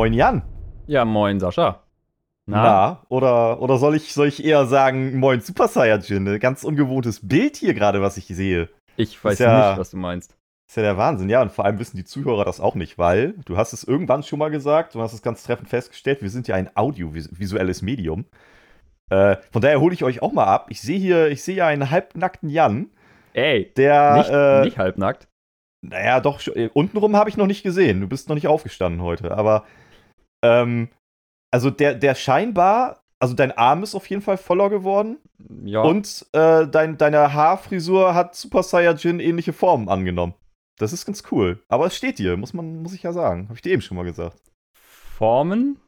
Moin Jan. Ja, moin Sascha. Na, Na oder, oder soll, ich, soll ich eher sagen, moin Super Saiyajin? Ganz ungewohntes Bild hier gerade, was ich sehe. Ich weiß ja, nicht, was du meinst. Ist ja der Wahnsinn, ja. Und vor allem wissen die Zuhörer das auch nicht, weil du hast es irgendwann schon mal gesagt, du hast es ganz treffend festgestellt, wir sind ja ein audiovisuelles Medium. Äh, von daher hole ich euch auch mal ab. Ich sehe hier, ich sehe ja einen halbnackten Jan. Ey, der, nicht, äh, nicht halbnackt. Naja, doch, äh, untenrum habe ich noch nicht gesehen. Du bist noch nicht aufgestanden heute. Aber, ähm, also der, der scheinbar, also dein Arm ist auf jeden Fall voller geworden. Ja. Und äh, dein, deine Haarfrisur hat Super Saiyajin ähnliche Formen angenommen. Das ist ganz cool. Aber es steht dir, muss man, muss ich ja sagen. Habe ich dir eben schon mal gesagt. Formen?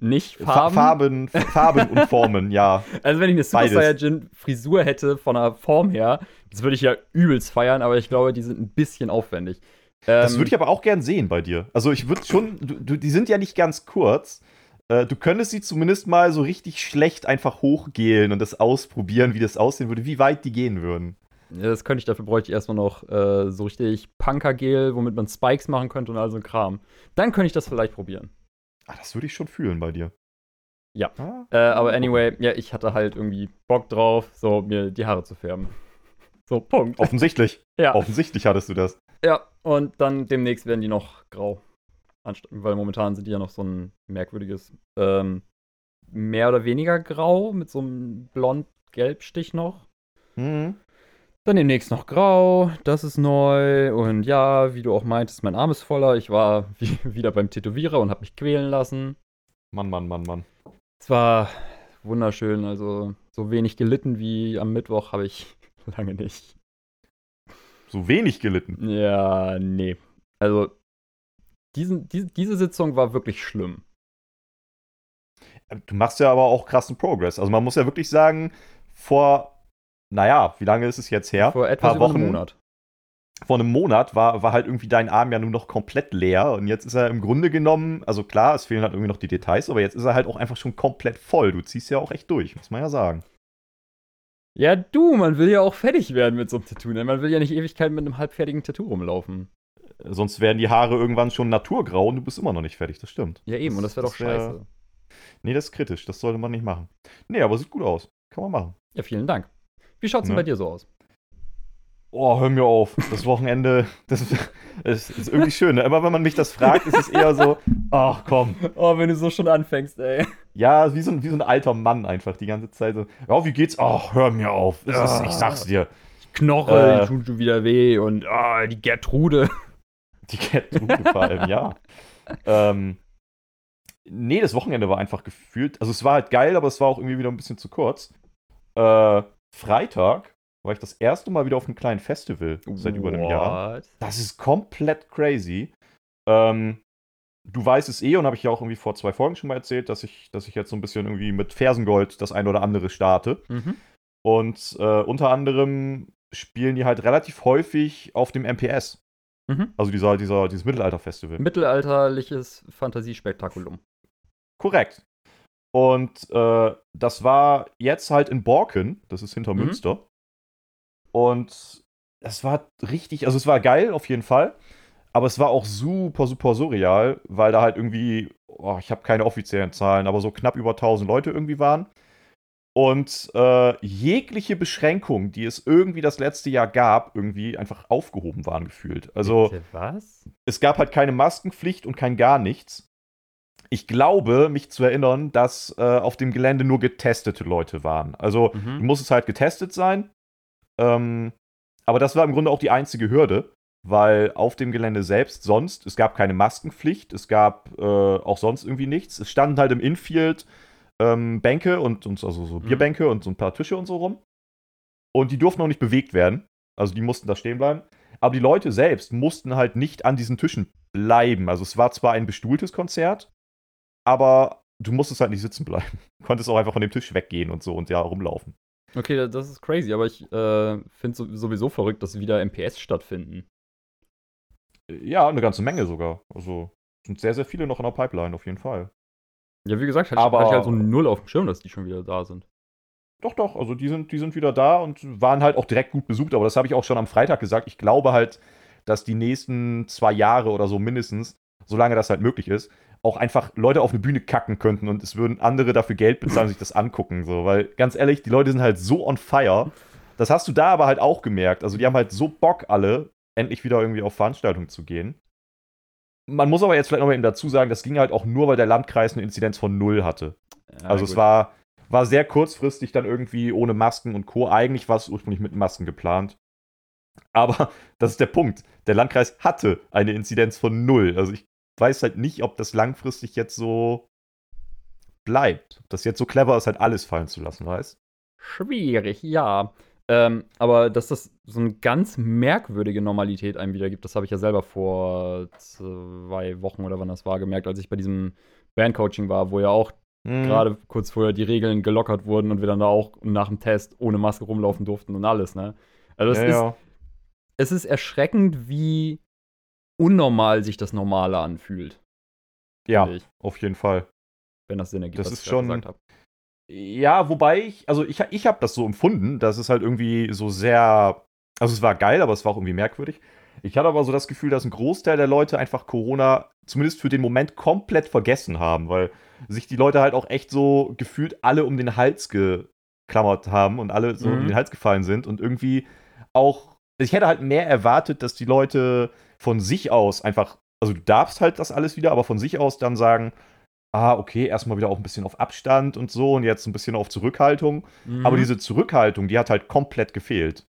Nicht Farben? Farben, Farben und Formen, ja. Also wenn ich eine Super Beides. Saiyajin Frisur hätte von der Form her, das würde ich ja übelst feiern, aber ich glaube, die sind ein bisschen aufwendig. Das ähm, würde ich aber auch gern sehen bei dir. Also ich würde schon, du, die sind ja nicht ganz kurz. Äh, du könntest sie zumindest mal so richtig schlecht einfach hochgehen und das ausprobieren, wie das aussehen würde, wie weit die gehen würden. Ja, das könnte ich, dafür bräuchte ich erstmal noch äh, so richtig Punkergel, womit man Spikes machen könnte und all so ein Kram. Dann könnte ich das vielleicht probieren. Ah, das würde ich schon fühlen bei dir. Ja. Ah, äh, aber anyway, ja, ich hatte halt irgendwie Bock drauf, so mir die Haare zu färben. So, Punkt. Offensichtlich. ja. Offensichtlich hattest du das. Ja, und dann demnächst werden die noch grau. Weil momentan sind die ja noch so ein merkwürdiges, ähm, mehr oder weniger grau mit so einem blond-gelb-Stich noch. Mhm. Dann demnächst noch grau, das ist neu. Und ja, wie du auch meintest, mein Arm ist voller. Ich war wieder beim Tätowierer und habe mich quälen lassen. Mann, Mann, Mann, Mann. Es war wunderschön. Also so wenig gelitten wie am Mittwoch habe ich lange nicht. So wenig gelitten? Ja, nee. Also diesen, die, diese Sitzung war wirklich schlimm. Du machst ja aber auch krassen Progress. Also man muss ja wirklich sagen, vor naja, wie lange ist es jetzt her? Vor etwa einem Monat. Vor einem Monat war, war halt irgendwie dein Arm ja nur noch komplett leer und jetzt ist er im Grunde genommen, also klar, es fehlen halt irgendwie noch die Details, aber jetzt ist er halt auch einfach schon komplett voll. Du ziehst ja auch echt durch, muss man ja sagen. Ja, du, man will ja auch fertig werden mit so einem Tattoo. Ne? Man will ja nicht Ewigkeit mit einem halbfertigen Tattoo rumlaufen. Sonst werden die Haare irgendwann schon naturgrau und du bist immer noch nicht fertig, das stimmt. Ja, eben, und das wäre doch wär, scheiße. Nee, das ist kritisch, das sollte man nicht machen. Nee, aber sieht gut aus. Kann man machen. Ja, vielen Dank. Wie schaut's denn ne? bei dir so aus? Oh, hör mir auf. Das Wochenende, das, das ist irgendwie schön. Ne? Immer wenn man mich das fragt, ist es eher so, ach komm. Oh, wenn du so schon anfängst, ey. Ja, wie so, ein, wie so ein alter Mann einfach die ganze Zeit so. Ja, wie geht's? Ach, hör mir auf. Ja. Ist, ich sag's dir. Knoche, äh, tut schon wieder weh und oh, die Gertrude. Die Gertrude vor allem, ja. ähm, nee, das Wochenende war einfach gefühlt. Also, es war halt geil, aber es war auch irgendwie wieder ein bisschen zu kurz. Äh, Freitag war ich das erste Mal wieder auf einem kleinen Festival seit über einem Jahr. Das ist komplett crazy. Ähm, du weißt es eh und habe ich ja auch irgendwie vor zwei Folgen schon mal erzählt, dass ich, dass ich jetzt so ein bisschen irgendwie mit Fersengold das ein oder andere starte. Mhm. Und äh, unter anderem spielen die halt relativ häufig auf dem MPS. Mhm. Also dieser, dieser, dieses Mittelalter-Festival. Mittelalterliches Fantasiespektakulum. Korrekt. Und äh, das war jetzt halt in Borken, das ist hinter mhm. Münster. Und es war richtig, also es war geil auf jeden Fall. Aber es war auch super, super surreal, weil da halt irgendwie, oh, ich habe keine offiziellen Zahlen, aber so knapp über 1000 Leute irgendwie waren. Und äh, jegliche Beschränkungen, die es irgendwie das letzte Jahr gab, irgendwie einfach aufgehoben waren gefühlt. Also Bitte was? es gab halt keine Maskenpflicht und kein gar nichts ich glaube, mich zu erinnern, dass äh, auf dem Gelände nur getestete Leute waren. Also mhm. muss es halt getestet sein. Ähm, aber das war im Grunde auch die einzige Hürde, weil auf dem Gelände selbst sonst, es gab keine Maskenpflicht, es gab äh, auch sonst irgendwie nichts. Es standen halt im Infield ähm, Bänke und, und also so mhm. Bierbänke und so ein paar Tische und so rum. Und die durften auch nicht bewegt werden. Also die mussten da stehen bleiben. Aber die Leute selbst mussten halt nicht an diesen Tischen bleiben. Also es war zwar ein bestuhltes Konzert, aber du musstest halt nicht sitzen bleiben. Du konntest auch einfach von dem Tisch weggehen und so und ja rumlaufen. Okay, das ist crazy, aber ich äh, finde sowieso verrückt, dass wieder MPS stattfinden. Ja, eine ganze Menge sogar. Also sind sehr, sehr viele noch in der Pipeline, auf jeden Fall. Ja, wie gesagt, hatte, aber, ich, hatte ich halt so null auf dem Schirm, dass die schon wieder da sind. Doch, doch, also die sind, die sind wieder da und waren halt auch direkt gut besucht, aber das habe ich auch schon am Freitag gesagt. Ich glaube halt, dass die nächsten zwei Jahre oder so mindestens solange das halt möglich ist, auch einfach Leute auf eine Bühne kacken könnten und es würden andere dafür Geld bezahlen, sich das angucken. So. Weil ganz ehrlich, die Leute sind halt so on fire. Das hast du da aber halt auch gemerkt. Also die haben halt so Bock alle, endlich wieder irgendwie auf Veranstaltungen zu gehen. Man muss aber jetzt vielleicht noch mal eben dazu sagen, das ging halt auch nur, weil der Landkreis eine Inzidenz von null hatte. Ja, also gut. es war, war sehr kurzfristig dann irgendwie ohne Masken und Co. Eigentlich war es ursprünglich mit Masken geplant. Aber das ist der Punkt. Der Landkreis hatte eine Inzidenz von null. Also ich weiß halt nicht, ob das langfristig jetzt so bleibt. Ob das jetzt so clever ist, halt alles fallen zu lassen, weißt Schwierig, ja. Ähm, aber dass das so eine ganz merkwürdige Normalität einem wieder gibt, das habe ich ja selber vor zwei Wochen oder wann das war gemerkt, als ich bei diesem Bandcoaching war, wo ja auch mhm. gerade kurz vorher die Regeln gelockert wurden und wir dann da auch nach dem Test ohne Maske rumlaufen durften und alles, ne? Also es ja, ist, ja. es ist erschreckend, wie unnormal sich das Normale anfühlt. Ja, auf jeden Fall. Wenn das Sinn ergibt, das was ist ich schon, gesagt habe. Ja, wobei ich, also ich, ich habe das so empfunden, dass es halt irgendwie so sehr, also es war geil, aber es war auch irgendwie merkwürdig. Ich hatte aber so das Gefühl, dass ein Großteil der Leute einfach Corona zumindest für den Moment komplett vergessen haben, weil sich die Leute halt auch echt so gefühlt alle um den Hals geklammert haben und alle so mhm. um den Hals gefallen sind und irgendwie auch, ich hätte halt mehr erwartet, dass die Leute von sich aus einfach, also du darfst halt das alles wieder, aber von sich aus dann sagen, ah, okay, erstmal wieder auch ein bisschen auf Abstand und so und jetzt ein bisschen auf Zurückhaltung. Mhm. Aber diese Zurückhaltung, die hat halt komplett gefehlt.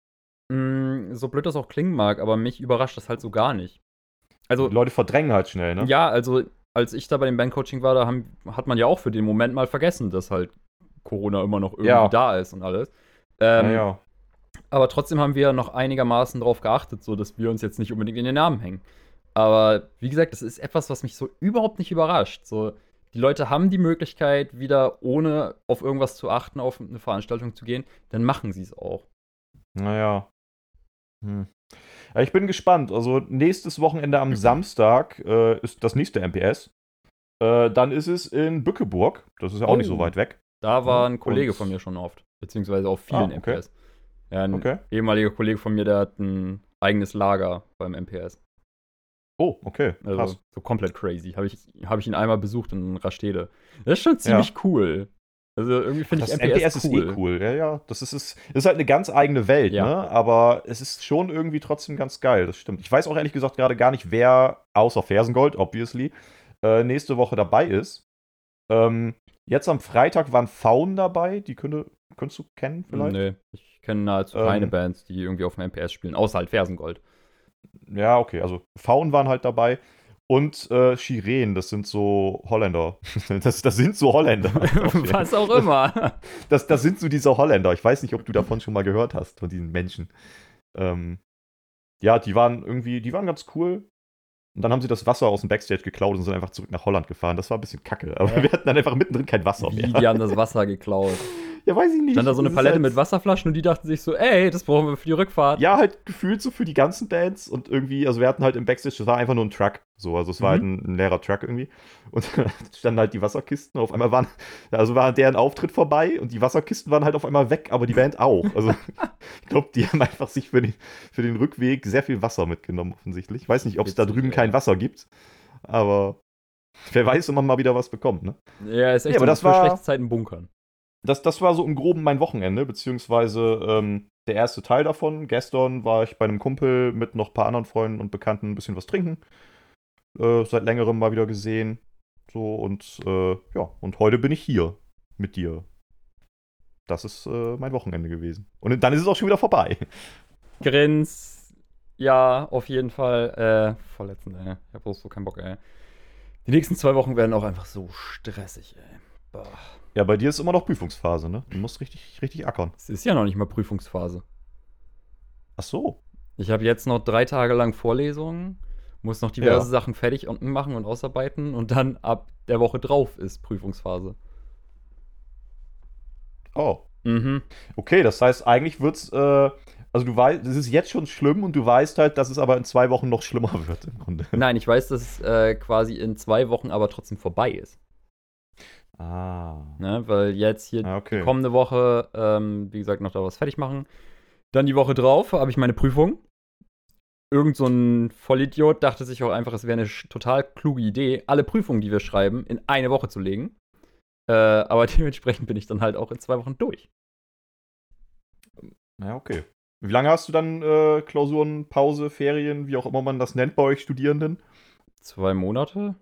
Mm, so blöd das auch klingen mag, aber mich überrascht das halt so gar nicht. Also, die Leute verdrängen halt schnell, ne? Ja, also als ich da bei dem Bandcoaching war, da haben, hat man ja auch für den Moment mal vergessen, dass halt Corona immer noch irgendwie ja. da ist und alles. Ähm, ja, ja. Aber trotzdem haben wir noch einigermaßen darauf geachtet, so dass wir uns jetzt nicht unbedingt in den Namen hängen. Aber wie gesagt, das ist etwas, was mich so überhaupt nicht überrascht. So, die Leute haben die Möglichkeit, wieder ohne auf irgendwas zu achten, auf eine Veranstaltung zu gehen, dann machen sie es auch. Naja. Hm. Ja, ich bin gespannt. Also nächstes Wochenende am Samstag äh, ist das nächste MPS. Äh, dann ist es in Bückeburg. Das ist ja auch oh, nicht so oh. weit weg. Da war ein Kollege Und von mir schon oft. Beziehungsweise auf vielen ah, okay. MPS. Ja, ein okay. ehemaliger Kollege von mir, der hat ein eigenes Lager beim MPS. Oh, okay. Also Krass. so komplett crazy. Habe ich, hab ich ihn einmal besucht in Rastede. Das ist schon ziemlich ja. cool. Also irgendwie finde ich das MPS, MPS cool. ist eh cool. Ja, ja. Das ist, ist, ist halt eine ganz eigene Welt, ja. ne? Aber es ist schon irgendwie trotzdem ganz geil, das stimmt. Ich weiß auch ehrlich gesagt gerade gar nicht, wer außer Fersengold, obviously, äh, nächste Woche dabei ist. Ähm, jetzt am Freitag waren Faun dabei, die könnte, könntest du kennen vielleicht? Nee, ich kenne nahezu ähm, keine Bands, die irgendwie auf dem MPS spielen, außer halt Fersengold ja, okay, also Faun waren halt dabei. Und äh, Shiren, das sind so Holländer. Das, das sind so Holländer. Was auch immer. Das, das sind so diese Holländer. Ich weiß nicht, ob du davon schon mal gehört hast, von diesen Menschen. Ähm, ja, die waren irgendwie, die waren ganz cool. Und dann haben sie das Wasser aus dem Backstage geklaut und sind einfach zurück nach Holland gefahren. Das war ein bisschen kacke. Aber ja. wir hatten dann einfach mittendrin kein Wasser Wie, mehr. Die haben das Wasser geklaut. Ja, weiß ich nicht. Dann da so eine Palette halt mit Wasserflaschen und die dachten sich so, ey, das brauchen wir für die Rückfahrt. Ja, halt gefühlt so für die ganzen Bands und irgendwie, also wir hatten halt im Backstage, das war einfach nur ein Truck, so, also es war halt mhm. halt ein, ein, leerer Truck irgendwie und dann standen halt die Wasserkisten, auf einmal waren, also war deren Auftritt vorbei und die Wasserkisten waren halt auf einmal weg, aber die Band auch. Also ich glaube, die haben einfach sich für den, für den Rückweg sehr viel Wasser mitgenommen, offensichtlich. Ich weiß nicht, ob es da drüben kein Wasser gibt, aber wer weiß, ob man mal wieder was bekommt, ne? Ja, ist echt ja, aber so das war, schlechte Zeiten bunkern das, das war so im Groben mein Wochenende, beziehungsweise ähm, der erste Teil davon. Gestern war ich bei einem Kumpel mit noch ein paar anderen Freunden und Bekannten ein bisschen was trinken. Äh, seit längerem mal wieder gesehen. So und äh, ja, und heute bin ich hier mit dir. Das ist äh, mein Wochenende gewesen. Und dann ist es auch schon wieder vorbei. Grins, ja, auf jeden Fall. Äh, vorletzten, ey. Ich hab bloß so keinen Bock, ey. Die nächsten zwei Wochen werden auch einfach so stressig, ey. Boah. Ja, bei dir ist immer noch Prüfungsphase, ne? Du musst richtig, richtig ackern. Es ist ja noch nicht mal Prüfungsphase. Ach so. Ich habe jetzt noch drei Tage lang Vorlesungen, muss noch diverse ja. Sachen fertig machen und ausarbeiten und dann ab der Woche drauf ist Prüfungsphase. Oh. Mhm. Okay, das heißt, eigentlich wird's, äh, also du weißt, es ist jetzt schon schlimm und du weißt halt, dass es aber in zwei Wochen noch schlimmer wird im Grunde. Nein, ich weiß, dass es äh, quasi in zwei Wochen aber trotzdem vorbei ist. Ah. Ne, weil jetzt hier ah, okay. kommende Woche, ähm, wie gesagt, noch da was fertig machen. Dann die Woche drauf habe ich meine Prüfung. Irgend so ein Vollidiot dachte sich auch einfach, es wäre eine total kluge Idee, alle Prüfungen, die wir schreiben, in eine Woche zu legen. Äh, aber dementsprechend bin ich dann halt auch in zwei Wochen durch. Ja, okay. Wie lange hast du dann äh, Klausuren, Pause, Ferien, wie auch immer man das nennt bei euch Studierenden? Zwei Monate?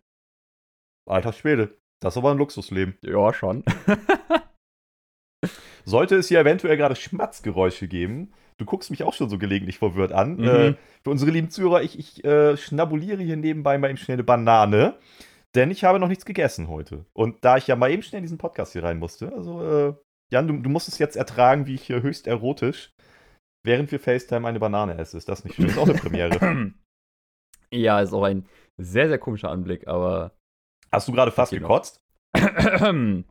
Alter Schwede. Das ist aber ein Luxusleben. Ja, schon. Sollte es hier eventuell gerade Schmatzgeräusche geben, du guckst mich auch schon so gelegentlich verwirrt an. Mhm. Äh, für unsere lieben Zuhörer, ich, ich äh, schnabuliere hier nebenbei mal eben schnell eine Banane, denn ich habe noch nichts gegessen heute. Und da ich ja mal eben schnell in diesen Podcast hier rein musste, also äh, Jan, du, du musst es jetzt ertragen, wie ich hier höchst erotisch, während wir FaceTime eine Banane esse. Ist das nicht schön? Ist auch eine Premiere. ja, ist auch ein sehr, sehr komischer Anblick, aber. Hast du gerade fast gekotzt?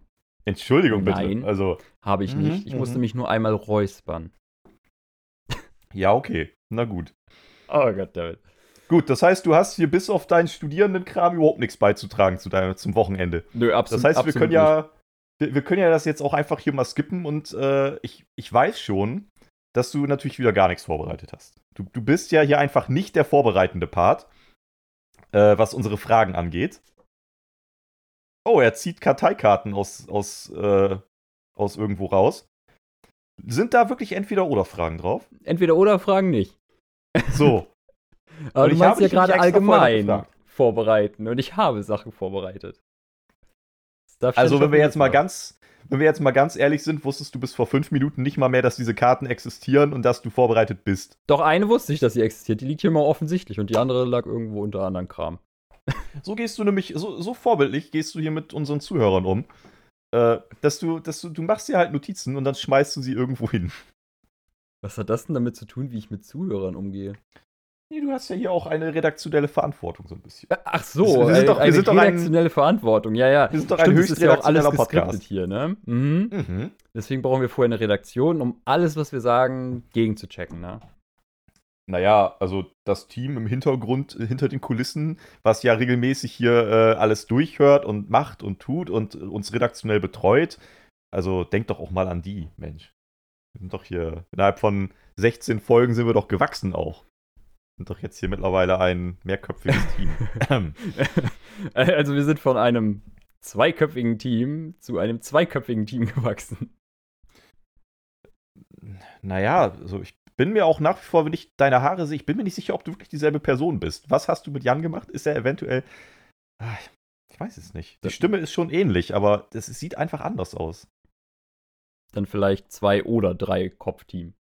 Entschuldigung bitte. Nein, also habe ich nicht. Ich mhm, musste mhm. mich nur einmal räuspern. Ja, okay. Na gut. Oh Gott, David. Gut, das heißt, du hast hier bis auf deinen Studierendenkram überhaupt nichts beizutragen zu deinem, zum Wochenende. Nö, absolut. Das heißt, wir können ja, wir, wir, können ja das jetzt auch einfach hier mal skippen und äh, ich, ich weiß schon, dass du natürlich wieder gar nichts vorbereitet hast. Du, du bist ja hier einfach nicht der vorbereitende Part, äh, was unsere Fragen angeht. Oh, er zieht Karteikarten aus, aus, äh, aus irgendwo raus. Sind da wirklich Entweder-Oder-Fragen drauf? Entweder-Oder-Fragen nicht. So. Aber du meinst ja gerade allgemein vorbereiten und ich habe Sachen vorbereitet. Also, wenn wir jetzt mal ganz, wenn wir jetzt mal ganz ehrlich sind, wusstest du bis vor fünf Minuten nicht mal mehr, dass diese Karten existieren und dass du vorbereitet bist. Doch eine wusste ich, dass sie existiert. Die liegt hier mal offensichtlich und die andere lag irgendwo unter anderem Kram. So gehst du nämlich, so, so vorbildlich gehst du hier mit unseren Zuhörern um. Äh, dass du, dass du, du machst dir halt Notizen und dann schmeißt du sie irgendwo hin. Was hat das denn damit zu tun, wie ich mit Zuhörern umgehe? Nee, du hast ja hier auch eine redaktionelle Verantwortung so ein bisschen. Ach so, wir sind doch, wir sind doch redaktionelle ein, Verantwortung. Ja, ja. Wir sind doch ein höchst ja auch alles Podcast hier, ne? Mhm. Mhm. Deswegen brauchen wir vorher eine Redaktion, um alles, was wir sagen, gegenzuchecken, ne? Naja, also das Team im Hintergrund, hinter den Kulissen, was ja regelmäßig hier äh, alles durchhört und macht und tut und uns redaktionell betreut. Also denk doch auch mal an die, Mensch. Wir sind doch hier, innerhalb von 16 Folgen sind wir doch gewachsen auch sind doch jetzt hier mittlerweile ein mehrköpfiges Team. also wir sind von einem zweiköpfigen Team zu einem zweiköpfigen Team gewachsen. Naja, also ich bin mir auch nach wie vor, wenn ich deine Haare sehe, ich bin mir nicht sicher, ob du wirklich dieselbe Person bist. Was hast du mit Jan gemacht? Ist er eventuell. Ah, ich weiß es nicht. Die Stimme ist schon ähnlich, aber es sieht einfach anders aus. Dann vielleicht zwei oder drei Kopfteam.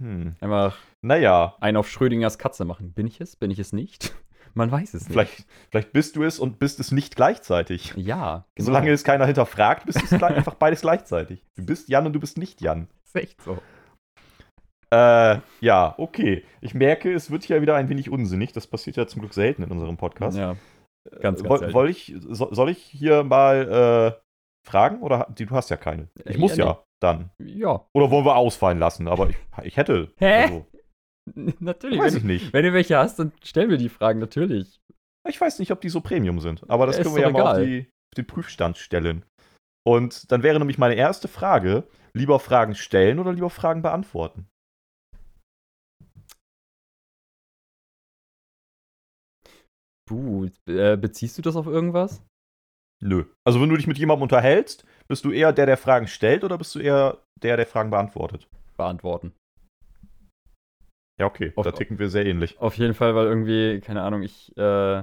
Hm. Einfach naja. einen auf Schrödingers Katze machen. Bin ich es? Bin ich es nicht? Man weiß es nicht. Vielleicht, vielleicht bist du es und bist es nicht gleichzeitig. Ja. Genau. Solange es keiner hinterfragt, bist du es einfach beides gleichzeitig. Du bist Jan und du bist nicht Jan. ist echt so. Äh, ja, okay. Ich merke, es wird hier wieder ein wenig unsinnig. Das passiert ja zum Glück selten in unserem Podcast. Ja. Ganz, ganz äh, soll, ich, soll ich hier mal äh, fragen? Oder du hast ja keine? Ich muss ja. ja dann. Ja. Oder wollen wir ausfallen lassen? Aber ich, ich hätte. Hä? Also, natürlich. Weiß ich nicht. Wenn du welche hast, dann stellen wir die Fragen natürlich. Ich weiß nicht, ob die so Premium sind. Aber das ja, können wir ja egal. mal auf, die, auf den Prüfstand stellen. Und dann wäre nämlich meine erste Frage: lieber Fragen stellen oder lieber Fragen beantworten? Puh, äh, beziehst du das auf irgendwas? Nö. Also, wenn du dich mit jemandem unterhältst, bist du eher der, der Fragen stellt oder bist du eher der, der Fragen beantwortet? Beantworten. Ja, okay. Auf, da ticken wir sehr ähnlich. Auf jeden Fall, weil irgendwie, keine Ahnung, ich, äh,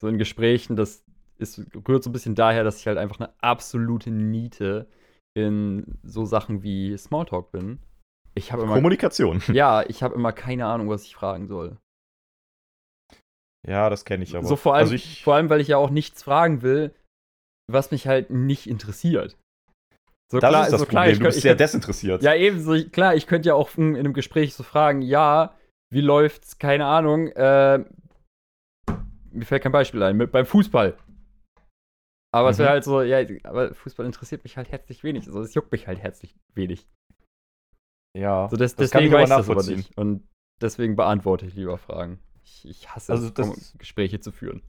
so in Gesprächen, das ist, rührt so ein bisschen daher, dass ich halt einfach eine absolute Niete in so Sachen wie Smalltalk bin. Ich habe immer. Kommunikation. Ja, ich habe immer keine Ahnung, was ich fragen soll. Ja, das kenne ich aber. So vor allem, also ich, vor allem, weil ich ja auch nichts fragen will, was mich halt nicht interessiert. So das klar, ist das so klar, Problem, du bist sehr desinteressiert. Ja, ebenso, klar, ich könnte ja auch in einem Gespräch so fragen, ja, wie läuft's, keine Ahnung, äh, mir fällt kein Beispiel ein, mit, beim Fußball. Aber mhm. es wäre halt so, ja, aber Fußball interessiert mich halt herzlich wenig. Also es juckt mich halt herzlich wenig. Ja. So, das, das deswegen kann ich weiß das aber nicht. Und deswegen beantworte ich lieber Fragen. Ich, ich hasse also es, Gespräche zu führen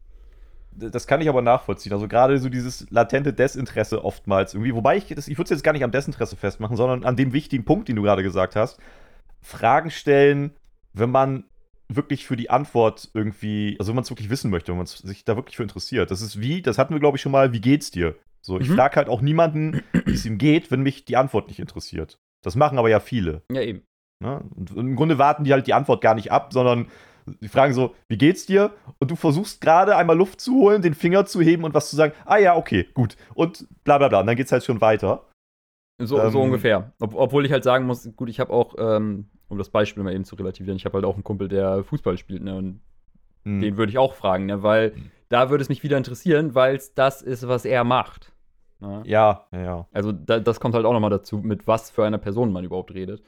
das kann ich aber nachvollziehen. Also gerade so dieses latente Desinteresse oftmals irgendwie. Wobei ich das, ich würde es jetzt gar nicht am Desinteresse festmachen, sondern an dem wichtigen Punkt, den du gerade gesagt hast. Fragen stellen, wenn man wirklich für die Antwort irgendwie, also wenn man es wirklich wissen möchte, wenn man sich da wirklich für interessiert. Das ist wie, das hatten wir, glaube ich, schon mal, wie geht's dir? So, ich mhm. frage halt auch niemanden, wie es ihm geht, wenn mich die Antwort nicht interessiert. Das machen aber ja viele. Ja, eben. Ne? Und im Grunde warten die halt die Antwort gar nicht ab, sondern die fragen so, wie geht's dir? Und du versuchst gerade einmal Luft zu holen, den Finger zu heben und was zu sagen, ah ja, okay, gut. Und bla bla bla. Und dann geht's halt schon weiter. So, ähm, so ungefähr. Ob, obwohl ich halt sagen muss, gut, ich habe auch, ähm, um das Beispiel mal eben zu relativieren, ich habe halt auch einen Kumpel, der Fußball spielt, ne? Und hm. den würde ich auch fragen, ne? Weil hm. da würde es mich wieder interessieren, weil es das ist, was er macht. Ne? Ja, ja. Also da, das kommt halt auch nochmal dazu, mit was für einer Person man überhaupt redet.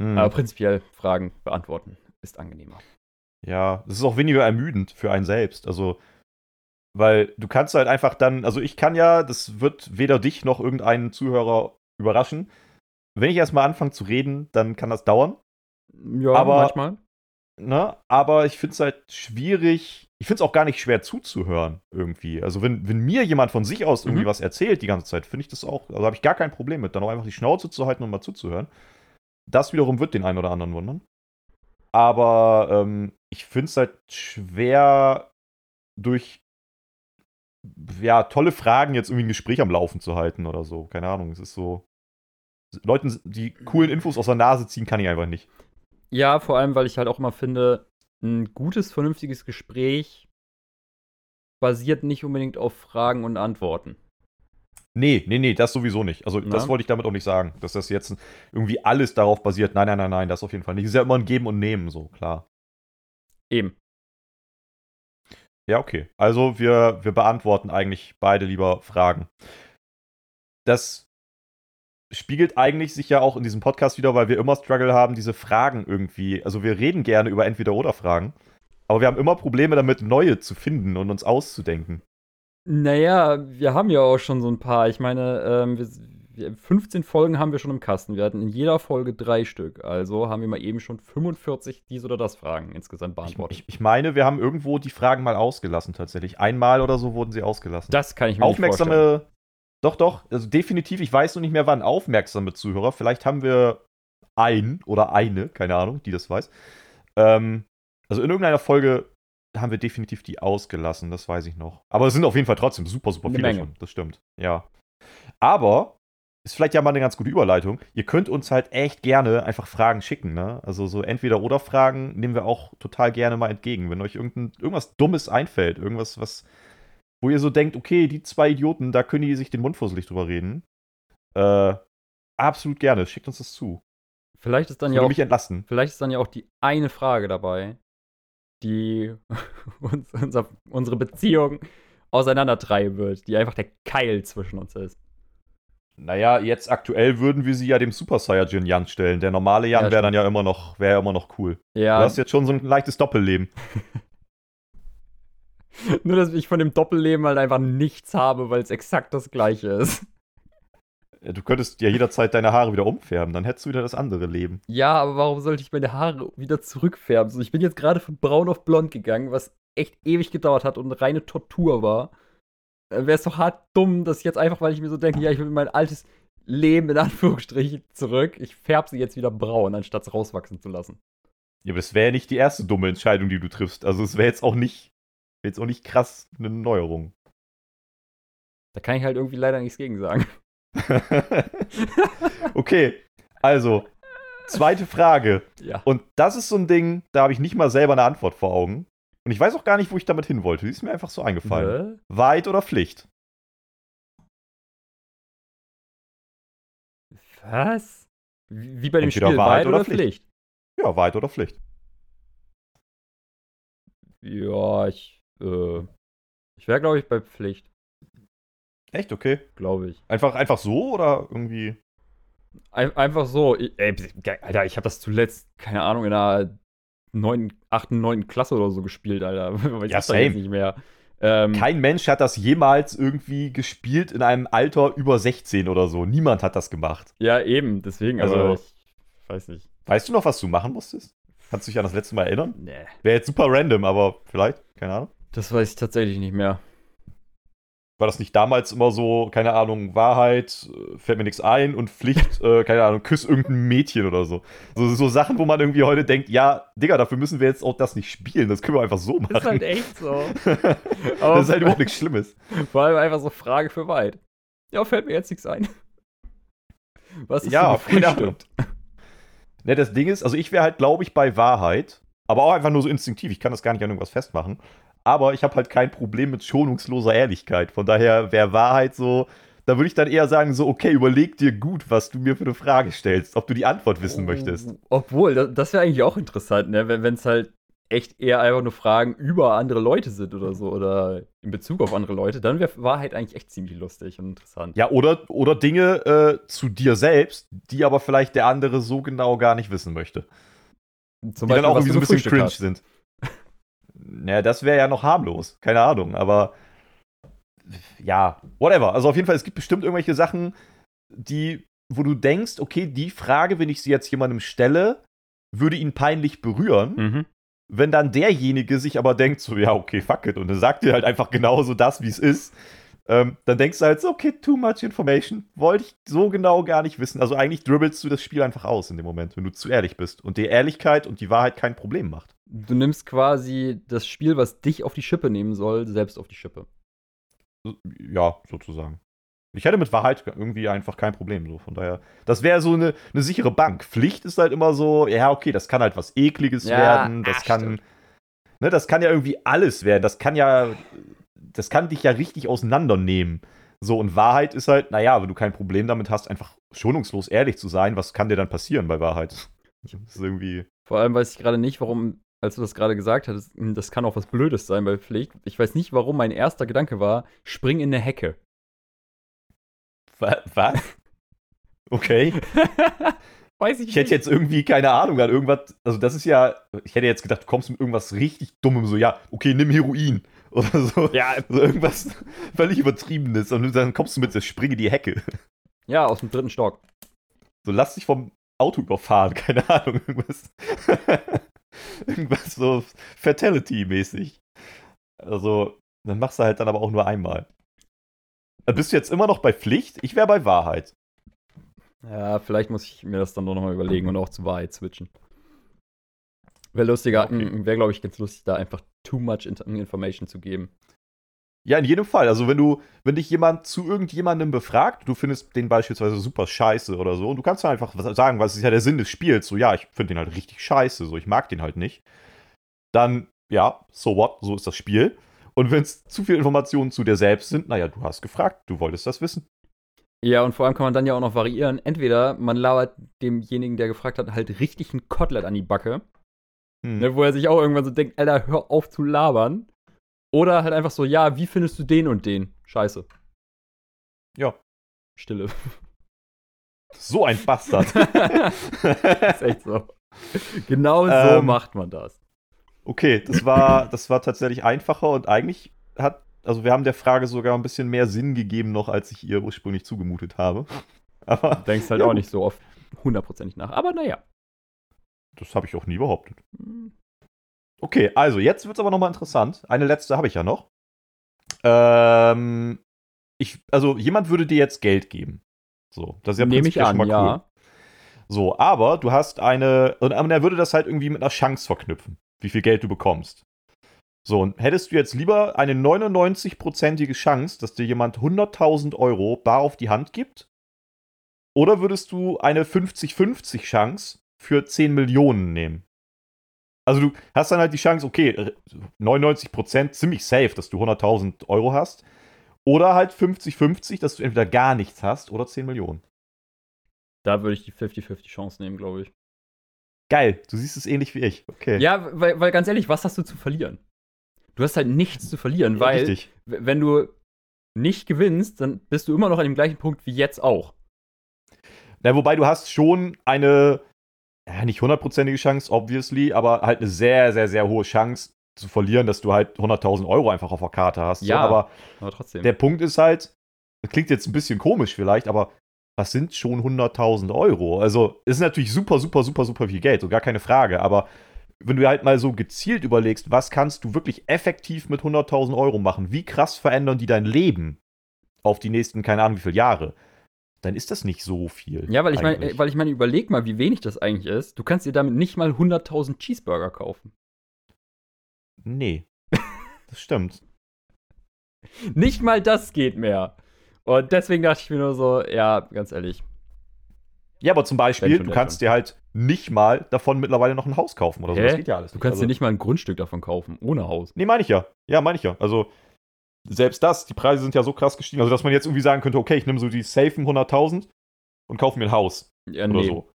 Hm. Aber prinzipiell Fragen beantworten ist angenehmer. Ja, das ist auch weniger ermüdend für einen selbst. Also, weil du kannst halt einfach dann, also ich kann ja, das wird weder dich noch irgendeinen Zuhörer überraschen. Wenn ich erstmal anfange zu reden, dann kann das dauern. Ja, aber, manchmal. Ne, aber ich finde es halt schwierig, ich finde es auch gar nicht schwer zuzuhören irgendwie. Also wenn, wenn mir jemand von sich aus irgendwie mhm. was erzählt die ganze Zeit, finde ich das auch, also habe ich gar kein Problem mit, dann auch einfach die Schnauze zu halten und mal zuzuhören. Das wiederum wird den einen oder anderen wundern. Aber ähm, ich finde es halt schwer, durch ja, tolle Fragen jetzt irgendwie ein Gespräch am Laufen zu halten oder so. Keine Ahnung, es ist so. Leuten die coolen Infos aus der Nase ziehen kann ich einfach nicht. Ja, vor allem, weil ich halt auch immer finde, ein gutes, vernünftiges Gespräch basiert nicht unbedingt auf Fragen und Antworten. Nee, nee, nee, das sowieso nicht. Also, ja. das wollte ich damit auch nicht sagen, dass das jetzt irgendwie alles darauf basiert. Nein, nein, nein, nein, das auf jeden Fall nicht. Es ist ja immer ein Geben und Nehmen, so, klar. Eben. Ja, okay. Also, wir, wir beantworten eigentlich beide lieber Fragen. Das spiegelt eigentlich sich ja auch in diesem Podcast wieder, weil wir immer Struggle haben, diese Fragen irgendwie. Also, wir reden gerne über Entweder-Oder-Fragen, aber wir haben immer Probleme damit, neue zu finden und uns auszudenken. Naja, wir haben ja auch schon so ein paar. Ich meine, ähm, wir, 15 Folgen haben wir schon im Kasten. Wir hatten in jeder Folge drei Stück. Also haben wir mal eben schon 45 dies oder das Fragen insgesamt beantwortet. Ich, ich, ich meine, wir haben irgendwo die Fragen mal ausgelassen tatsächlich. Einmal oder so wurden sie ausgelassen. Das kann ich mir Aufmerksame, nicht vorstellen. Doch, doch. Also definitiv. Ich weiß noch nicht mehr, wann aufmerksame Zuhörer. Vielleicht haben wir ein oder eine, keine Ahnung, die das weiß. Ähm, also in irgendeiner Folge haben wir definitiv die ausgelassen, das weiß ich noch. Aber es sind auf jeden Fall trotzdem super, super viele schon. Das stimmt. Ja. Aber ist vielleicht ja mal eine ganz gute Überleitung. Ihr könnt uns halt echt gerne einfach Fragen schicken, ne? Also so entweder oder Fragen nehmen wir auch total gerne mal entgegen. Wenn euch irgendwas Dummes einfällt, irgendwas, was, wo ihr so denkt, okay, die zwei Idioten, da können die sich den Mund fusselig drüber reden. Äh, absolut gerne, schickt uns das zu. Vielleicht ist dann ja auch, mich entlassen. Vielleicht ist dann ja auch die eine Frage dabei, die uns, unser, unsere Beziehung auseinandertreiben wird, die einfach der Keil zwischen uns ist. Naja, jetzt aktuell würden wir sie ja dem Super Saiyajin Jan stellen. Der normale Jan ja, wäre dann ja immer noch, wäre immer noch cool. Ja. Du hast jetzt schon so ein leichtes Doppelleben. Nur, dass ich von dem Doppelleben halt einfach nichts habe, weil es exakt das gleiche ist. Du könntest ja jederzeit deine Haare wieder umfärben, dann hättest du wieder das andere Leben. Ja, aber warum sollte ich meine Haare wieder zurückfärben? So, ich bin jetzt gerade von braun auf blond gegangen, was echt ewig gedauert hat und reine Tortur war. Wäre es doch hart dumm, dass jetzt einfach, weil ich mir so denke, ja, ich will mein altes Leben in Anführungsstrichen zurück, ich färbe sie jetzt wieder braun, anstatt es rauswachsen zu lassen. Ja, aber das wäre ja nicht die erste dumme Entscheidung, die du triffst. Also es wäre jetzt auch nicht, jetzt auch nicht krass eine Neuerung. Da kann ich halt irgendwie leider nichts gegen sagen. okay, also, zweite Frage. Ja. Und das ist so ein Ding, da habe ich nicht mal selber eine Antwort vor Augen. Und ich weiß auch gar nicht, wo ich damit hin wollte. Die ist mir einfach so eingefallen. Hä? Wahrheit oder Pflicht? Was? Wie bei dem Entweder Spiel, Wahrheit, oder, oder Pflicht? Pflicht? Ja, Wahrheit oder Pflicht. Ja, ich, äh, ich wäre, glaube ich, bei Pflicht. Echt, okay. Glaube ich. Einfach, einfach so oder irgendwie? Ein, einfach so. Ich, ey, Alter, ich habe das zuletzt, keine Ahnung, in der 9, 8., 9. Klasse oder so gespielt, Alter. ich ja, same. nicht mehr. Ähm, Kein Mensch hat das jemals irgendwie gespielt in einem Alter über 16 oder so. Niemand hat das gemacht. Ja, eben. Deswegen, also, also ich weiß nicht. Weißt du noch, was du machen musstest? Kannst du dich an das letzte Mal erinnern? Nee. Wäre jetzt super random, aber vielleicht, keine Ahnung. Das weiß ich tatsächlich nicht mehr. War das nicht damals immer so, keine Ahnung, Wahrheit, äh, fällt mir nichts ein und Pflicht, äh, keine Ahnung, küss irgendein Mädchen oder so. so. So Sachen, wo man irgendwie heute denkt, ja, Digga, dafür müssen wir jetzt auch das nicht spielen, das können wir einfach so machen. Das ist halt echt so. das ist halt überhaupt nichts Schlimmes. Vor allem einfach so Frage für weit. Ja, fällt mir jetzt nichts ein. Was ist ja, keine Ahnung. Ne, das Ding ist, also ich wäre halt, glaube ich, bei Wahrheit, aber auch einfach nur so instinktiv. Ich kann das gar nicht an irgendwas festmachen. Aber ich habe halt kein Problem mit schonungsloser Ehrlichkeit. Von daher wäre Wahrheit so, da würde ich dann eher sagen, so, okay, überleg dir gut, was du mir für eine Frage stellst, ob du die Antwort wissen oh, möchtest. Obwohl, das, das wäre eigentlich auch interessant, ne? wenn es halt echt eher einfach nur Fragen über andere Leute sind oder so oder in Bezug auf andere Leute, dann wäre Wahrheit eigentlich echt ziemlich lustig und interessant. Ja, oder, oder Dinge äh, zu dir selbst, die aber vielleicht der andere so genau gar nicht wissen möchte. Zum die Beispiel, dann auch irgendwie so ein bisschen cringe hast. sind. Naja, das wäre ja noch harmlos. Keine Ahnung, aber ja, whatever. Also auf jeden Fall, es gibt bestimmt irgendwelche Sachen, die, wo du denkst, okay, die Frage, wenn ich sie jetzt jemandem stelle, würde ihn peinlich berühren. Mhm. Wenn dann derjenige sich aber denkt, so, ja, okay, fuck it, und er sagt dir halt einfach genauso das, wie es ist, ähm, dann denkst du halt so, okay, too much information. Wollte ich so genau gar nicht wissen. Also eigentlich dribbelst du das Spiel einfach aus in dem Moment, wenn du zu ehrlich bist und die Ehrlichkeit und die Wahrheit kein Problem macht. Du nimmst quasi das Spiel, was dich auf die Schippe nehmen soll, selbst auf die Schippe. Ja, sozusagen. Ich hätte mit Wahrheit irgendwie einfach kein Problem. So. Von daher, das wäre so eine, eine sichere Bank. Pflicht ist halt immer so, ja, okay, das kann halt was Ekliges ja, werden. Das ach, kann. Ne, das kann ja irgendwie alles werden. Das kann ja das kann dich ja richtig auseinandernehmen. So, und Wahrheit ist halt, naja, wenn du kein Problem damit hast, einfach schonungslos ehrlich zu sein, was kann dir dann passieren bei Wahrheit? Das ist irgendwie. Vor allem weiß ich gerade nicht, warum, als du das gerade gesagt hattest, hm, das kann auch was Blödes sein bei Pflicht. Ich weiß nicht, warum mein erster Gedanke war, spring in eine Hecke. Was? Okay. Weiß ich, ich hätte jetzt irgendwie keine Ahnung an irgendwas. Also, das ist ja. Ich hätte jetzt gedacht, du kommst mit irgendwas richtig Dummem, so, ja, okay, nimm Heroin. Oder so. Ja. So irgendwas völlig Übertriebenes. Und dann kommst du mit der Springe die Hecke. Ja, aus dem dritten Stock. So, lass dich vom Auto überfahren, keine Ahnung, irgendwas. irgendwas so Fatality-mäßig. Also, dann machst du halt dann aber auch nur einmal. Bist du jetzt immer noch bei Pflicht? Ich wäre bei Wahrheit. Ja, vielleicht muss ich mir das dann doch nochmal überlegen und auch zu Wahrheit switchen. Wäre lustiger, okay. wäre, glaube ich, ganz lustig, da einfach too much information zu geben. Ja, in jedem Fall. Also, wenn du, wenn dich jemand zu irgendjemandem befragt, du findest den beispielsweise super scheiße oder so, und du kannst dann einfach sagen, was ist ja der Sinn des Spiels, so, ja, ich finde den halt richtig scheiße, so, ich mag den halt nicht. Dann, ja, so what, so ist das Spiel. Und wenn es zu viele Informationen zu dir selbst sind, naja, du hast gefragt, du wolltest das wissen. Ja, und vor allem kann man dann ja auch noch variieren. Entweder man labert demjenigen, der gefragt hat, halt richtig ein Kotelett an die Backe. Hm. Ne, wo er sich auch irgendwann so denkt, Alter, hör auf zu labern. Oder halt einfach so, ja, wie findest du den und den? Scheiße. Ja. Stille. So ein Bastard. ist echt so. Genau so ähm, macht man das. Okay, das war, das war tatsächlich einfacher und eigentlich hat, also wir haben der Frage sogar ein bisschen mehr Sinn gegeben noch, als ich ihr ursprünglich zugemutet habe. Aber, du denkst halt ja, auch nicht so oft hundertprozentig nach. Aber naja. Das habe ich auch nie behauptet. Okay, also jetzt wird es aber nochmal interessant. Eine letzte habe ich ja noch. Ähm, ich, also jemand würde dir jetzt Geld geben. So, das ist ja Nehme ich an, cool. ja. So, aber du hast eine, und er würde das halt irgendwie mit einer Chance verknüpfen, wie viel Geld du bekommst. So, und hättest du jetzt lieber eine 99-prozentige Chance, dass dir jemand 100.000 Euro bar auf die Hand gibt? Oder würdest du eine 50-50 Chance für 10 Millionen nehmen. Also du hast dann halt die Chance, okay, 99% ziemlich safe, dass du 100.000 Euro hast. Oder halt 50-50, dass du entweder gar nichts hast oder 10 Millionen. Da würde ich die 50-50 Chance nehmen, glaube ich. Geil, du siehst es ähnlich wie ich. Okay. Ja, weil, weil ganz ehrlich, was hast du zu verlieren? Du hast halt nichts zu verlieren, weil Richtig. wenn du nicht gewinnst, dann bist du immer noch an dem gleichen Punkt wie jetzt auch. Na, wobei du hast schon eine ja, nicht hundertprozentige Chance, obviously, aber halt eine sehr, sehr, sehr hohe Chance zu verlieren, dass du halt 100.000 Euro einfach auf der Karte hast. Ja, so, aber, aber trotzdem. Der Punkt ist halt, das klingt jetzt ein bisschen komisch vielleicht, aber was sind schon 100.000 Euro? Also, ist natürlich super, super, super, super viel Geld, so gar keine Frage, aber wenn du halt mal so gezielt überlegst, was kannst du wirklich effektiv mit 100.000 Euro machen? Wie krass verändern die dein Leben? auf die nächsten, keine Ahnung wie viele Jahre, dann ist das nicht so viel. Ja, weil ich meine, weil ich meine, überleg mal, wie wenig das eigentlich ist. Du kannst dir damit nicht mal 100.000 Cheeseburger kaufen. Nee. Das stimmt. Nicht mal das geht mehr. Und deswegen dachte ich mir nur so, ja, ganz ehrlich. Ja, aber zum Beispiel, du kannst dir halt nicht mal davon mittlerweile noch ein Haus kaufen oder so. Hä? Das geht ja alles Du kannst also, dir nicht mal ein Grundstück davon kaufen, ohne Haus. Nee, meine ich ja. Ja, meine ich ja. Also, selbst das, die Preise sind ja so krass gestiegen, also dass man jetzt irgendwie sagen könnte, okay, ich nehme so die safen 100.000 und kaufe mir ein Haus Ja, oder so.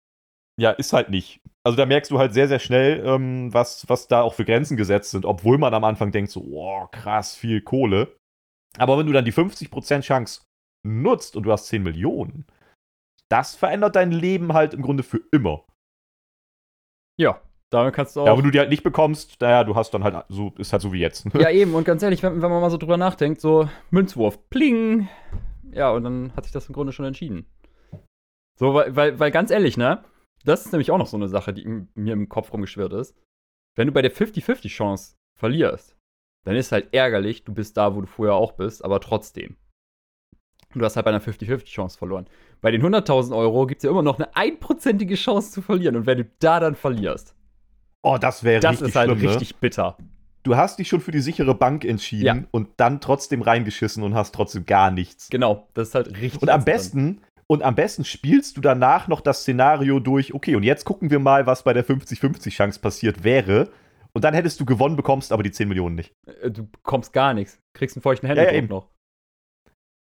Ja, ist halt nicht. Also da merkst du halt sehr, sehr schnell, ähm, was, was da auch für Grenzen gesetzt sind, obwohl man am Anfang denkt so, wow, krass, viel Kohle. Aber wenn du dann die 50% Chance nutzt und du hast 10 Millionen, das verändert dein Leben halt im Grunde für immer. Ja, damit kannst du auch. Ja, wenn du die halt nicht bekommst, naja, du hast dann halt so, ist halt so wie jetzt. Ja, eben, und ganz ehrlich, wenn, wenn man mal so drüber nachdenkt, so Münzwurf, pling. Ja, und dann hat sich das im Grunde schon entschieden. So, weil, weil, weil ganz ehrlich, ne? Das ist nämlich auch noch so eine Sache, die mir im Kopf rumgeschwirrt ist. Wenn du bei der 50-50-Chance verlierst, dann ist halt ärgerlich, du bist da, wo du vorher auch bist, aber trotzdem. Du hast halt bei einer 50-50-Chance verloren. Bei den 100.000 Euro gibt es ja immer noch eine einprozentige Chance zu verlieren. Und wenn du da dann verlierst, Oh, das wäre das richtig ist halt schlimm, ne? richtig bitter. Du hast dich schon für die sichere Bank entschieden Ja. und dann trotzdem reingeschissen und hast trotzdem gar nichts. Genau, das ist halt richtig. Und am besten, und am besten spielst du danach noch das Szenario durch, okay, und jetzt gucken wir mal, was bei der 50-50-Chance passiert wäre. Und dann hättest du gewonnen, bekommst aber die 10 Millionen nicht. Äh, Du bekommst gar nichts. Kriegst einen feuchten Ja, ja, Händedruck eben. noch.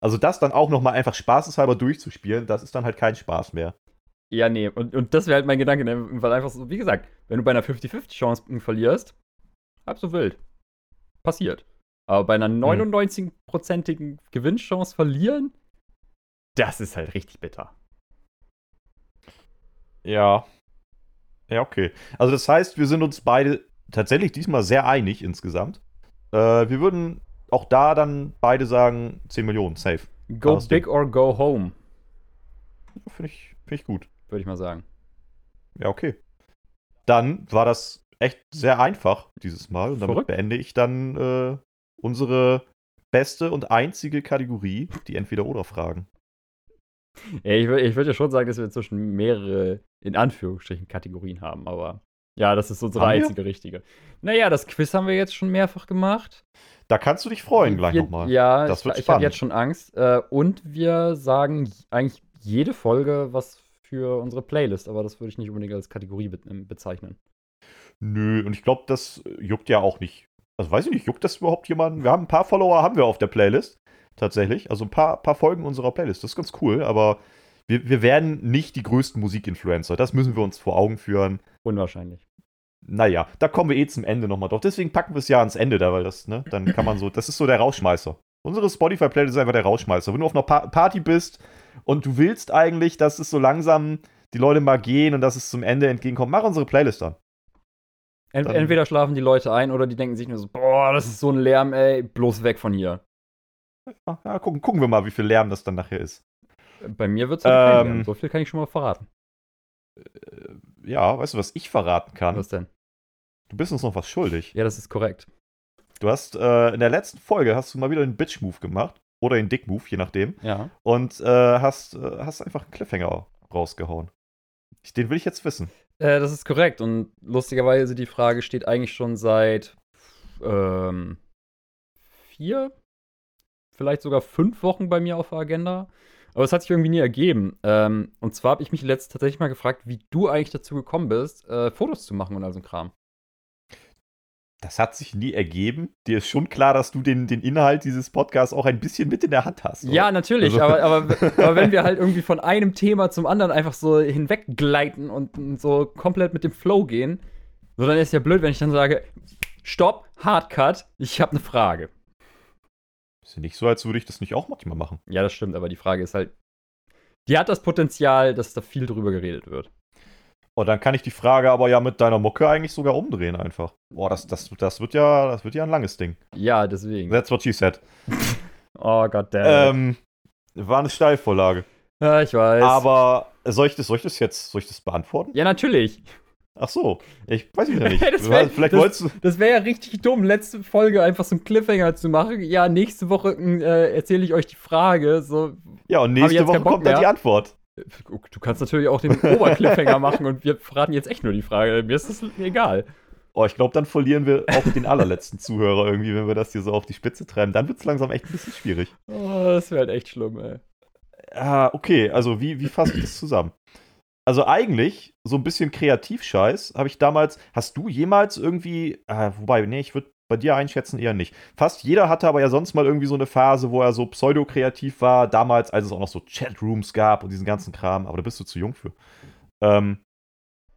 Also das dann auch nochmal einfach spaßeshalber durchzuspielen, das ist dann halt kein Spaß mehr. Ja, nee. Und, und das wäre halt mein Gedanke, ne? weil einfach so, wie gesagt, wenn du bei einer 50-50-Chance verlierst, halb so wild. Passiert. Aber bei einer 99-prozentigen Gewinnchance verlieren, das ist halt richtig bitter. Ja. Ja, okay. Also das heißt, wir sind uns beide tatsächlich diesmal sehr einig insgesamt. Äh, wir würden auch da dann beide sagen 10 Millionen, safe. Go big or go home, Finde ich, find ich gut. Würde ich mal sagen. Ja, okay. Dann war das echt sehr einfach dieses Mal. Und damit Verrückt. beende ich dann äh, unsere beste und einzige Kategorie, die Entweder-Oder-Fragen. Ja, ich würde ich würd ja schon sagen, dass wir inzwischen mehrere, in Anführungsstrichen, Kategorien haben, aber ja, das ist unsere Haben wir? einzige richtige. Naja, das Quiz haben wir jetzt schon mehrfach gemacht. Da kannst du dich freuen gleich nochmal. Ja, Das ich, wird ich habe spannend. jetzt schon Angst. Äh, und wir sagen eigentlich jede Folge was für unsere Playlist, aber das würde ich nicht unbedingt als Kategorie be ähm, bezeichnen. Nö, und ich glaube, das juckt ja auch nicht. Also weiß ich nicht, juckt das überhaupt jemanden? Wir haben ein paar Follower, haben wir auf der Playlist. Tatsächlich. Also ein paar, paar Folgen unserer Playlist. Das ist ganz cool, aber wir, wir werden nicht die größten Musikinfluencer. Das müssen wir uns vor Augen führen. Unwahrscheinlich. Naja, da kommen wir eh zum Ende nochmal drauf. Deswegen packen wir es ja ans Ende da, weil das, ne, dann kann man so, das ist so der Rauschmeißer. Unsere Spotify-Playlist ist einfach der Rauschmeißer. Wenn du auf einer pa Party bist und du willst eigentlich, dass es so langsam die Leute mal gehen und dass es zum Ende entgegenkommt, mach unsere Playlist an. Ent Dann- entweder schlafen die Leute ein oder die denken sich nur so, boah, das ist so ein Lärm, ey, bloß weg von hier. Ja, ja, gucken, gucken wir mal, wie viel Lärm das dann nachher ist. Bei mir wird es halt Ähm. So viel kann ich schon mal verraten. Ja, weißt du, was ich verraten kann? Was denn? Du bist uns noch was schuldig. Ja, das ist korrekt. Du hast äh, in der letzten Folge hast du mal wieder einen Bitch-Move gemacht. Oder einen Dick-Move, je nachdem. Ja. Und äh, hast, äh, hast einfach einen Cliffhanger rausgehauen. Ich- Den will ich jetzt wissen. Äh, das ist korrekt. Und lustigerweise, die Frage steht eigentlich schon seit ähm, vier, vielleicht sogar fünf Wochen bei mir auf der Agenda. Aber es hat sich irgendwie nie ergeben. Ähm, und zwar habe ich mich letzt tatsächlich mal gefragt, wie du eigentlich dazu gekommen bist, äh, Fotos zu machen und all so ein Kram. Das hat sich nie ergeben. Dir ist schon klar, dass du den, den Inhalt dieses Podcasts auch ein bisschen mit in der Hand hast. oder? Ja, natürlich, Also- aber, aber, aber wenn wir halt irgendwie von einem Thema zum anderen einfach so hinweggleiten und so komplett mit dem Flow gehen, so dann ist ja blöd, wenn ich dann sage, stopp, Hardcut, ich habe eine Frage. Ist ja nicht so, als würde ich das nicht auch manchmal machen. Ja, das stimmt, aber die Frage ist halt, die hat das Potenzial, dass da viel drüber geredet wird. Und dann kann ich die Frage aber ja mit deiner Mucke eigentlich sogar umdrehen einfach. Boah, das, das, das, wird, ja, das wird ja ein langes Ding. Ja, deswegen. That's what she said. Oh Gott. Ähm, war eine Steilvorlage. ja, ich weiß. Aber soll ich, das, soll ich das jetzt soll ich das beantworten? ja, natürlich. Ach so, ich weiß ja nicht. das wäre wär, wär ja richtig dumm, letzte Folge einfach so einen Cliffhanger zu machen. Ja, nächste Woche äh, erzähle ich euch die Frage. So, ja, und nächste Woche kommt dann die Antwort. Du kannst natürlich auch den Obercliffhanger machen und wir verraten jetzt echt nur die Frage. Mir ist das egal. Oh, ich glaube, dann verlieren wir auch den allerletzten Zuhörer irgendwie, wenn wir das hier so auf die Spitze treiben. Dann wird es langsam echt ein bisschen schwierig. Oh, das wäre halt echt schlimm, ey. Ah, okay, also wie, wie fasse ich das zusammen? Also eigentlich, so ein bisschen Kreativscheiß habe ich damals. Hast du jemals irgendwie. Äh, wobei, nee, ich würde bei dir einschätzen eher nicht. Fast jeder hatte aber ja sonst mal irgendwie so eine Phase, wo er so pseudo-kreativ war. Damals, als es auch noch so Chatrooms gab und diesen ganzen Kram. Aber da bist du zu jung für. Ähm,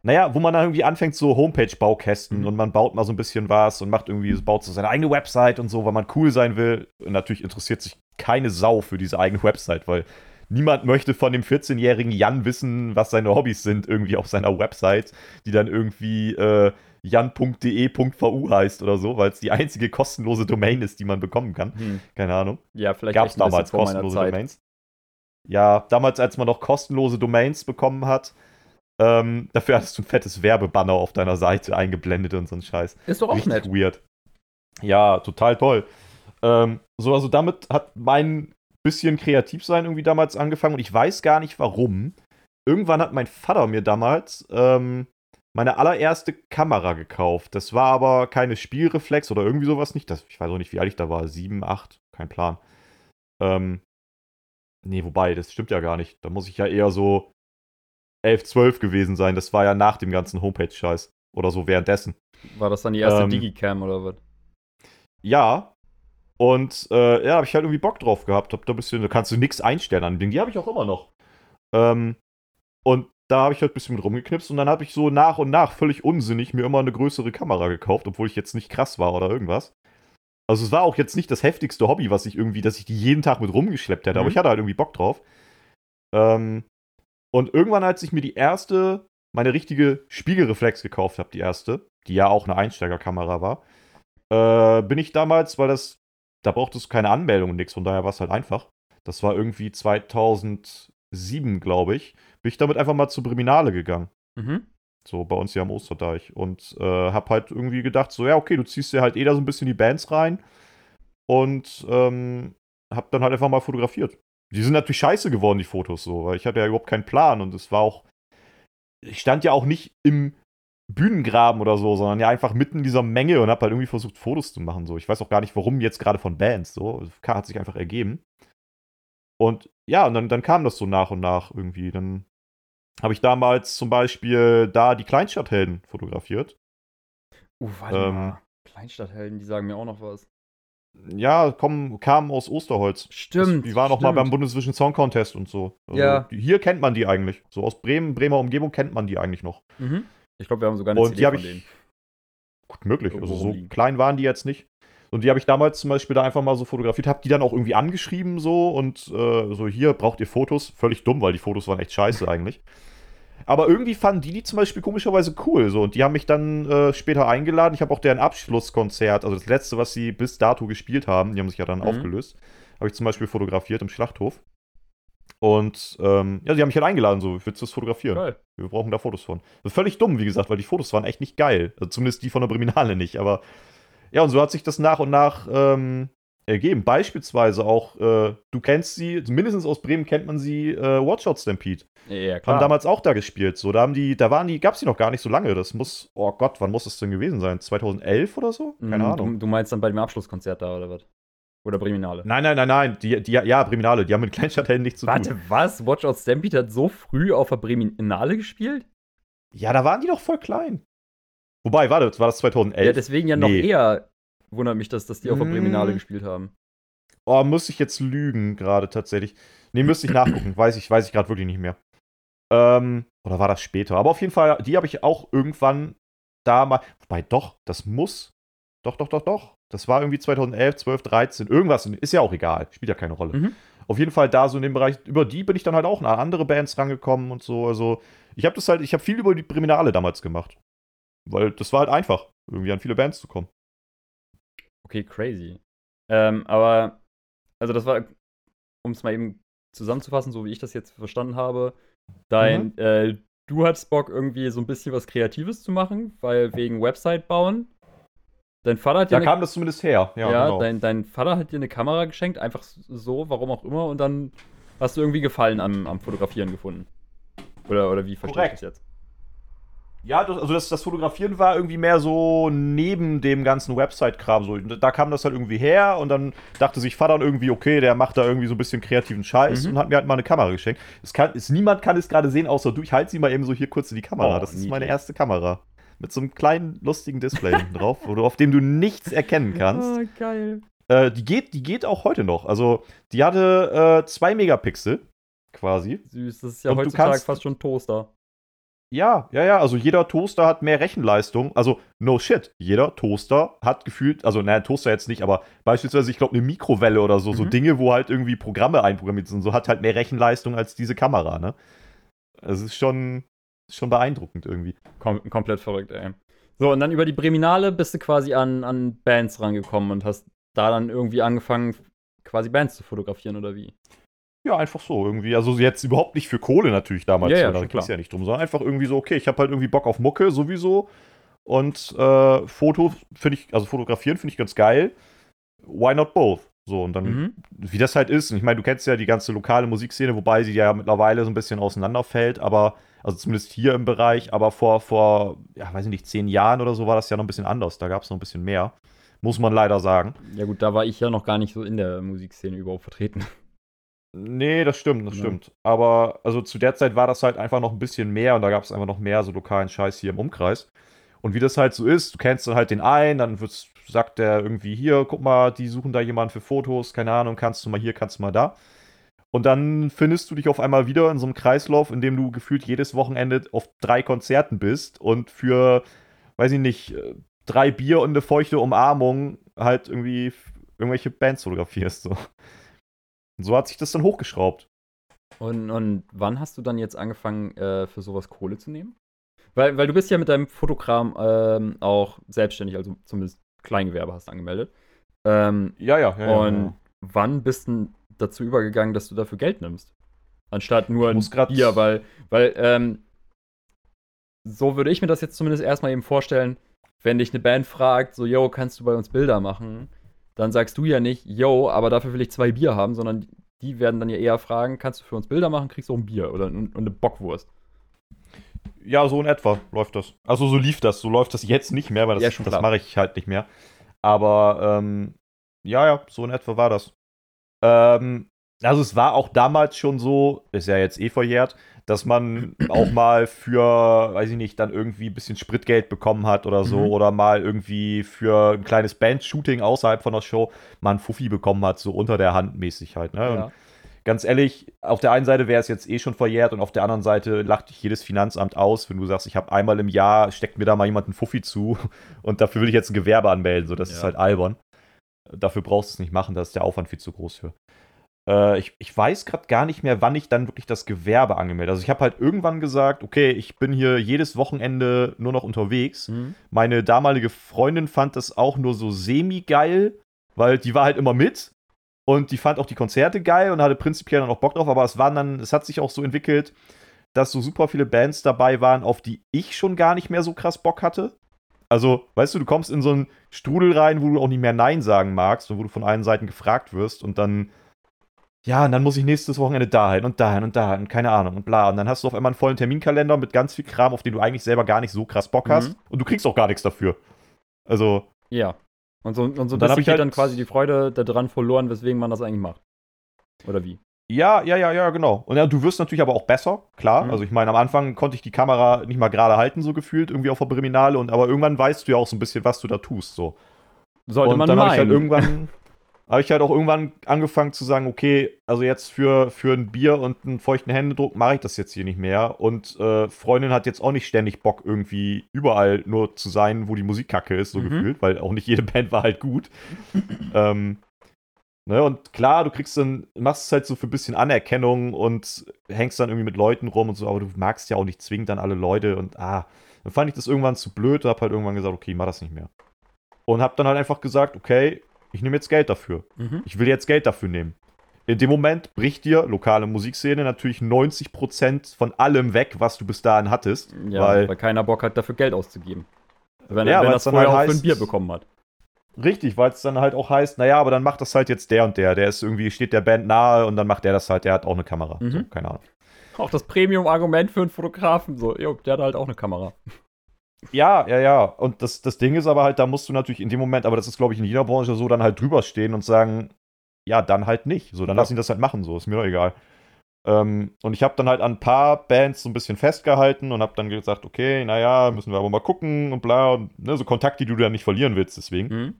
naja, wo man dann irgendwie anfängt, so Homepage-Baukästen mhm. und man baut mal so ein bisschen was und macht irgendwie, baut so seine eigene Website und so, weil man cool sein will. Und natürlich interessiert sich keine Sau für diese eigene Website, weil niemand möchte von dem 14-jährigen Jan wissen, was seine Hobbys sind, irgendwie auf seiner Website, die dann irgendwie äh, jan.de.vu heißt oder so, weil es die einzige kostenlose Domain ist, die man bekommen kann. Hm. Keine Ahnung. Ja, vielleicht gab es damals kostenlose Domains. Ja, damals, als man noch kostenlose Domains bekommen hat, ähm, dafür hattest du ein fettes Werbebanner auf deiner Seite eingeblendet und so ein Scheiß. Ist doch auch Richtig nett. weird. Ja, total toll. Ähm, so, also damit hat mein bisschen kreativ sein irgendwie damals angefangen und ich weiß gar nicht warum. Irgendwann hat mein Vater mir damals ähm, meine allererste Kamera gekauft. Das war aber keine Spielreflex oder irgendwie sowas nicht. Das, ich weiß auch nicht, wie alt ich da war. Sieben, acht, kein Plan. Ähm, nee, wobei, das stimmt ja gar nicht. Da muss ich ja eher so 11, 12 gewesen sein. Das war ja nach dem ganzen Homepage-Scheiß. Oder so währenddessen. War das dann die erste ähm, Digicam oder was? Ja. Und äh, ja, habe ich halt irgendwie Bock drauf gehabt. Hab da ein bisschen, da kannst du nichts einstellen an dem Ding. Die habe ich auch immer noch. Ähm, und da habe ich halt ein bisschen mit rumgeknipst und dann habe ich so nach und nach völlig unsinnig mir immer eine größere Kamera gekauft, obwohl ich jetzt nicht krass war oder irgendwas. Also es war auch jetzt nicht das heftigste Hobby, was ich irgendwie, dass ich die jeden Tag mit rumgeschleppt hätte, mhm. aber ich hatte halt irgendwie Bock drauf. Ähm, und irgendwann, als ich mir die erste, meine richtige Spiegelreflex gekauft habe, die erste, die ja auch eine Einsteigerkamera war, äh, bin ich damals, weil das, da brauchte es keine Anmeldung und nichts, von daher war es halt einfach. Das war irgendwie 2007, glaube ich. Bin ich damit einfach mal zur Briminale gegangen. Mhm. So bei uns hier am Osterdeich. Und äh, hab halt irgendwie gedacht, so, ja, okay, du ziehst dir halt eh da so ein bisschen die Bands rein. Und ähm, hab dann halt einfach mal fotografiert. Die sind natürlich scheiße geworden, die Fotos so, weil ich hatte ja überhaupt keinen Plan und es war auch. Ich stand ja auch nicht im Bühnengraben oder so, sondern ja einfach mitten in dieser Menge und hab halt irgendwie versucht, Fotos zu machen. So. Ich weiß auch gar nicht, warum jetzt gerade von Bands. So. Hat sich einfach ergeben. Und ja, und dann, dann kam das so nach und nach irgendwie. Dann habe ich damals zum Beispiel da die Kleinstadthelden fotografiert. Uh, warte ähm, mal. Kleinstadthelden, die sagen mir auch noch was. Ja, kommen, kamen aus Osterholz. Stimmt. Das, die waren auch mal beim Bundesvision Song Contest und so. Also, ja. Hier kennt man die eigentlich. So aus Bremen, Bremer Umgebung kennt man die eigentlich noch. Mhm. Ich glaube, wir haben sogar eine und CD von denen. Gut möglich. also so liegen. klein waren die jetzt nicht. Und die habe ich damals zum Beispiel da einfach mal so fotografiert, habe die dann auch irgendwie angeschrieben so und äh, so hier braucht ihr Fotos. Völlig dumm, weil die Fotos waren echt scheiße eigentlich. Aber irgendwie fanden die die zum Beispiel komischerweise cool. So. Und die haben mich dann äh, später eingeladen. Ich habe auch deren Abschlusskonzert, also das letzte, was sie bis dato gespielt haben, die haben sich ja dann mhm. aufgelöst, habe ich zum Beispiel fotografiert im Schlachthof. Und ähm, ja, sie haben mich halt eingeladen, so, willst du das fotografieren? Geil. Wir brauchen da Fotos von. Ist völlig dumm, wie gesagt, weil die Fotos waren echt nicht geil. Also zumindest die von der Briminale nicht. Aber ja, und so hat sich das nach und nach ähm, ergeben. Beispielsweise auch, äh, du kennst sie, mindestens aus Bremen kennt man sie, äh, Watchout Stampede. Ja, klar. Haben damals auch da gespielt. So, da haben die, da waren die, gab es die noch gar nicht so lange. Das muss, oh Gott, wann muss das denn gewesen sein? 2011 oder so? Keine mm, Ahnung. Du, du, meinst dann bei dem Abschlusskonzert da oder was? Oder Briminale? Nein, nein, nein, nein. Die, die, ja, Briminale. Die haben mit Kleinstadthelden nichts zu Warte, tun. Warte, was? Watchout Stampede hat so früh auf der Briminale gespielt? Ja, da waren die doch voll klein. Wobei, warte, war das 2011? Ja, deswegen ja noch nee. eher wundert mich, dass, dass die auf der Briminale mm. gespielt haben. Oh, muss ich jetzt lügen gerade tatsächlich. Nee, müsste ich nachgucken. weiß ich, weiß ich gerade wirklich nicht mehr. Ähm, oder war das später? Aber auf jeden Fall, die habe ich auch irgendwann da mal. Wobei, doch, das muss. Doch, doch, doch, doch. Das war irgendwie 2011, 12, 13. Irgendwas. Ist ja auch egal. Spielt ja keine Rolle. Mhm. Auf jeden Fall da so in dem Bereich. Über die bin ich dann halt auch an andere Bands rangekommen und so. Also, ich habe das halt. Ich habe viel über die Priminale damals gemacht. Weil das war halt einfach, irgendwie an viele Bands zu kommen. Okay, crazy. Ähm, aber also das war, um es mal eben zusammenzufassen, so wie ich das jetzt verstanden habe, dein, mhm. äh, du hattest Bock, irgendwie so ein bisschen was Kreatives zu machen, weil wegen Website bauen. Dein Vater hat dir. Da eine, kam das zumindest her, ja. ja genau. dein, dein Vater hat dir eine Kamera geschenkt, einfach so, warum auch immer, und dann hast du irgendwie Gefallen am, am Fotografieren gefunden. Oder, oder wie verstehe ich das jetzt? Ja, das, also das, das, Fotografieren war irgendwie mehr so neben dem ganzen Website-Kram. So. Da kam das halt irgendwie her und dann dachte sich Vater irgendwie, okay, der macht da irgendwie so ein bisschen kreativen Scheiß mhm. und hat mir halt mal eine Kamera geschenkt. Es kann, es, niemand kann es gerade sehen, außer du. Ich halte sie mal eben so hier kurz in die Kamera. Oh, das ist meine erste Kamera. Mit so einem kleinen, lustigen Display drauf, du, auf dem du nichts erkennen kannst. Oh, geil. Äh, die, geht, die geht auch heute noch. Also, die hatte 2 äh, Megapixel quasi. Süß, das ist ja und heutzutage kannst, fast schon Toaster. Ja, ja, ja. Also jeder Toaster hat mehr Rechenleistung. Also, no shit. Jeder Toaster hat gefühlt, also, naja, Toaster jetzt nicht, aber beispielsweise, ich glaube, eine Mikrowelle oder so, mhm. so Dinge, wo halt irgendwie Programme einprogrammiert sind, so hat halt mehr Rechenleistung als diese Kamera, ne? Es ist schon, schon beeindruckend irgendwie. Kom komplett verrückt, ey. So, und dann über die Breminale bist du quasi an, an Bands rangekommen und hast da dann irgendwie angefangen, quasi Bands zu fotografieren, oder wie? Ja, einfach so irgendwie. Also jetzt überhaupt nicht für Kohle natürlich damals. Ja, ja, da ging es ja nicht drum, sondern einfach irgendwie so, okay, ich habe halt irgendwie Bock auf Mucke sowieso. Und äh, Foto finde ich, also fotografieren finde ich ganz geil. Why not both? So, und dann, mhm. wie das halt ist, und ich meine, du kennst ja die ganze lokale Musikszene, wobei sie ja mittlerweile so ein bisschen auseinanderfällt, aber, also zumindest hier im Bereich, aber vor, vor, ja, weiß ich nicht, zehn Jahren oder so war das ja noch ein bisschen anders. Da gab es noch ein bisschen mehr. Muss man leider sagen. Ja, gut, da war ich ja noch gar nicht so in der Musikszene überhaupt vertreten. Nee, das stimmt, das ja. stimmt. Aber also zu der Zeit war das halt einfach noch ein bisschen mehr und da gab es einfach noch mehr so lokalen Scheiß hier im Umkreis. Und wie das halt so ist, du kennst dann halt den einen, dann wird's, sagt der irgendwie hier, guck mal, die suchen da jemanden für Fotos, keine Ahnung, kannst du mal hier, kannst du mal da. Und dann findest du dich auf einmal wieder in so einem Kreislauf, in dem du gefühlt jedes Wochenende auf drei Konzerten bist und für, weiß ich nicht, drei Bier und eine feuchte Umarmung halt irgendwie irgendwelche Bands fotografierst. So. Und so hat sich das dann hochgeschraubt. Und, und wann hast du dann jetzt angefangen, äh, für sowas Kohle zu nehmen? Weil, weil du bist ja mit deinem Fotokram ähm, auch selbstständig, also zumindest Kleingewerbe hast angemeldet. Ähm, ja, ja, ja. Und ja, ja. wann bist du dazu übergegangen, dass du dafür Geld nimmst? Anstatt nur ein Bier, weil, weil ähm, so würde ich mir das jetzt zumindest erstmal eben vorstellen, wenn dich eine Band fragt, so, yo, kannst du bei uns Bilder machen? Dann sagst du ja nicht, yo, aber dafür will ich zwei Bier haben, sondern die werden dann ja eher fragen, kannst du für uns Bilder machen, kriegst du auch ein Bier oder und eine Bockwurst. Ja, so in etwa läuft das. Also so lief das. So läuft das jetzt nicht mehr, weil das, ja, das mache ich halt nicht mehr. Aber ähm, ja, ja, so in etwa war das. Ähm, also es war auch damals schon so, ist ja jetzt eh verjährt, dass man auch mal für, weiß ich nicht, dann irgendwie ein bisschen Spritgeld bekommen hat oder so. Mhm. Oder mal irgendwie für ein kleines Band-Shooting außerhalb von der Show mal ein Fuffi bekommen hat, so unter der Hand mäßig halt. Ne? Ja. ganz ehrlich, auf der einen Seite wäre es jetzt eh schon verjährt und auf der anderen Seite lacht dich jedes Finanzamt aus, wenn du sagst, ich habe einmal im Jahr, steckt mir da mal jemand einen Fuffi zu und dafür will ich jetzt ein Gewerbe anmelden. So, das ja. ist halt albern. Dafür brauchst du es nicht machen, da ist der Aufwand viel zu groß für. Äh, ich, ich weiß gerade gar nicht mehr, wann ich dann wirklich das Gewerbe angemeldet habe. Also ich habe halt irgendwann gesagt, okay, ich bin hier jedes Wochenende nur noch unterwegs. Mhm. Meine damalige Freundin fand das auch nur so semi-geil, weil die war halt immer mit. Und die fand auch die Konzerte geil und hatte prinzipiell dann auch Bock drauf, aber es waren dann, es hat sich auch so entwickelt, dass so super viele Bands dabei waren, auf die ich schon gar nicht mehr so krass Bock hatte. Also, weißt du, du kommst in so einen Strudel rein, wo du auch nicht mehr Nein sagen magst und wo du von allen Seiten gefragt wirst und dann ja, und dann muss ich nächstes Wochenende dahin und dahin und dahin, keine Ahnung und bla. Und dann hast du auf einmal einen vollen Terminkalender mit ganz viel Kram, auf den du eigentlich selber gar nicht so krass Bock hast mhm. und du kriegst auch gar nichts dafür. Also. Ja. Und so, und so und dann habe ich halt dann quasi die Freude daran verloren, weswegen man das eigentlich macht. Oder wie? Ja, ja, ja, ja, genau. Und ja, du wirst natürlich aber auch besser, klar. Mhm. Also ich meine, am Anfang konnte ich die Kamera nicht mal gerade halten, so gefühlt, irgendwie auf der Briminale. Und aber irgendwann weißt du ja auch so ein bisschen, was du da tust. So. Sollte und man dann habe ich halt irgendwann. habe ich halt auch irgendwann angefangen zu sagen, okay, also jetzt für, für ein Bier und einen feuchten Händedruck mache ich das jetzt hier nicht mehr. Und äh, Freundin hat jetzt auch nicht ständig Bock, irgendwie überall nur zu sein, wo die Musik kacke ist, so mhm. gefühlt, weil auch nicht jede Band war halt gut. ähm, ne, und klar, du kriegst dann, machst es halt so für ein bisschen Anerkennung und hängst dann irgendwie mit Leuten rum und so, aber du magst ja auch nicht zwingend dann alle Leute und ah, dann fand ich das irgendwann zu blöd und hab halt irgendwann gesagt, okay, mach das nicht mehr. Und hab dann halt einfach gesagt, okay, ich nehme jetzt Geld dafür. Mhm. Ich will jetzt Geld dafür nehmen. in dem Moment bricht dir lokale Musikszene natürlich 90% von allem weg, was du bis dahin hattest. Ja, weil, weil keiner Bock hat, dafür Geld auszugeben. Wenn, Ja, wenn das vorher halt auch für ein Bier bekommen hat. Richtig, weil es dann halt auch heißt, naja, aber dann macht das halt jetzt der und der. Der ist irgendwie, steht der Band nahe und dann macht der das halt, der hat auch eine Kamera. Mhm. So, keine Ahnung. Auch das Premium-Argument für einen Fotografen. So, jo, der hat halt auch eine Kamera. Ja, ja, ja. Und das, das Ding ist aber halt, da musst du natürlich in dem Moment, aber das ist, glaube ich, in jeder Branche so, dann halt drüber stehen und sagen, ja, dann halt nicht. So, dann lass ihn das halt machen, so, ist mir doch egal. Ähm, und ich habe dann halt an ein paar Bands so ein bisschen festgehalten und habe dann gesagt, okay, naja, müssen wir aber mal gucken und bla. Und, ne, so Kontakte, die du dann nicht verlieren willst, deswegen. Hm?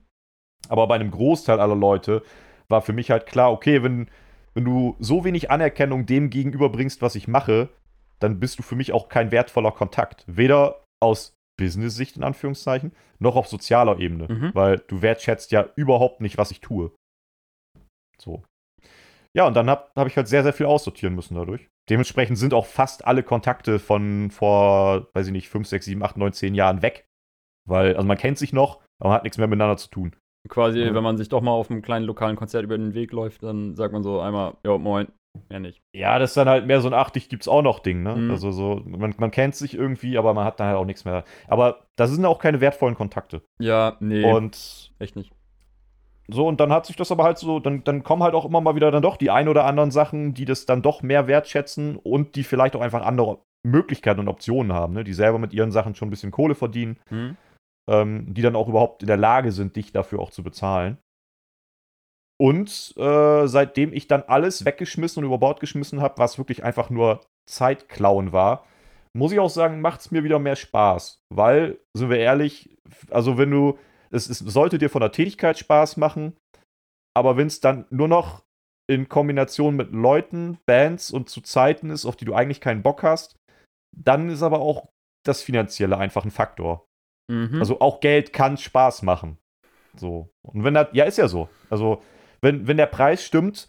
Aber bei einem Großteil aller Leute war für mich halt klar, okay, wenn, wenn du so wenig Anerkennung dem gegenüberbringst, was ich mache, dann bist du für mich auch kein wertvoller Kontakt. Weder aus Business-Sicht in Anführungszeichen, noch auf sozialer Ebene. Mhm. Weil du wertschätzt ja überhaupt nicht, was ich tue. So. Ja, und dann habe hab ich halt sehr, sehr viel aussortieren müssen dadurch. Dementsprechend sind auch fast alle Kontakte von vor, weiß ich nicht, 5, 6, 7, 8, 9, 10 Jahren weg. Weil, also man kennt sich noch, aber man hat nichts mehr miteinander zu tun. Quasi, Ja. wenn man sich doch mal auf einem kleinen lokalen Konzert über den Weg läuft, dann sagt man so einmal, ja, moin, mehr nicht. Ja, das ist dann halt mehr so ein Ach, dich gibt's auch noch Ding, ne? Mhm. Also so, man, man kennt sich irgendwie, aber man hat dann halt auch nichts mehr. Aber das sind auch keine wertvollen Kontakte. Ja, nee, Und echt nicht. so, und dann hat sich das aber halt so, dann, dann kommen halt auch immer mal wieder dann doch die ein oder anderen Sachen, die das dann doch mehr wertschätzen und die vielleicht auch einfach andere Möglichkeiten und Optionen haben, ne? Die selber mit ihren Sachen schon ein bisschen Kohle verdienen, Hm? ähm, die dann auch überhaupt in der Lage sind, dich dafür auch zu bezahlen. Und äh, seitdem ich dann alles weggeschmissen und über Bord geschmissen habe, was wirklich einfach nur Zeitklauen war, muss ich auch sagen, macht es mir wieder mehr Spaß. Weil, sind wir ehrlich, also wenn du, es, es sollte dir von der Tätigkeit Spaß machen, aber wenn es dann nur noch in Kombination mit Leuten, Bands und zu Zeiten ist, auf die du eigentlich keinen Bock hast, dann ist aber auch das Finanzielle einfach ein Faktor. Mhm. Also auch Geld kann Spaß machen. So. Und wenn das, ja, ist ja so. Also, wenn, wenn der Preis stimmt,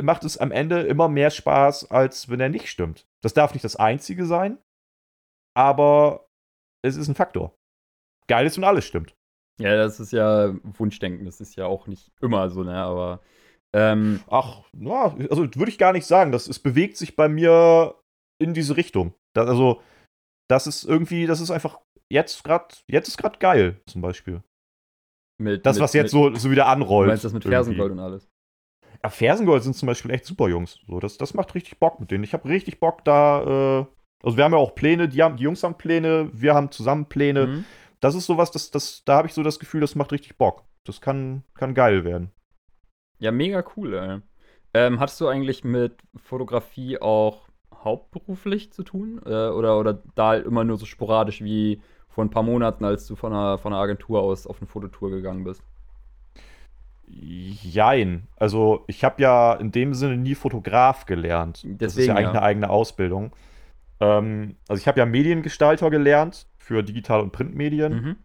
macht es am Ende immer mehr Spaß, als wenn er nicht stimmt. Das darf nicht das Einzige sein, aber es ist ein Faktor. Geil ist, wenn alles stimmt. ja, das ist ja Wunschdenken, das ist ja auch nicht immer so, ne, aber ähm, Ach, ja, also würde ich gar nicht sagen. Das, es bewegt sich bei mir in diese Richtung. Das, also, das ist irgendwie, das ist einfach jetzt gerade, jetzt ist gerade geil, zum Beispiel. Mit Das, mit, was jetzt mit, so, so wieder Du anrollt. meinst das mit irgendwie. Fersengold und alles? Ja, Fersengold sind zum Beispiel echt super Jungs. So, das, das macht richtig Bock mit denen. Ich habe richtig Bock da. Äh, also wir haben ja auch Pläne, die, haben, die Jungs haben Pläne, wir haben zusammen Pläne. Mhm. Das ist sowas, das, das, da habe ich so das Gefühl, das macht richtig Bock. Das kann, kann geil werden. Ja, mega cool, ey. Ähm, hattest du eigentlich mit Fotografie auch hauptberuflich zu tun? Äh, oder, oder da halt immer nur so sporadisch wie vor ein paar Monaten, als du von einer, von einer Agentur aus auf eine Fototour gegangen bist? Jein. Also ich habe ja in dem Sinne nie Fotograf gelernt. das ist Deswegen, ja eigentlich ja. eine eigene Ausbildung. Ähm, also ich habe ja Mediengestalter gelernt für Digital- und Printmedien. Mhm.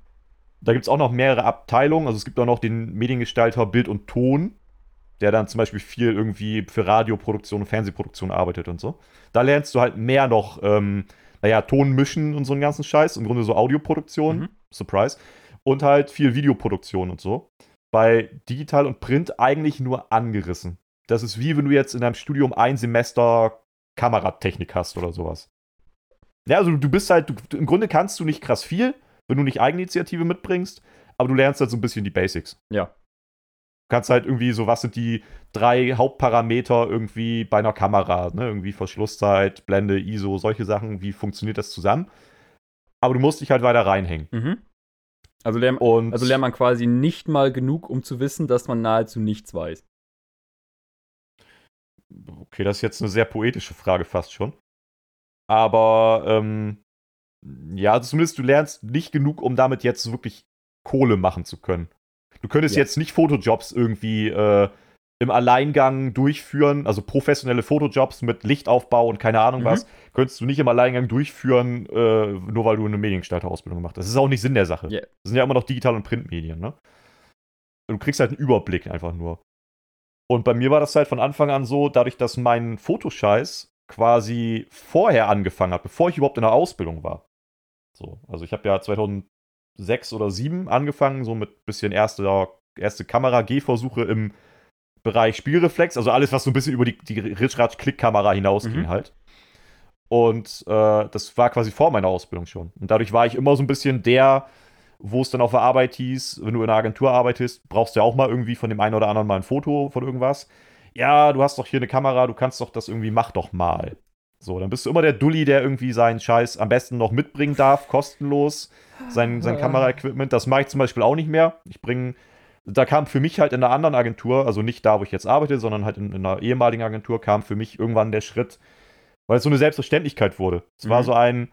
Da gibt es auch noch mehrere Abteilungen. Also es gibt auch noch den Mediengestalter Bild und Ton, der dann zum Beispiel viel irgendwie für Radioproduktion und Fernsehproduktion arbeitet und so. Da lernst du halt mehr noch, ähm, naja, Ton mischen und so einen ganzen Scheiß. Im Grunde so Audioproduktion, Mhm. Surprise. Und halt viel Videoproduktion und so. Bei Digital und Print eigentlich nur angerissen. Das ist wie wenn du jetzt in deinem Studium ein Semester Kameratechnik hast oder sowas. Ja, also du bist halt, du, im Grunde kannst du nicht krass viel, wenn du nicht Eigeninitiative mitbringst, aber du lernst halt so ein bisschen die Basics. Ja. Du kannst halt irgendwie so, was sind die drei Hauptparameter irgendwie bei einer Kamera, ne? Irgendwie Verschlusszeit, Blende, ISO, solche Sachen, wie funktioniert das zusammen? Aber du musst dich halt weiter reinhängen. Mhm. Also, lernt, Und also lernt man quasi nicht mal genug, um zu wissen, dass man nahezu nichts weiß. Okay, das ist jetzt eine sehr poetische Frage fast schon. Aber ähm, ja, also zumindest du lernst nicht genug, um damit jetzt wirklich Kohle machen zu können. Du könntest Ja. jetzt nicht Fotojobs irgendwie äh, im Alleingang durchführen, also professionelle Fotojobs mit Lichtaufbau und keine Ahnung Mhm. was, könntest du nicht im Alleingang durchführen, äh, nur weil du eine Mediengestalter-Ausbildung gemacht hast. Das ist auch nicht Sinn der Sache. Ja. Das sind ja immer noch Digital- und Printmedien, ne? Du kriegst halt einen Überblick einfach nur. Und bei mir war das halt von Anfang an so, dadurch, dass mein Fotoscheiß quasi vorher angefangen hat, bevor ich überhaupt in der Ausbildung war. So, also ich habe ja 2006 oder 2007 angefangen, so mit bisschen erste, erste Kamera-Gehversuche im Bereich Spielreflex, also alles, was so ein bisschen über die, die Ritschratsch-Klickkamera hinausging Mhm. halt. Und äh, das war quasi vor meiner Ausbildung schon. Und dadurch war ich immer so ein bisschen der, wo es dann auf der Arbeit hieß, wenn du in einer Agentur arbeitest, brauchst du ja auch mal irgendwie von dem einen oder anderen mal ein Foto von irgendwas. Ja, du hast doch hier eine Kamera, du kannst doch das irgendwie, mach doch mal. So, dann bist du immer der Dulli, der irgendwie seinen Scheiß am besten noch mitbringen darf, kostenlos, sein, sein Ja. Kameraequipment. Das mache ich zum Beispiel auch nicht mehr. Ich bringe, da kam für mich halt in einer anderen Agentur, also nicht da, wo ich jetzt arbeite, sondern halt in, in einer ehemaligen Agentur, kam für mich irgendwann der Schritt, weil es so eine Selbstverständlichkeit wurde. Es war Mhm. so ein,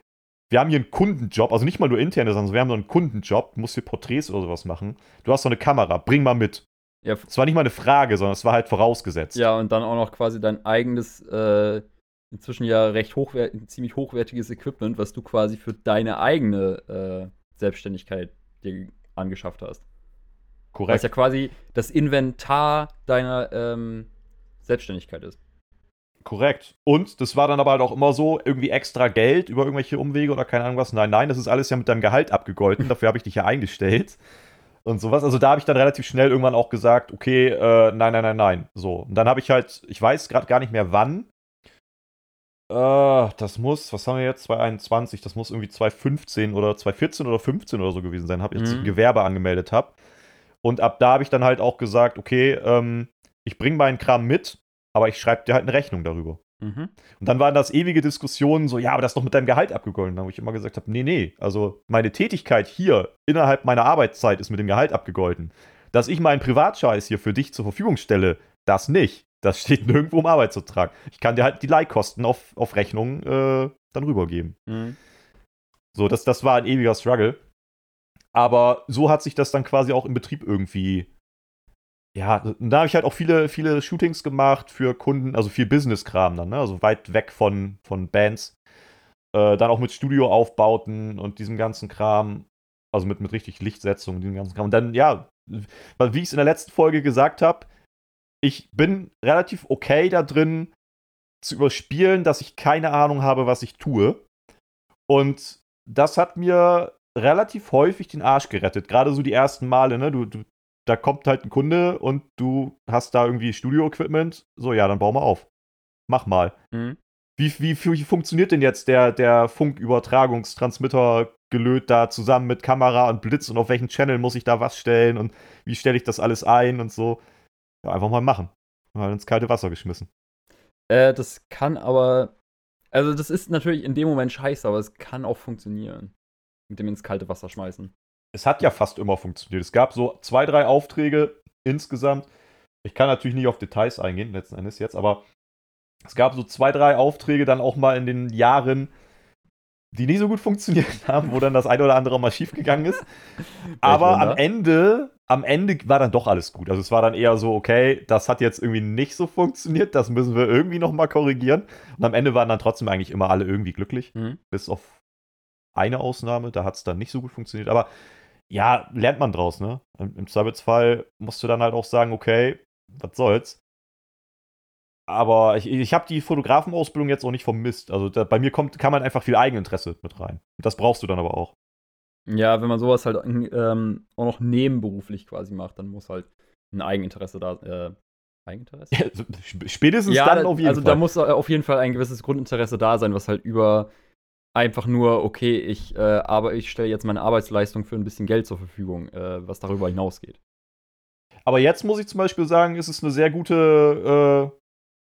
wir haben hier einen Kundenjob, also nicht mal nur interne, sondern wir haben so einen Kundenjob, du musst hier Porträts oder sowas machen. Du hast so eine Kamera, bring mal mit. Ja, Es war nicht mal eine Frage, sondern es war halt vorausgesetzt. Ja, und dann auch noch quasi dein eigenes, äh, inzwischen ja recht hochwert ziemlich hochwertiges Equipment, was du quasi für deine eigene äh, Selbstständigkeit dir angeschafft hast. Was Korrekt. ja quasi das Inventar deiner ähm, Selbstständigkeit ist. Korrekt. Und das war dann aber halt auch immer so, irgendwie extra Geld über irgendwelche Umwege oder keine Ahnung was. Nein, nein, das ist alles ja mit deinem Gehalt abgegolten. Dafür habe ich dich ja eingestellt. Und sowas. Also da habe ich dann relativ schnell irgendwann auch gesagt, okay, äh, nein, nein, nein, nein. So. Und dann habe ich halt, ich weiß gerade gar nicht mehr wann. Äh, das muss, was haben wir jetzt? 2021, das muss irgendwie 2015 oder 2014 oder 15 oder so gewesen sein, habe ich jetzt Mhm. ein Gewerbe angemeldet habe. Und ab da habe ich dann halt auch gesagt, okay, ähm, ich bringe meinen Kram mit, aber ich schreibe dir halt eine Rechnung darüber. Mhm. Und dann waren das ewige Diskussionen, so, ja, aber das ist doch mit deinem Gehalt abgegolten. Da wo ich immer gesagt habe, nee, nee, also meine Tätigkeit hier innerhalb meiner Arbeitszeit ist mit dem Gehalt abgegolten. Dass ich meinen Privatscheiß hier für dich zur Verfügung stelle, das nicht. Das steht nirgendwo im Arbeitsvertrag. Ich kann dir halt die Leihkosten auf, auf Rechnung äh, dann rübergeben. Mhm. So, das, das war ein ewiger Struggle. Aber so hat sich das dann quasi auch im Betrieb irgendwie. Ja, da habe ich halt auch viele, viele Shootings gemacht für Kunden, also viel Business-Kram dann, ne? Also weit weg von, von Bands. Äh, dann auch mit Studioaufbauten und diesem ganzen Kram. Also mit, mit richtig Lichtsetzung und diesem ganzen Kram. Und dann, ja, wie ich es in der letzten Folge gesagt habe, ich bin relativ okay da drin zu überspielen, dass ich keine Ahnung habe, was ich tue. Und das hat mir relativ häufig den Arsch gerettet. Gerade so die ersten Male, ne? Du, du, da kommt halt ein Kunde und du hast da irgendwie Studio-Equipment. So, ja, dann bau mal auf. Mach mal. Mhm. Wie, wie, wie funktioniert denn jetzt der, der Funkübertragungstransmitter gelöt da zusammen mit Kamera und Blitz und auf welchen Channel muss ich da was stellen und wie stelle ich das alles ein und so? Einfach mal machen. Mal ins kalte Wasser geschmissen. Äh, das kann aber. Also, das ist natürlich in dem Moment scheiße, aber es kann auch funktionieren. Mit dem ins kalte Wasser schmeißen. es hat ja fast immer funktioniert. Es gab so zwei, drei Aufträge insgesamt. Ich kann natürlich nicht auf Details eingehen, letzten Endes jetzt, aber es gab so zwei, drei Aufträge dann auch mal in den Jahren, die nicht so gut funktioniert haben, wo dann das eine oder andere mal schief gegangen ist. Aber am Ende, am Ende war dann doch alles gut. Also es war dann eher so, okay, das hat jetzt irgendwie nicht so funktioniert, das müssen wir irgendwie noch mal korrigieren. Und am Ende waren dann trotzdem eigentlich immer alle irgendwie glücklich Mhm. bis auf eine Ausnahme, da hat es dann nicht so gut funktioniert. Aber ja, lernt man draus, ne? Im, im Zweifelsfall musst du dann halt auch sagen, okay, was soll's. Aber ich, ich habe die Fotografenausbildung jetzt auch nicht vermisst. Also da, bei mir kommt, kann man einfach viel Eigeninteresse mit rein. Das brauchst du dann aber auch. Ja, wenn man sowas halt ähm, auch noch nebenberuflich quasi macht, dann muss halt ein Eigeninteresse da. Äh, Eigeninteresse? Sp- Spätestens ja, dann da- auf jeden also Fall. da muss auf jeden Fall ein gewisses Grundinteresse da sein, was halt über einfach nur, okay, ich, äh, aber ich stelle jetzt meine Arbeitsleistung für ein bisschen Geld zur Verfügung, äh, was darüber hinausgeht. Aber jetzt muss ich zum Beispiel sagen, ist es eine sehr gute, äh,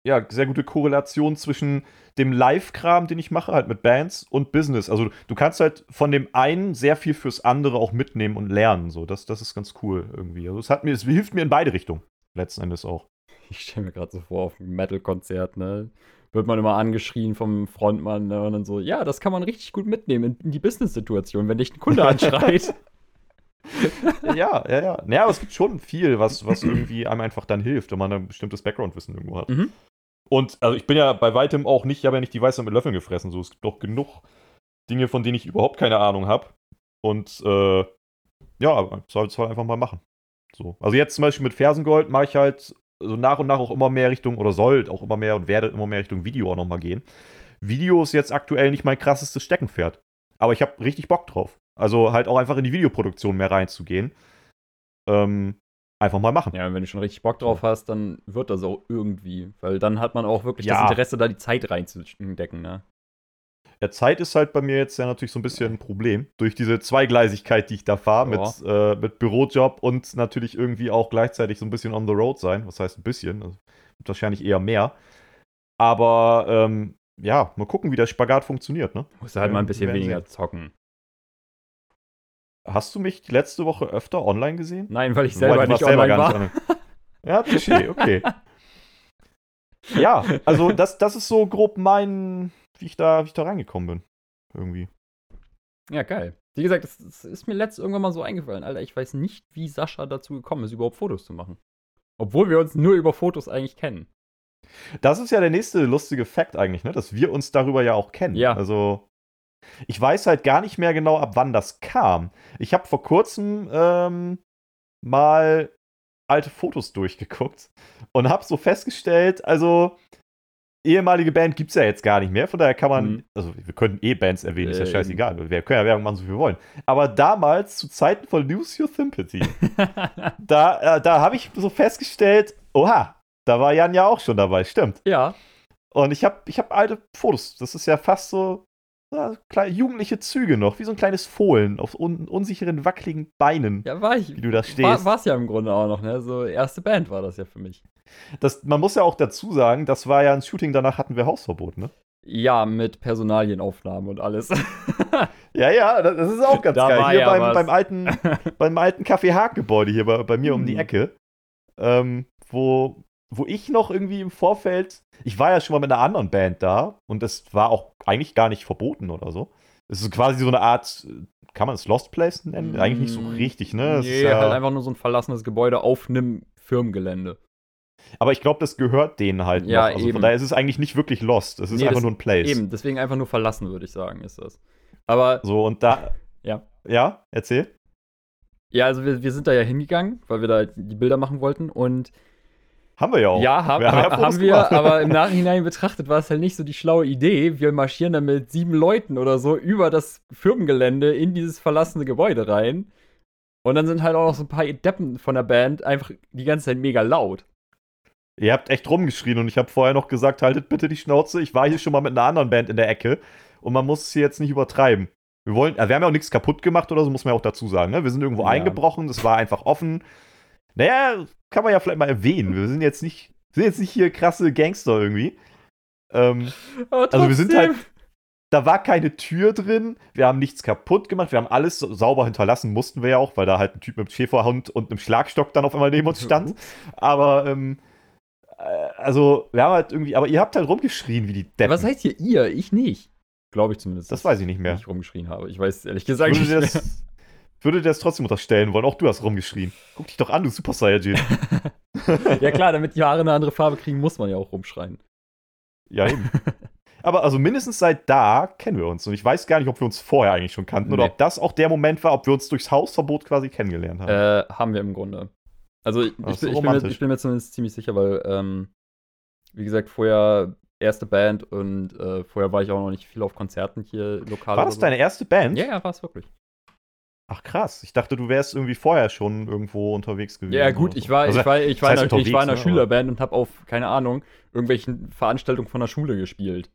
ja, sehr gute Korrelation zwischen dem Live-Kram, den ich mache, halt mit Bands und Business. Also du kannst halt von dem einen sehr viel fürs andere auch mitnehmen und lernen. So, das, das ist ganz cool irgendwie. Also es hat mir, es hilft mir in beide Richtungen, letzten Endes auch. Ich stelle mir gerade so vor, auf einem Metal-Konzert, ne? Wird man immer angeschrien vom Frontmann ne? und dann so, ja, das kann man richtig gut mitnehmen in, die Business-Situation, wenn dich ein Kunde anschreit. ja, ja, ja. Naja, aber es gibt schon viel, was, was irgendwie einem einfach dann hilft, wenn man ein bestimmtes Background-Wissen irgendwo hat. Mhm. Und also ich bin ja bei weitem auch nicht, ich habe ja nicht die Weisheit mit Löffeln gefressen. So, es gibt doch genug Dinge, von denen ich überhaupt keine Ahnung habe. Und äh, ja, soll es halt einfach mal machen. So. Also jetzt zum Beispiel mit Fersengold mache ich halt so nach und nach auch immer mehr Richtung, oder soll auch immer mehr und werde immer mehr Richtung Video auch nochmal gehen. Video ist jetzt aktuell nicht mein krassestes Steckenpferd. Aber ich habe richtig Bock drauf. Also halt auch einfach in die Videoproduktion mehr reinzugehen. Ähm, einfach mal machen. Ja, wenn du schon richtig Bock drauf hast, dann wird das auch irgendwie. Weil dann hat man auch wirklich ja. das Interesse, da die Zeit reinzudecken, ne? Ja, Zeit ist halt bei mir jetzt ja natürlich so ein bisschen ein Problem. Durch diese Zweigleisigkeit, die ich da fahre, mit, äh, mit Bürojob und natürlich irgendwie auch gleichzeitig so ein bisschen on the road sein. Was heißt ein bisschen? Also, wahrscheinlich eher mehr. Aber ähm, ja, mal gucken, wie der Spagat funktioniert, ne? Musst du halt mal ein bisschen weniger sehen. zocken. Hast du mich letzte Woche öfter online gesehen? Nein, weil ich selber weil, nicht online selber war. Nicht ja, Touché, okay. ja, also das, das ist so grob mein, wie ich da, wie ich da reingekommen bin. Irgendwie. Ja, geil. Wie gesagt, das, das ist mir letztes irgendwann mal so eingefallen. Alter, ich weiß nicht, wie Sascha dazu gekommen ist, überhaupt Fotos zu machen. Obwohl wir uns nur über Fotos eigentlich kennen. Das ist ja der nächste lustige Fakt eigentlich, ne? Dass wir uns darüber ja auch kennen. Ja. Also, ich weiß halt gar nicht mehr genau, ab wann das kam. Ich habe vor kurzem ähm, mal alte Fotos durchgeguckt und habe so festgestellt, also ehemalige Band gibt es ja jetzt gar nicht mehr, von daher kann man, mhm. also wir können eh Bands erwähnen, ist ja scheißegal, wir können ja Werbung machen, so wie wir wollen. Aber damals, zu Zeiten von Lose Your Sympathy, da, äh, da habe ich so festgestellt, oha, da war Jan ja auch schon dabei, stimmt. Ja. Und ich habe ich hab alte Fotos, das ist ja fast so ja, kleine, jugendliche Züge noch, wie so ein kleines Fohlen auf un unsicheren, wackeligen Beinen. Ja, war ich. Wie du da stehst. War es ja im Grunde auch noch, ne? So erste Band war das ja für mich. Das, man muss ja auch dazu sagen, das war ja ein Shooting, danach hatten wir Hausverbot, ne? Ja, mit Personalienaufnahmen und alles. ja, ja, das ist auch ganz da geil. Hier ja beim, beim, alten, beim alten Café Haag-Gebäude hier bei, bei mir hm. um die hm. Ecke, ähm, wo, wo ich noch irgendwie im Vorfeld, ich war ja schon mal mit einer anderen Band da und das war auch eigentlich gar nicht verboten oder so. Es ist quasi so eine Art, kann man es Lost Place nennen? Mm, eigentlich nicht so richtig, ne? Nee, ja, halt einfach nur so ein verlassenes Gebäude auf einem Firmengelände. Aber ich glaube, das gehört denen halt ja, noch. Also eben. von daher ist es eigentlich nicht wirklich Lost. Es ist nee, einfach nur ein Place. Eben, deswegen einfach nur verlassen, würde ich sagen, ist das. Aber. So, und da. Ja. Ja, erzähl. Ja, also wir, wir sind da ja hingegangen, weil wir da die Bilder machen wollten und haben wir ja auch. Ja, haben wir, haben, haben wir aber im Nachhinein betrachtet war es halt nicht so die schlaue Idee. Wir marschieren dann mit sieben Leuten oder so über das Firmengelände in dieses verlassene Gebäude rein. Und dann sind halt auch noch so ein paar Deppen von der Band einfach die ganze Zeit mega laut. Ihr habt echt rumgeschrien und ich habe vorher noch gesagt, haltet bitte die Schnauze. Ich war hier schon mal mit einer anderen Band in der Ecke und man muss es hier jetzt nicht übertreiben. Wir wollen, wir haben ja auch nichts kaputt gemacht oder so, muss man ja auch dazu sagen. Ne? Wir sind irgendwo ja. eingebrochen, das war einfach offen. Naja, kann man ja vielleicht mal erwähnen. Wir sind jetzt nicht, sind jetzt nicht hier krasse Gangster irgendwie. Ähm, also wir sind halt. Da war keine Tür drin, wir haben nichts kaputt gemacht, wir haben alles sauber hinterlassen, mussten wir ja auch, weil da halt ein Typ mit einem Schäferhund und einem Schlagstock dann auf einmal neben uns stand. Aber, ähm, äh, also, wir haben halt irgendwie, aber ihr habt halt rumgeschrien wie die Deppen. Was heißt hier ihr? Ich nicht. Glaube ich zumindest. Das weiß ich nicht mehr. Ich rumgeschrien habe. Ich weiß ehrlich gesagt nicht mehr würde dir das trotzdem unterstellen wollen. Auch du hast rumgeschrien. Guck dich doch an, du Super Saiyajin. ja klar, damit die Haare eine andere Farbe kriegen, muss man ja auch rumschreien. Ja, eben. Aber also mindestens seit da kennen wir uns. Und ich weiß gar nicht, ob wir uns vorher eigentlich schon kannten nee. oder ob das auch der Moment war, ob wir uns durchs Hausverbot quasi kennengelernt haben. Äh, haben wir im Grunde. Also ich, ich, bin, ich, bin, mir, ich bin, mir, zumindest ziemlich sicher, weil, ähm, wie gesagt, vorher erste Band und äh, vorher war ich auch noch nicht viel auf Konzerten hier lokal. War das so. deine erste Band? Ja, ja, war es wirklich. Ach krass, ich dachte, du wärst irgendwie vorher schon irgendwo unterwegs gewesen. Ja, gut, ich war, also, ich war, ich war, in, ich war in einer ne, Schülerband und habe auf, keine Ahnung, irgendwelchen Veranstaltungen von der Schule gespielt.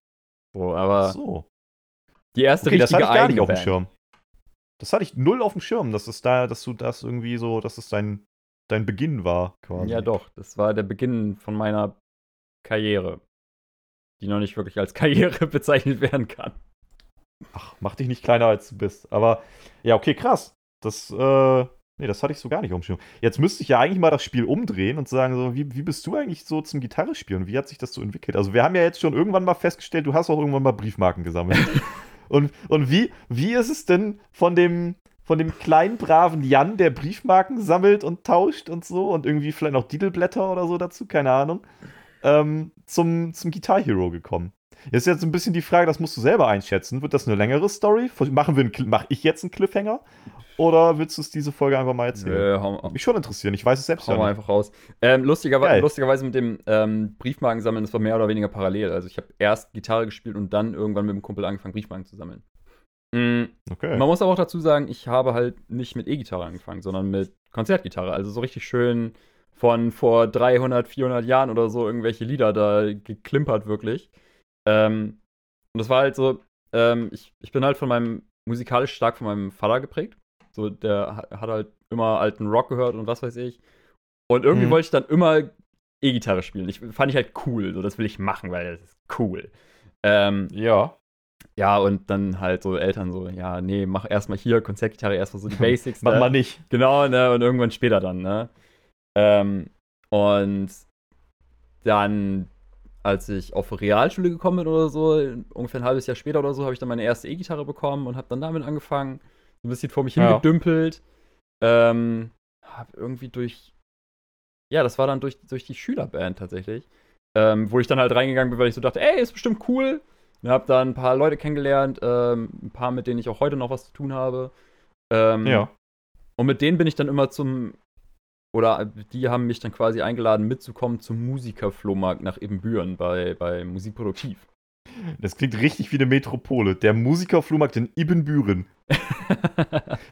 So, aber. Ach so. Die erste okay, richtige das hatte ich gar nicht auf dem Schirm. Das hatte ich null auf dem Schirm, dass es da, dass du das irgendwie so, dass es dein, dein Beginn war, quasi. Ja, doch, das war der Beginn von meiner Karriere. Die noch nicht wirklich als Karriere bezeichnet werden kann. Ach, mach dich nicht kleiner als du bist. Aber ja, okay, krass. Das, äh, nee, das hatte ich so gar nicht umschirm. Jetzt müsste ich ja eigentlich mal das Spiel umdrehen und sagen, so, wie, wie bist du eigentlich so zum Gitarre spielen? Wie hat sich das so entwickelt? Also, wir haben ja jetzt schon irgendwann mal festgestellt, du hast auch irgendwann mal Briefmarken gesammelt. und, und wie, wie ist es denn von dem, von dem kleinen, braven Jan, der Briefmarken sammelt und tauscht und so und irgendwie vielleicht noch Didelblätter oder so dazu, keine Ahnung, ähm, zum, zum Guitar Hero gekommen? Ist jetzt ein bisschen die Frage, das musst du selber einschätzen. Wird das eine längere Story? Machen wir mach ich jetzt einen Cliffhanger? Oder willst du es diese Folge einfach mal erzählen? Nö, Mich schon interessieren, ich weiß es selbst hau ja mal einfach raus. Ähm, lustigerweise, lustigerweise mit dem ähm, Briefmarken sammeln, das war mehr oder weniger parallel. Also ich habe erst Gitarre gespielt und dann irgendwann mit dem Kumpel angefangen, Briefmarken zu sammeln. Mhm. Okay. Man muss aber auch dazu sagen, ich habe halt nicht mit E-Gitarre angefangen, sondern mit Konzertgitarre. Also so richtig schön von vor 300, 400 Jahren oder so irgendwelche Lieder da geklimpert, wirklich. Ähm, und das war halt so, ähm, ich, ich bin halt von meinem, musikalisch stark von meinem Vater geprägt. So, der hat halt immer alten Rock gehört und was weiß ich. Und irgendwie mhm. wollte ich dann immer E-Gitarre spielen. Ich fand ich halt cool, so das will ich machen, weil das ist cool. Ähm, ja. Ja, und dann halt so Eltern so, ja, nee, mach erstmal hier Konzertgitarre, erstmal so die Basics. mach ne? mal nicht. Genau, ne, und irgendwann später dann, ne. Ähm, und dann, als ich auf Realschule gekommen bin oder so, ungefähr ein halbes Jahr später oder so, habe ich dann meine erste E-Gitarre bekommen und habe dann damit angefangen, so ein bisschen vor mich ja. hingedümpelt. Ähm, hab irgendwie durch, ja, das war dann durch, durch die Schülerband tatsächlich, ähm, wo ich dann halt reingegangen bin, weil ich so dachte, ey, ist bestimmt cool. Und hab dann ein paar Leute kennengelernt, ähm, ein paar, mit denen ich auch heute noch was zu tun habe. Ähm, ja. Und mit denen bin ich dann immer zum oder die haben mich dann quasi eingeladen, mitzukommen zum Musikerflohmarkt nach Ebenbüren bei, bei Musikproduktiv. Das klingt richtig wie eine Metropole. Der Musikerflohmarkt in Ibbenbüren.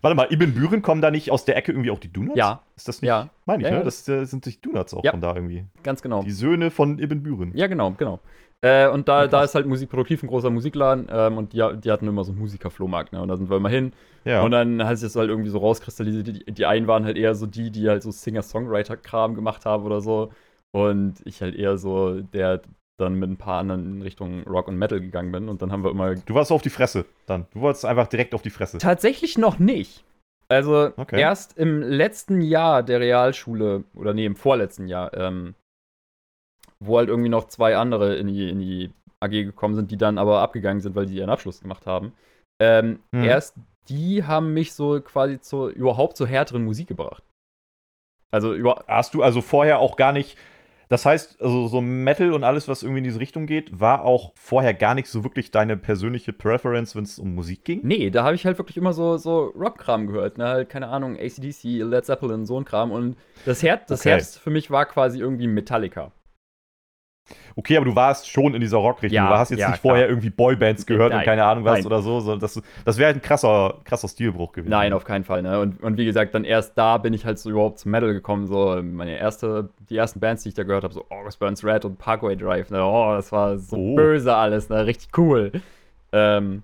Warte mal, Ibbenbüren kommen da nicht aus der Ecke irgendwie auch die Donuts? Ja. Ist das nicht? Ja. Meine ich, ja, ne? Das äh, sind die Donuts auch ja. von da irgendwie. Ganz genau. Die Söhne von Ibbenbüren. Ja, genau, genau. Äh, und da, da ist halt Musikproduktiv ein großer Musikladen ähm, und die, die hatten immer so einen Musikerflohmarkt, ne? Und da sind wir immer hin. Ja. Und dann hat sich das halt irgendwie so rauskristallisiert. Die, die einen waren halt eher so die, die halt so Singer-Songwriter-Kram gemacht haben oder so. Und ich halt eher so der dann mit ein paar anderen in Richtung Rock und Metal gegangen bin. Und dann haben wir immer. Du warst auf die Fresse dann. Du wolltest einfach direkt auf die Fresse. Tatsächlich noch nicht. Also okay. erst im letzten Jahr der Realschule, oder nee, im vorletzten Jahr, ähm, wo halt irgendwie noch zwei andere in die, in die AG gekommen sind, die dann aber abgegangen sind, weil die ihren Abschluss gemacht haben. Ähm, hm. Erst die haben mich so quasi zu, überhaupt zur härteren Musik gebracht. Also über Hast du also vorher auch gar nicht. Das heißt, also so Metal und alles, was irgendwie in diese Richtung geht, war auch vorher gar nicht so wirklich deine persönliche Preference, wenn es um Musik ging? Nee, da habe ich halt wirklich immer so, so Rock-Kram gehört. Ne? Halt, keine Ahnung, ACDC, Led Zeppelin, so ein Kram. Und das Herz, das okay. Herz für mich war quasi irgendwie Metallica. Okay, aber du warst schon in dieser Rockrichtung. Ja, du hast jetzt ja, nicht klar. vorher irgendwie Boybands gehört Nein. und keine Ahnung was Nein. oder so. so das das wäre ein krasser, krasser Stilbruch gewesen. Nein, auf keinen Fall. Ne? Und, und wie gesagt, dann erst da bin ich halt so überhaupt zum Metal gekommen. So meine erste, die ersten Bands, die ich da gehört habe, so August Burns Red und Parkway Drive. Ne? Oh, das war so oh. böse alles, ne? richtig cool. Ähm,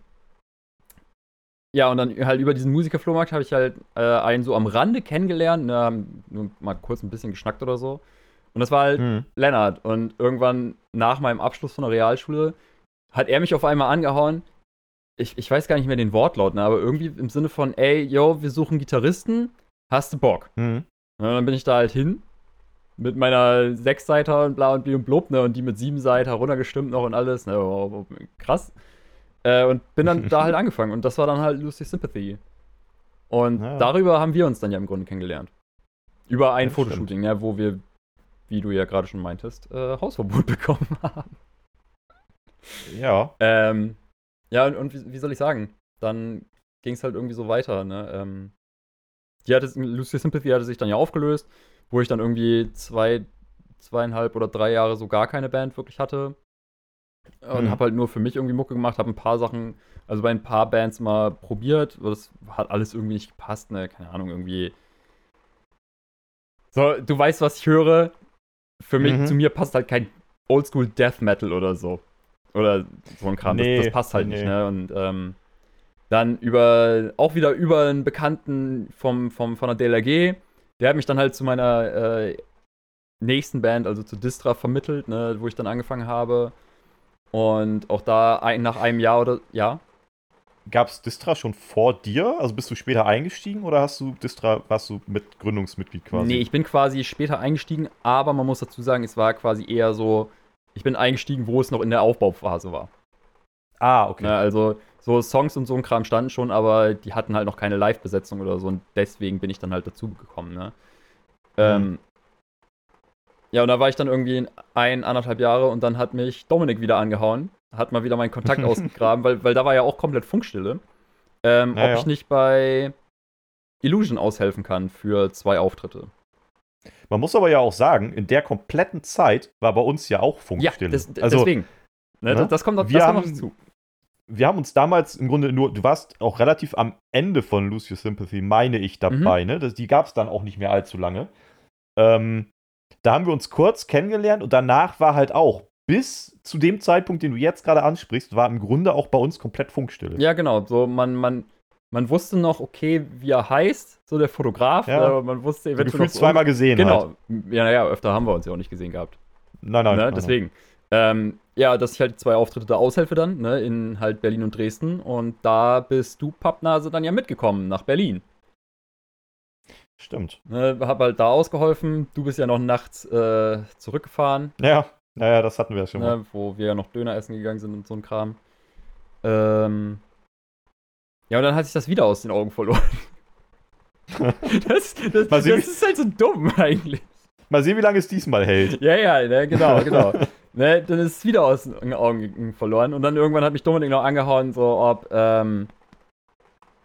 ja, und dann halt über diesen Musikerflohmarkt habe ich halt äh, einen so am Rande kennengelernt, ne, nur mal kurz ein bisschen geschnackt oder so. Und das war halt mhm. Lennart. Und irgendwann nach meinem Abschluss von der Realschule hat er mich auf einmal angehauen. Ich, ich weiß gar nicht mehr den Wortlaut, ne, aber irgendwie im Sinne von, ey, yo, wir suchen Gitarristen, hast du Bock? Mhm. Und dann bin ich da halt hin mit meiner Sechsseiter und bla und bli und blub, ne, und die mit sieben Seiter runtergestimmt noch und alles, ne, krass. Äh, und bin dann da halt angefangen und das war dann halt Lucy Sympathy. Und ja. darüber haben wir uns dann ja im Grunde kennengelernt. Über ein das Fotoshooting, ne, wo wir wie du ja gerade schon meintest, äh, Hausverbot bekommen haben. Ja. Ähm, ja, und, und wie, wie, soll ich sagen? Dann ging es halt irgendwie so weiter, ne? Ähm, die hatte, Lucy Sympathy hatte sich dann ja aufgelöst, wo ich dann irgendwie zwei, zweieinhalb oder drei Jahre so gar keine Band wirklich hatte. Und hm. habe halt nur für mich irgendwie Mucke gemacht, habe ein paar Sachen, also bei ein paar Bands mal probiert. Das hat alles irgendwie nicht gepasst, ne? Keine Ahnung, irgendwie. So, du weißt, was ich höre für mich, mhm. zu mir passt halt kein Oldschool Death Metal oder so. Oder so ein Kram. Nee, das, das, passt halt nee. nicht, ne? Und ähm, dann über, auch wieder über einen Bekannten vom, vom, von der DLRG, der hat mich dann halt zu meiner äh, nächsten Band, also zu Distra, vermittelt, ne, wo ich dann angefangen habe. Und auch da ein, nach einem Jahr oder ja. Gab es Distra schon vor dir? Also bist du später eingestiegen oder hast du Distra, warst du mit Gründungsmitglied quasi? Nee, ich bin quasi später eingestiegen, aber man muss dazu sagen, es war quasi eher so, ich bin eingestiegen, wo es noch in der Aufbauphase war. Ah, okay. Ja, also so Songs und so ein Kram standen schon, aber die hatten halt noch keine Live-Besetzung oder so und deswegen bin ich dann halt dazu gekommen, ne? Mhm. Ähm, ja, und da war ich dann irgendwie ein, anderthalb Jahre und dann hat mich Dominik wieder angehauen hat mal wieder meinen Kontakt ausgegraben, weil, weil da war ja auch komplett Funkstille. Ähm, naja. Ob ich nicht bei Illusion aushelfen kann für zwei Auftritte. Man muss aber ja auch sagen, in der kompletten Zeit war bei uns ja auch Funkstille. Ja, das, also, deswegen. Ne, ne? Das, kommt noch, wir das haben, noch zu. wir haben uns damals im Grunde nur, du warst auch relativ am Ende von Lose Your Sympathy, meine ich, dabei, mhm. ne? Das, die gab es dann auch nicht mehr allzu lange. Ähm, da haben wir uns kurz kennengelernt und danach war halt auch bis zu dem Zeitpunkt, den du jetzt gerade ansprichst, war im Grunde auch bei uns komplett Funkstille. Ja, genau. So, man, man, man wusste noch, okay, wie er heißt, so der Fotograf. Ja. man wusste eventuell. Gefühlt zweimal gesehen. Genau. Halt. Ja, naja, öfter haben wir uns ja auch nicht gesehen gehabt. Nein, nein. Ne? nein Deswegen. Ähm, ja, dass ich halt zwei Auftritte da aushelfe dann, ne, in halt Berlin und Dresden. Und da bist du, Pappnase, dann ja mitgekommen nach Berlin. Stimmt. Ne, hab halt da ausgeholfen. Du bist ja noch nachts äh, zurückgefahren. Ja, naja, das hatten wir ja schon ne, mal. Wo wir ja noch Döner essen gegangen sind und so ein Kram. Ähm, ja, und dann hat sich das wieder aus den Augen verloren. das, das, das ist halt so dumm eigentlich. Mal sehen, wie lange es diesmal hält. Ja, ja, ne, genau, genau. ne, dann ist es wieder aus den Augen verloren. Und dann irgendwann hat mich Dominik noch angehauen, so ob ähm,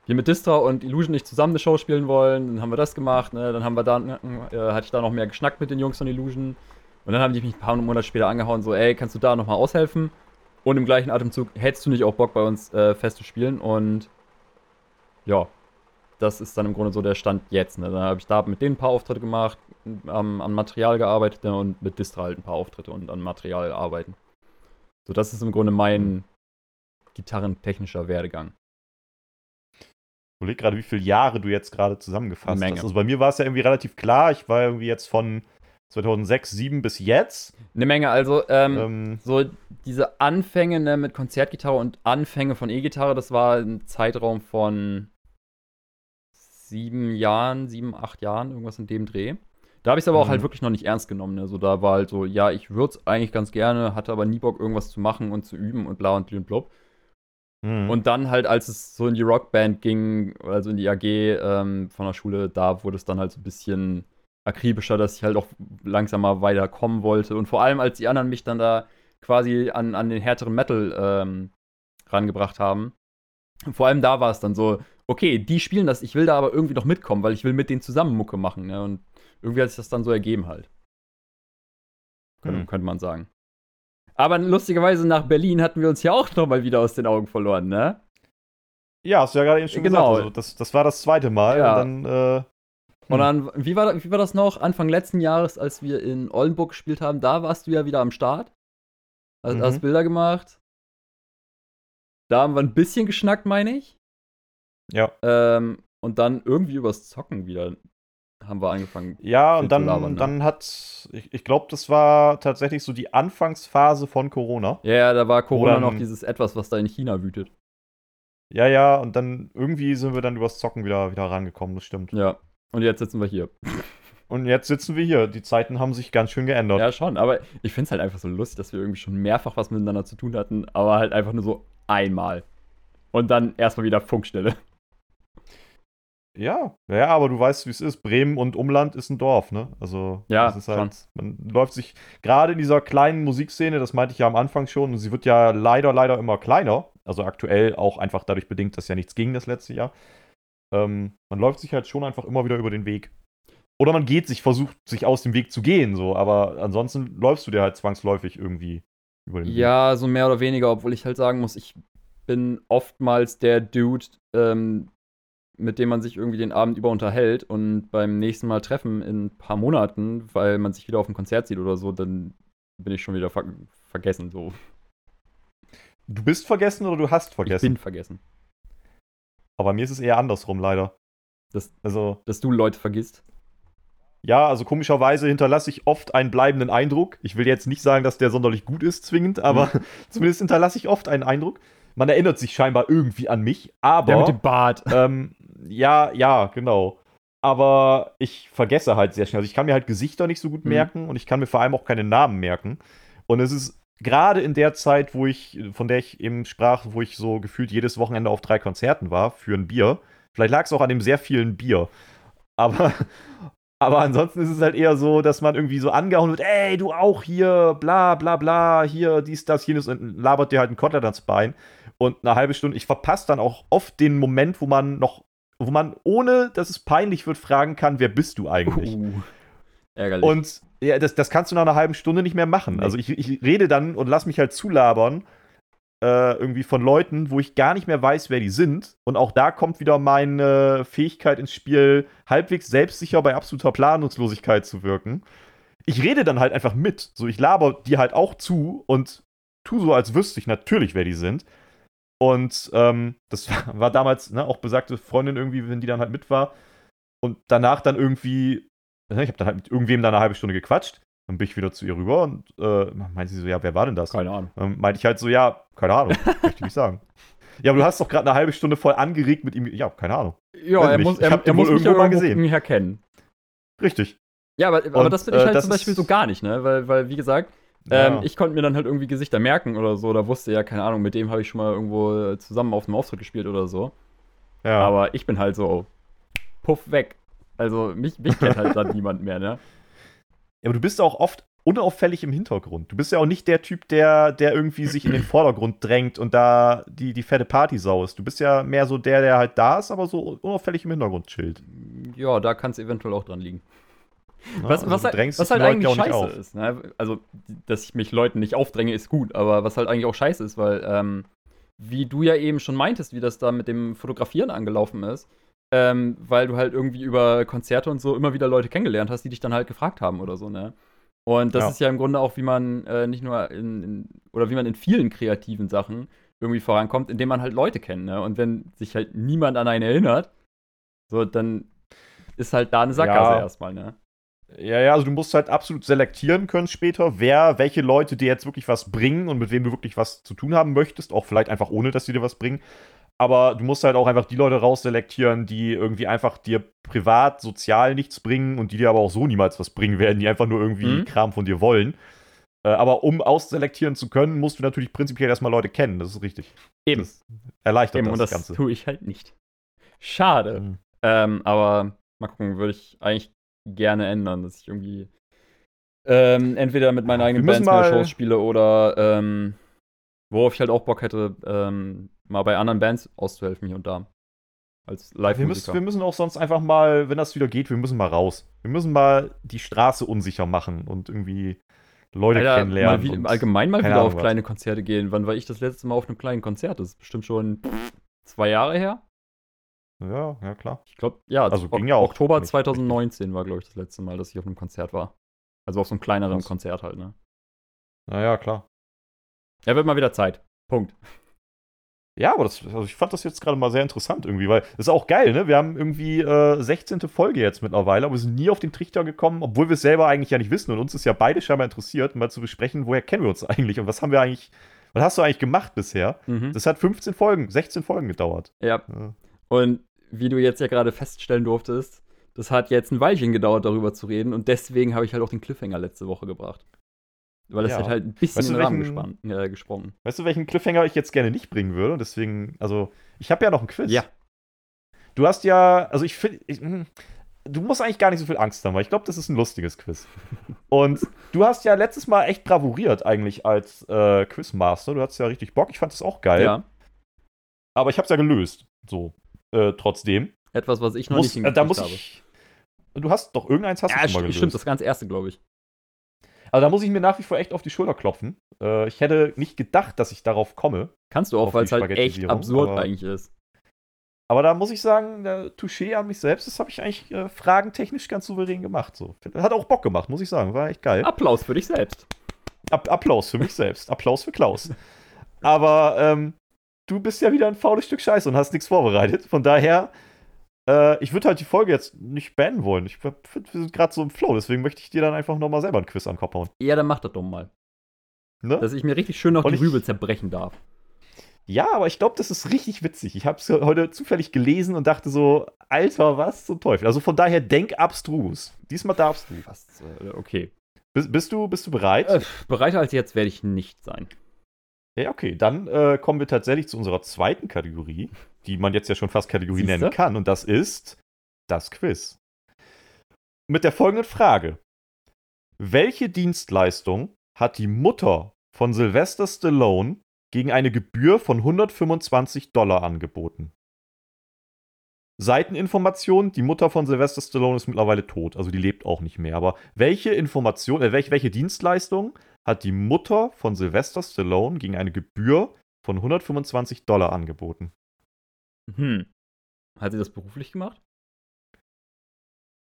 wir mit Distra und Illusion nicht zusammen eine Show spielen wollen. Dann haben wir das gemacht. Ne? Dann haben wir da, äh, hatte ich da noch mehr geschnackt mit den Jungs von Illusion. Und dann haben die mich ein paar Monate später angehauen, so, ey, kannst du da nochmal aushelfen? Und im gleichen Atemzug, hättest du nicht auch Bock bei uns äh, fest zu spielen? Und ja, das ist dann im Grunde so der Stand jetzt. Ne? Dann habe ich da mit denen ein paar Auftritte gemacht, am, am Material gearbeitet ne? und mit Distra halt ein paar Auftritte und an Material arbeiten. So, das ist im Grunde mein gitarrentechnischer Werdegang. Ich überlege gerade, wie viele Jahre du jetzt gerade zusammengefasst Menge. hast. Also bei mir war es ja irgendwie relativ klar. Ich war irgendwie jetzt von 2006, 2007 bis jetzt. Eine Menge, also ähm, ähm, so diese Anfänge ne, mit Konzertgitarre und Anfänge von E-Gitarre, das war ein Zeitraum von sieben Jahren, sieben, acht Jahren, irgendwas in dem Dreh. Da habe ich es aber auch halt mhm. wirklich noch nicht ernst genommen. Ne? So, da war halt so, ja, ich würde es eigentlich ganz gerne, hatte aber nie Bock, irgendwas zu machen und zu üben und bla und blub. Mhm. Und dann halt, als es so in die Rockband ging, also in die AG ähm, von der Schule, da wurde es dann halt so ein bisschen akribischer, dass ich halt auch langsam mal weiterkommen wollte. Und vor allem, als die anderen mich dann da quasi an, an den härteren Metal ähm, rangebracht haben. Vor allem da war es dann so, okay, die spielen das, ich will da aber irgendwie noch mitkommen, weil ich will mit denen zusammen Mucke machen. Ne? Und irgendwie hat sich das dann so ergeben halt. Könnte, hm. könnte man sagen. Aber lustigerweise nach Berlin hatten wir uns ja auch nochmal wieder aus den Augen verloren, ne? Ja, hast du ja gerade eben schon genau. gesagt. Also das, das war das zweite Mal. Ja. Und dann äh, und dann, wie war, wie war das noch? Anfang letzten Jahres, als wir in Oldenburg gespielt haben, da warst du ja wieder am Start. Hast, mhm. hast Bilder gemacht. Da haben wir ein bisschen geschnackt, meine ich. Ja. Ähm, und dann irgendwie übers Zocken wieder haben wir angefangen. Ja, und dann, labern, ne? dann hat, ich, ich glaube, das war tatsächlich so die Anfangsphase von Corona. Ja, ja, da war Corona dann, noch dieses Etwas, was da in China wütet. Ja, ja, und dann irgendwie sind wir dann übers Zocken wieder, wieder rangekommen, das stimmt. Ja. Und jetzt sitzen wir hier. Und jetzt sitzen wir hier. Die Zeiten haben sich ganz schön geändert. Ja, schon. Aber ich finde es halt einfach so lustig, dass wir irgendwie schon mehrfach was miteinander zu tun hatten, aber halt einfach nur so einmal. Und dann erstmal wieder Funkstelle. Ja, ja, aber du weißt, wie es ist. Bremen und Umland ist ein Dorf, ne? Also, ja, das ist halt, man läuft sich gerade in dieser kleinen Musikszene, das meinte ich ja am Anfang schon, und sie wird ja leider, leider immer kleiner. Also aktuell auch einfach dadurch bedingt, dass ja nichts ging das letzte Jahr. Ähm, man läuft sich halt schon einfach immer wieder über den Weg. Oder man geht sich, versucht sich aus dem Weg zu gehen, so, aber ansonsten läufst du dir halt zwangsläufig irgendwie über den Weg. Ja, so mehr oder weniger, obwohl ich halt sagen muss, ich bin oftmals der Dude, ähm, mit dem man sich irgendwie den Abend über unterhält und beim nächsten Mal treffen in ein paar Monaten, weil man sich wieder auf ein Konzert sieht oder so, dann bin ich schon wieder ver vergessen, so. Du bist vergessen oder du hast vergessen? Ich bin vergessen. Aber mir ist es eher andersrum, leider. Das, also, dass du Leute vergisst. Ja, also komischerweise hinterlasse ich oft einen bleibenden Eindruck. Ich will jetzt nicht sagen, dass der sonderlich gut ist, zwingend, aber mhm. zumindest hinterlasse ich oft einen Eindruck. Man erinnert sich scheinbar irgendwie an mich, aber. Der mit dem Bart. Ähm, ja, ja, genau. Aber ich vergesse halt sehr schnell. Also ich kann mir halt Gesichter nicht so gut mhm. merken und ich kann mir vor allem auch keine Namen merken. Und es ist gerade in der Zeit, wo ich, von der ich eben sprach, wo ich so gefühlt jedes Wochenende auf drei Konzerten war für ein Bier. Vielleicht lag es auch an dem sehr vielen Bier. Aber, aber ansonsten ist es halt eher so, dass man irgendwie so angehauen wird, ey, du auch hier, bla bla bla, hier, dies, das, jenes, und labert dir halt ein Kottler ans Bein. Und eine halbe Stunde, ich verpasse dann auch oft den Moment, wo man noch, wo man, ohne dass es peinlich wird, fragen kann, wer bist du eigentlich? Uh, ärgerlich. Und ja, das, das kannst du nach einer halben Stunde nicht mehr machen. Nee. Also ich, ich rede dann und lass mich halt zulabern. äh, irgendwie von Leuten, wo ich gar nicht mehr weiß, wer die sind. Und auch da kommt wieder meine Fähigkeit ins Spiel, halbwegs selbstsicher bei absoluter Planungslosigkeit zu wirken. Ich rede dann halt einfach mit. So, ich laber die halt auch zu und tu so, als wüsste ich natürlich, wer die sind. Und ähm, das war, damals ne, auch besagte Freundin irgendwie, wenn die dann halt mit war. Und danach dann irgendwie, ich habe dann halt mit irgendwem da eine halbe Stunde gequatscht. Dann bin ich wieder zu ihr rüber und äh, meinte sie so, ja, wer war denn das? Keine Ahnung. Dann meinte ich halt so, ja, keine Ahnung, möchte ich nicht sagen. Ja, aber du hast doch gerade eine halbe Stunde voll angeregt mit ihm. Ja, keine Ahnung. Ja, er muss, er, er muss mich irgendwo mal gesehen. herkennen. Richtig. Ja, aber, aber das finde ich äh, halt äh, zum Beispiel so gar nicht, ne? Weil, weil wie gesagt, ja. ähm, ich konnte mir dann halt irgendwie Gesichter merken oder so, oder wusste ja, keine Ahnung, mit dem habe ich schon mal irgendwo zusammen auf einem Auftritt gespielt oder so. Ja. Aber ich bin halt so, puff weg. Also mich, mich kennt halt dann niemand mehr, ne? Ja, aber du bist auch oft unauffällig im Hintergrund. Du bist ja auch nicht der Typ, der, der irgendwie sich in den Vordergrund drängt und da die, die fette Party saust. Du bist ja mehr so der, der halt da ist, aber so unauffällig im Hintergrund chillt. Ja, da kann es eventuell auch dran liegen. Ja, was, also was, halt, was halt eigentlich scheiße ist. Ne? Also, dass ich mich Leuten nicht aufdränge, ist gut, aber was halt eigentlich auch scheiße ist, weil, ähm, wie du ja eben schon meintest, wie das da mit dem Fotografieren angelaufen ist, ähm, weil du halt irgendwie über Konzerte und so immer wieder Leute kennengelernt hast, die dich dann halt gefragt haben oder so, ne? Und das ja. ist ja im Grunde auch, wie man äh, nicht nur in, in, oder wie man in vielen kreativen Sachen irgendwie vorankommt, indem man halt Leute kennt, ne? Und wenn sich halt niemand an einen erinnert, so, dann ist halt da eine Sackgasse ja. erstmal, ne? Ja, ja, also du musst halt absolut selektieren können später, wer, welche Leute dir jetzt wirklich was bringen und mit wem du wirklich was zu tun haben möchtest, auch vielleicht einfach ohne, dass sie dir was bringen. Aber du musst halt auch einfach die Leute rausselektieren, die irgendwie einfach dir privat, sozial nichts bringen und die dir aber auch so niemals was bringen werden, die einfach nur irgendwie mhm. Kram von dir wollen. Äh, aber um ausselektieren zu können, musst du natürlich prinzipiell erstmal Leute kennen, das ist richtig. Eben. Das erleichtert Eben, das, und das Ganze. tue ich halt nicht. Schade. Mhm. Ähm, aber mal gucken, würde ich eigentlich gerne ändern, dass ich irgendwie ähm, entweder mit meinen eigenen Bands mehr Shows spiele oder ähm, worauf ich halt auch Bock hätte, ähm, mal bei anderen Bands auszuhelfen hier und da. Als live wir müssen, wir müssen auch sonst einfach mal, wenn das wieder geht, wir müssen mal raus. Wir müssen mal die Straße unsicher machen und irgendwie Leute Alter, kennenlernen. Mal allgemein mal wieder auf was. kleine Konzerte gehen. Wann war ich das letzte Mal auf einem kleinen Konzert? Das ist bestimmt schon zwei Jahre her. Ja, ja, klar. Ich glaube, ja, also ging ja auch Oktober 2019 war, glaube ich, das letzte Mal, dass ich auf einem Konzert war. Also auf so einem kleineren Was? Konzert halt, ne? Naja, klar. Ja, wird mal wieder Zeit. Punkt. Ja, aber das, also ich fand das jetzt gerade mal sehr interessant irgendwie, weil das ist auch geil, ne? Wir haben irgendwie äh, 16. Folge jetzt mittlerweile, aber wir sind nie auf den Trichter gekommen, obwohl wir es selber eigentlich ja nicht wissen und uns ist ja beide scheinbar interessiert, mal zu besprechen, woher kennen wir uns eigentlich und was haben wir eigentlich, was hast du eigentlich gemacht bisher? Mhm. Das hat 15 Folgen, 16 Folgen gedauert. Ja. ja. Und wie du jetzt ja gerade feststellen durftest, das hat jetzt ein Weilchen gedauert, darüber zu reden und deswegen habe ich halt auch den Cliffhanger letzte Woche gebracht. Weil es ja. hat halt ein bisschen weißt du, den Rahmen gespannt, äh, gesprungen. Weißt du, welchen Cliffhanger ich jetzt gerne nicht bringen würde? Deswegen, also, ich habe ja noch ein Quiz. Ja. Du hast ja, also ich finde, hm, du musst eigentlich gar nicht so viel Angst haben, weil ich glaube, das ist ein lustiges Quiz. Und du hast ja letztes Mal echt bravuriert eigentlich als äh, Quizmaster. Du hattest ja richtig Bock. Ich fand das auch geil. Ja. Aber ich habe es ja gelöst. So äh, trotzdem. Etwas, was ich noch muss, nicht äh, da muss habe. Ich, du hast doch irgendeins hast ja, du schon mal gelöst. Stimmt, das ganz erste, glaube ich. Also da muss ich mir nach wie vor echt auf die Schulter klopfen. Äh, ich hätte nicht gedacht, dass ich darauf komme. Kannst du auch, weil es halt echt absurd aber, eigentlich ist. Aber da muss ich sagen, der Touché an mich selbst, das habe ich eigentlich äh, fragentechnisch ganz souverän gemacht. So. Hat auch Bock gemacht, muss ich sagen. War echt geil. Applaus für dich selbst. Ab Applaus für mich selbst. Applaus für Klaus. Aber ähm, du bist ja wieder ein faules Stück Scheiße und hast nichts vorbereitet. Von daher, äh, ich würde halt die Folge jetzt nicht beenden wollen. Ich finde, wir sind gerade so im Flow, deswegen möchte ich dir dann einfach nochmal selber ein Quiz an den Kopf hauen. Ja, dann mach das doch mal. Ne? Dass ich mir richtig schön noch und die Rübe zerbrechen darf. Ja, aber ich glaube, das ist richtig witzig. Ich habe es heute zufällig gelesen und dachte so, Alter, was zum Teufel. Also von daher, denk abstrus. Diesmal darfst du. Fast, okay. Bist, bist, du, bist du bereit? Äh, bereiter als jetzt werde ich nicht sein. Ja, okay, dann äh, kommen wir tatsächlich zu unserer zweiten Kategorie, die man jetzt ja schon fast Kategorie Siehste? nennen kann, und das ist das Quiz. Mit der folgenden Frage: Welche Dienstleistung hat die Mutter von Sylvester Stallone gegen eine Gebühr von 125 Dollar angeboten? Seiteninformation, die Mutter von Sylvester Stallone ist mittlerweile tot, also die lebt auch nicht mehr. Aber welche Information, äh, welche, welche Dienstleistung hat die Mutter von Sylvester Stallone gegen eine Gebühr von 125 Dollar angeboten. Hm. Hat sie das beruflich gemacht?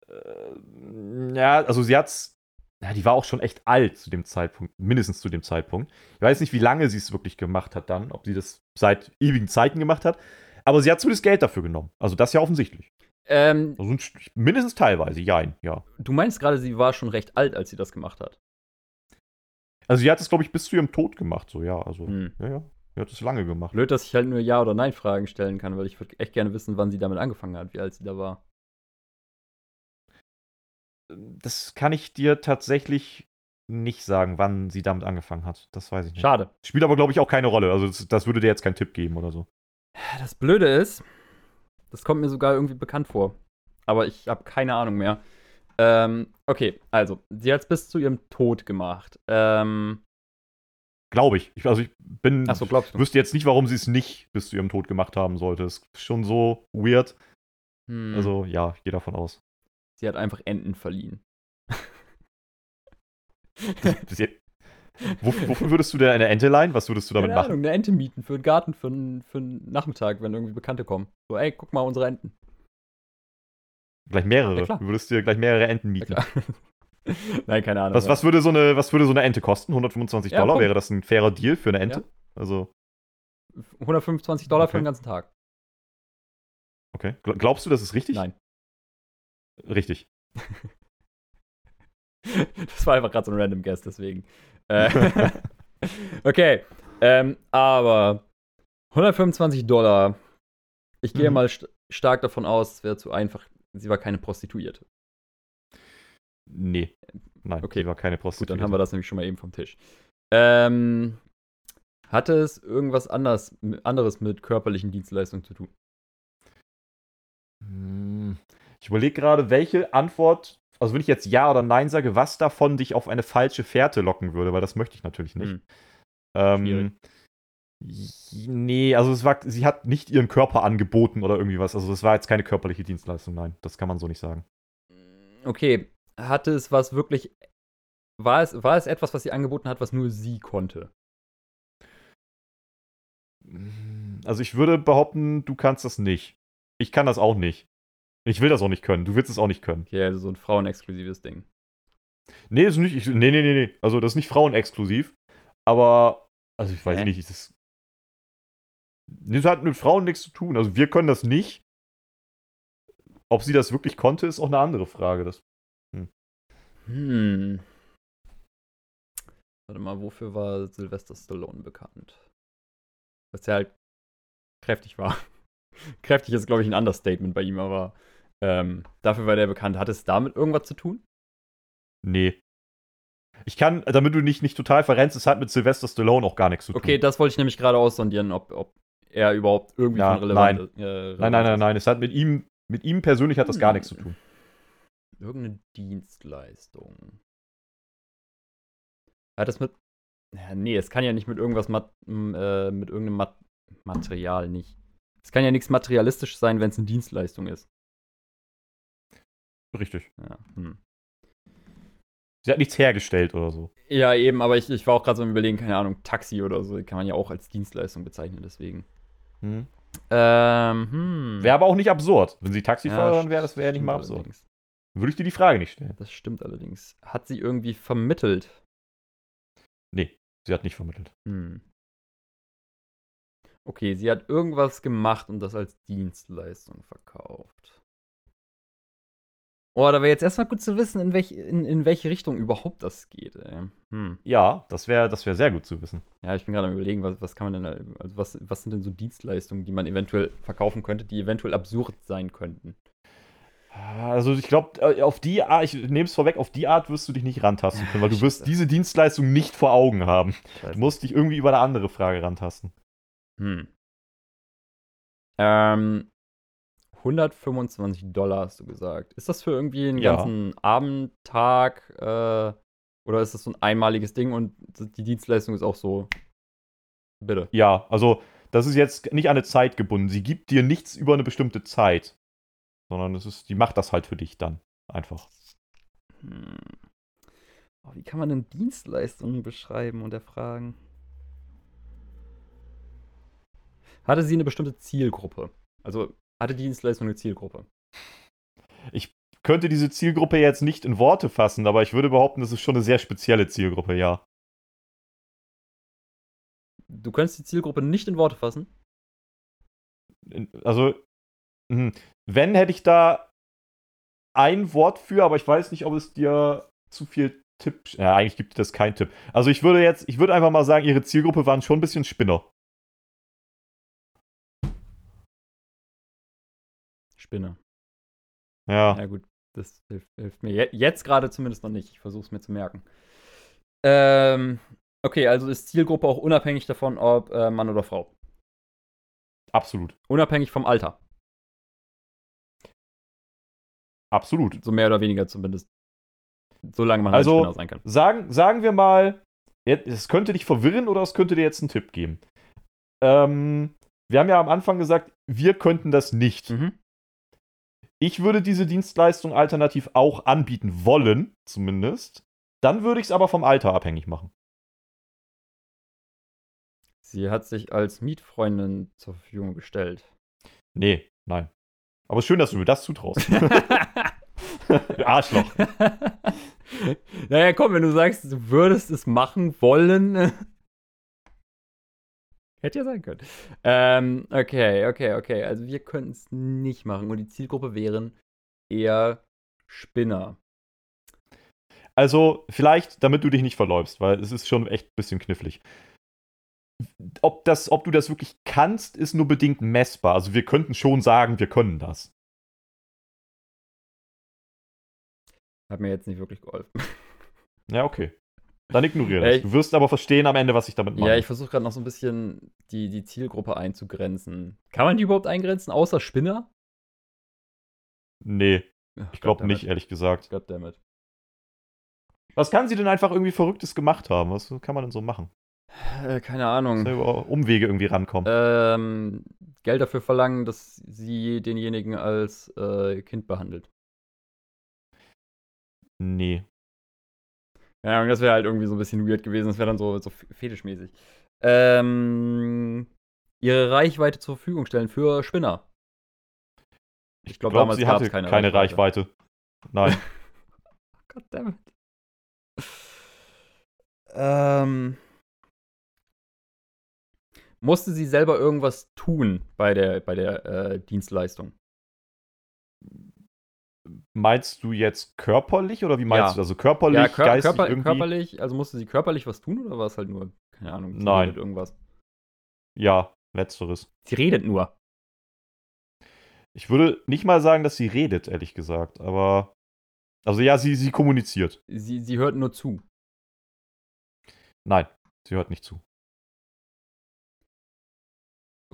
Äh, ja, also sie hat's. Ja, die war auch schon echt alt zu dem Zeitpunkt, mindestens zu dem Zeitpunkt. Ich weiß nicht, wie lange sie es wirklich gemacht hat dann, ob sie das seit ewigen Zeiten gemacht hat. Aber sie hat zumindest Geld dafür genommen. Also das ja offensichtlich. Ähm, Also mindestens teilweise, jein, ja. du meinst gerade, sie war schon recht alt, als sie das gemacht hat. Also sie hat es, glaube ich, bis zu ihrem Tod gemacht, so ja. Also, Hm. ja, ja. Sie hat es lange gemacht. Blöd, dass ich halt nur Ja- oder Nein-Fragen stellen kann, weil ich würde echt gerne wissen, wann sie damit angefangen hat, wie alt sie da war. Das kann ich dir tatsächlich nicht sagen, wann sie damit angefangen hat. Das weiß ich nicht. Schade. Spielt aber, glaube ich, auch keine Rolle. Also das, das würde dir jetzt keinen Tipp geben oder so. Das Blöde ist, das kommt mir sogar irgendwie bekannt vor. Aber ich habe keine Ahnung mehr. Ähm, okay, also, sie hat es bis zu ihrem Tod gemacht. Ähm, Glaube ich. ich. Also ich bin. achso, glaubst du? wüsste jetzt nicht, warum sie es nicht bis zu ihrem Tod gemacht haben sollte. Ist schon so weird. Hm, Also ja, ich gehe davon aus. sie hat einfach Enten verliehen. Bis jetzt- Wo- Wofür würdest du denn eine Ente leihen? Was würdest du damit Keine machen? Ahnung, eine Ente mieten für einen Garten, für einen, für einen Nachmittag, wenn irgendwie Bekannte kommen. So, ey, guck mal, unsere Enten. Gleich mehrere. Ja, du würdest dir gleich mehrere Enten Ja, mieten. klar. Nein, keine Ahnung. Was, was, würde so eine, was würde so eine Ente kosten? 125 Ja, Dollar? Punkt. Wäre das ein fairer Deal für eine Ente? Also, 125 Dollar für Okay. den ganzen Tag. okay. Gl- Glaubst du, das ist richtig? Nein. Richtig. Das war einfach gerade so ein random Guess, deswegen. Äh, okay. Ähm, aber 125 Dollar. Ich gehe Mhm. mal st stark davon aus, es wäre zu einfach. Sie war keine Prostituierte. Nee. Nein, Okay. die war keine Gut, Prostituierte. dann haben wir das nämlich schon mal eben vom Tisch. Ähm, hatte es irgendwas anders, anderes mit körperlichen Dienstleistungen zu tun? Hm, Ich überlege gerade, welche Antwort, also wenn ich jetzt Ja oder Nein sage, was davon dich auf eine falsche Fährte locken würde, weil das möchte ich natürlich nicht. Hm. Ähm, nee, also es war, sie hat nicht ihren Körper angeboten oder irgendwie was. Also das war jetzt keine körperliche Dienstleistung, nein. Das kann man so nicht sagen. Okay. Hatte es was wirklich. War es, war es etwas, was sie angeboten hat, was nur sie konnte? Also ich würde behaupten, du kannst das nicht. Ich kann das auch nicht. Ich will das auch nicht können. Du willst es auch nicht können. Okay, also so ein frauenexklusives Ding. Nee, das ist nicht. Ich, nee, nee, nee, nee. Also das ist nicht frauenexklusiv. Aber, also ich weiß Hä? nicht, ist das. Das hat mit Frauen nichts zu tun. Also wir können das nicht. Ob sie das wirklich konnte, ist auch eine andere Frage. Das, Hm. Warte mal, wofür war Sylvester Stallone bekannt? Dass er halt kräftig war. kräftig ist, glaube ich, ein Understatement bei ihm, aber ähm, dafür war der bekannt. Hat es damit irgendwas zu tun? nee. Ich kann, damit du nicht, nicht total verrennst, es hat mit Sylvester Stallone auch gar nichts zu tun. Okay, das wollte ich nämlich gerade aussondieren, ob, ob er überhaupt irgendwie Ja, von relevant nein. Äh, Nein, nein, nein, nein. Es hat mit ihm, mit ihm persönlich hat das gar nichts zu tun. Irgendeine Dienstleistung. Hat das mit. Ja, nee, es kann ja nicht mit irgendwas mat, äh, mit irgendeinem mat Material nicht. Es kann ja nichts materialistisch sein, wenn es eine Dienstleistung ist. Richtig. Ja, hm. Sie hat nichts hergestellt oder so. ja eben, aber ich, ich war auch gerade so im Überlegen, keine Ahnung, Taxi oder so, kann man ja auch als Dienstleistung bezeichnen, deswegen. Hm. Ähm, hm. Wäre aber auch nicht absurd. Wenn sie Ja, Taxifahrerin wäre, das wäre ja nicht mal absurd. allerdings. Würde ich dir die Frage nicht stellen. Das stimmt allerdings. Hat sie irgendwie vermittelt? Nee, sie hat nicht vermittelt. Hm. Okay, sie hat irgendwas gemacht und das als Dienstleistung verkauft. Oh, da wäre jetzt erstmal gut zu wissen, in, welch, in, in welche Richtung überhaupt das geht. Ey. Hm. Ja, das wäre das wär sehr gut zu wissen. Ja, ich bin gerade am überlegen, was, was kann man denn, also was, was sind denn so Dienstleistungen, die man eventuell verkaufen könnte, die eventuell absurd sein könnten? Also ich glaube, auf die Art, ich nehme es vorweg, auf die Art wirst du dich nicht rantasten können, weil du wirst diese Dienstleistung nicht vor Augen haben. Scheiße. Du musst dich irgendwie über eine andere Frage rantasten. Hm. Ähm, 125 Dollar hast du gesagt. Ist das für irgendwie einen Ja. ganzen Abend, Tag, äh, oder ist das so ein einmaliges Ding und die Dienstleistung ist auch so? Bitte. Ja, also das ist jetzt nicht an eine Zeit gebunden. Sie gibt dir nichts über eine bestimmte Zeit, sondern es ist, die macht das halt für dich dann einfach. Hm. Oh, wie kann man denn Dienstleistungen beschreiben und erfragen? Hatte sie eine bestimmte Zielgruppe? Also hatte die Dienstleistung eine Zielgruppe? Ich könnte diese Zielgruppe jetzt nicht in Worte fassen, aber ich würde behaupten, das ist schon eine sehr spezielle Zielgruppe, ja. Du könntest die Zielgruppe nicht in Worte fassen? Also, hm, wenn hätte ich da ein Wort für, aber ich weiß nicht, ob es dir zu viel Tipp. Ja, eigentlich gibt es keinen Tipp. Also ich würde jetzt, ich würde einfach mal sagen, ihre Zielgruppe waren schon ein bisschen Spinner. Spinner. Ja. Ja, gut. Das hilft, hilft mir jetzt gerade zumindest noch nicht. Ich versuche es mir zu merken. Ähm, okay, also ist Zielgruppe auch unabhängig davon, ob äh, Mann oder Frau. Absolut. Unabhängig vom Alter. Absolut. So mehr oder weniger zumindest. Solange man halt also, Spinner sein kann. Sagen, sagen wir mal, es könnte dich verwirren oder es könnte dir jetzt einen Tipp geben. Ähm, wir haben ja am Anfang gesagt, wir könnten das nicht. Mhm. Ich würde diese Dienstleistung alternativ auch anbieten wollen, zumindest. Dann würde ich es aber vom Alter abhängig machen. Sie hat sich als Mietfreundin zur Verfügung gestellt. Nee, nein. Aber schön, dass du mir das zutraust. Arschloch. naja, komm, wenn du sagst, du würdest es machen wollen. Hätte ja sein können. Ähm, okay, okay, okay. Also wir könnten es nicht machen. Und die Zielgruppe wären eher Spinner. Also, vielleicht, damit du dich nicht verläufst, weil es ist schon echt ein bisschen knifflig. Ob, das, ob du das wirklich kannst, ist nur bedingt messbar. Also wir könnten schon sagen, wir können das. Hat mir jetzt nicht wirklich geholfen. Ja, okay. Dann ignoriere das. Du wirst aber verstehen am Ende, was ich damit meine. Ja, ich versuche gerade noch so ein bisschen die, die Zielgruppe einzugrenzen. Kann man die überhaupt eingrenzen, außer Spinner? Nee. Ich glaube nicht, ehrlich gesagt. Goddammit. Was kann sie denn einfach irgendwie Verrücktes gemacht haben? Was kann man denn so machen? Äh, keine Ahnung. Über Umwege irgendwie rankommen. Ähm, Geld dafür verlangen, dass sie denjenigen als äh, Kind behandelt. Nee. Ja, das wäre halt irgendwie so ein bisschen weird gewesen. Das wäre dann so, so fetischmäßig. Ähm, ihre Reichweite zur Verfügung stellen für Spinner. Ich glaube, glaub, damals sie hatte keine, keine Reichweite. Reichweite. Nein. Goddammit. Ähm, musste sie selber irgendwas tun bei der, bei der äh, Dienstleistung? Meinst du jetzt körperlich oder wie meinst ja. du? Also körperlich, ja, kör geistig körper irgendwie? körperlich, also musste sie körperlich was tun oder war es halt nur, keine Ahnung, sie Nein. irgendwas? Ja, letzteres. Sie redet nur. Ich würde nicht mal sagen, dass sie redet, ehrlich gesagt, aber. Also ja, sie, sie kommuniziert. Sie, sie hört nur zu. Nein, sie hört nicht zu.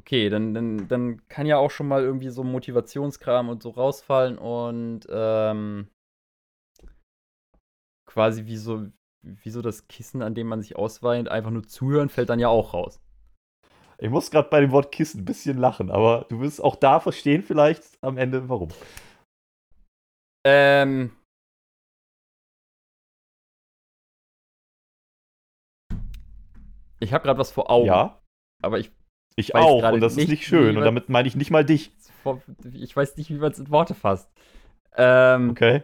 Okay, dann, dann, dann kann ja auch schon mal irgendwie so Motivationskram und so rausfallen und ähm, quasi wie so, wie so das Kissen, an dem man sich ausweint, einfach nur zuhören, fällt dann ja auch raus. Ich muss gerade bei dem Wort Kissen ein bisschen lachen, aber du wirst auch da verstehen vielleicht am Ende, warum. Ähm. Ich habe gerade was vor Augen. Ja. Aber ich ich auch, und das nicht, ist nicht schön. Und damit meine ich nicht mal dich. Ich weiß nicht, wie man es in Worte fasst. Ähm, okay.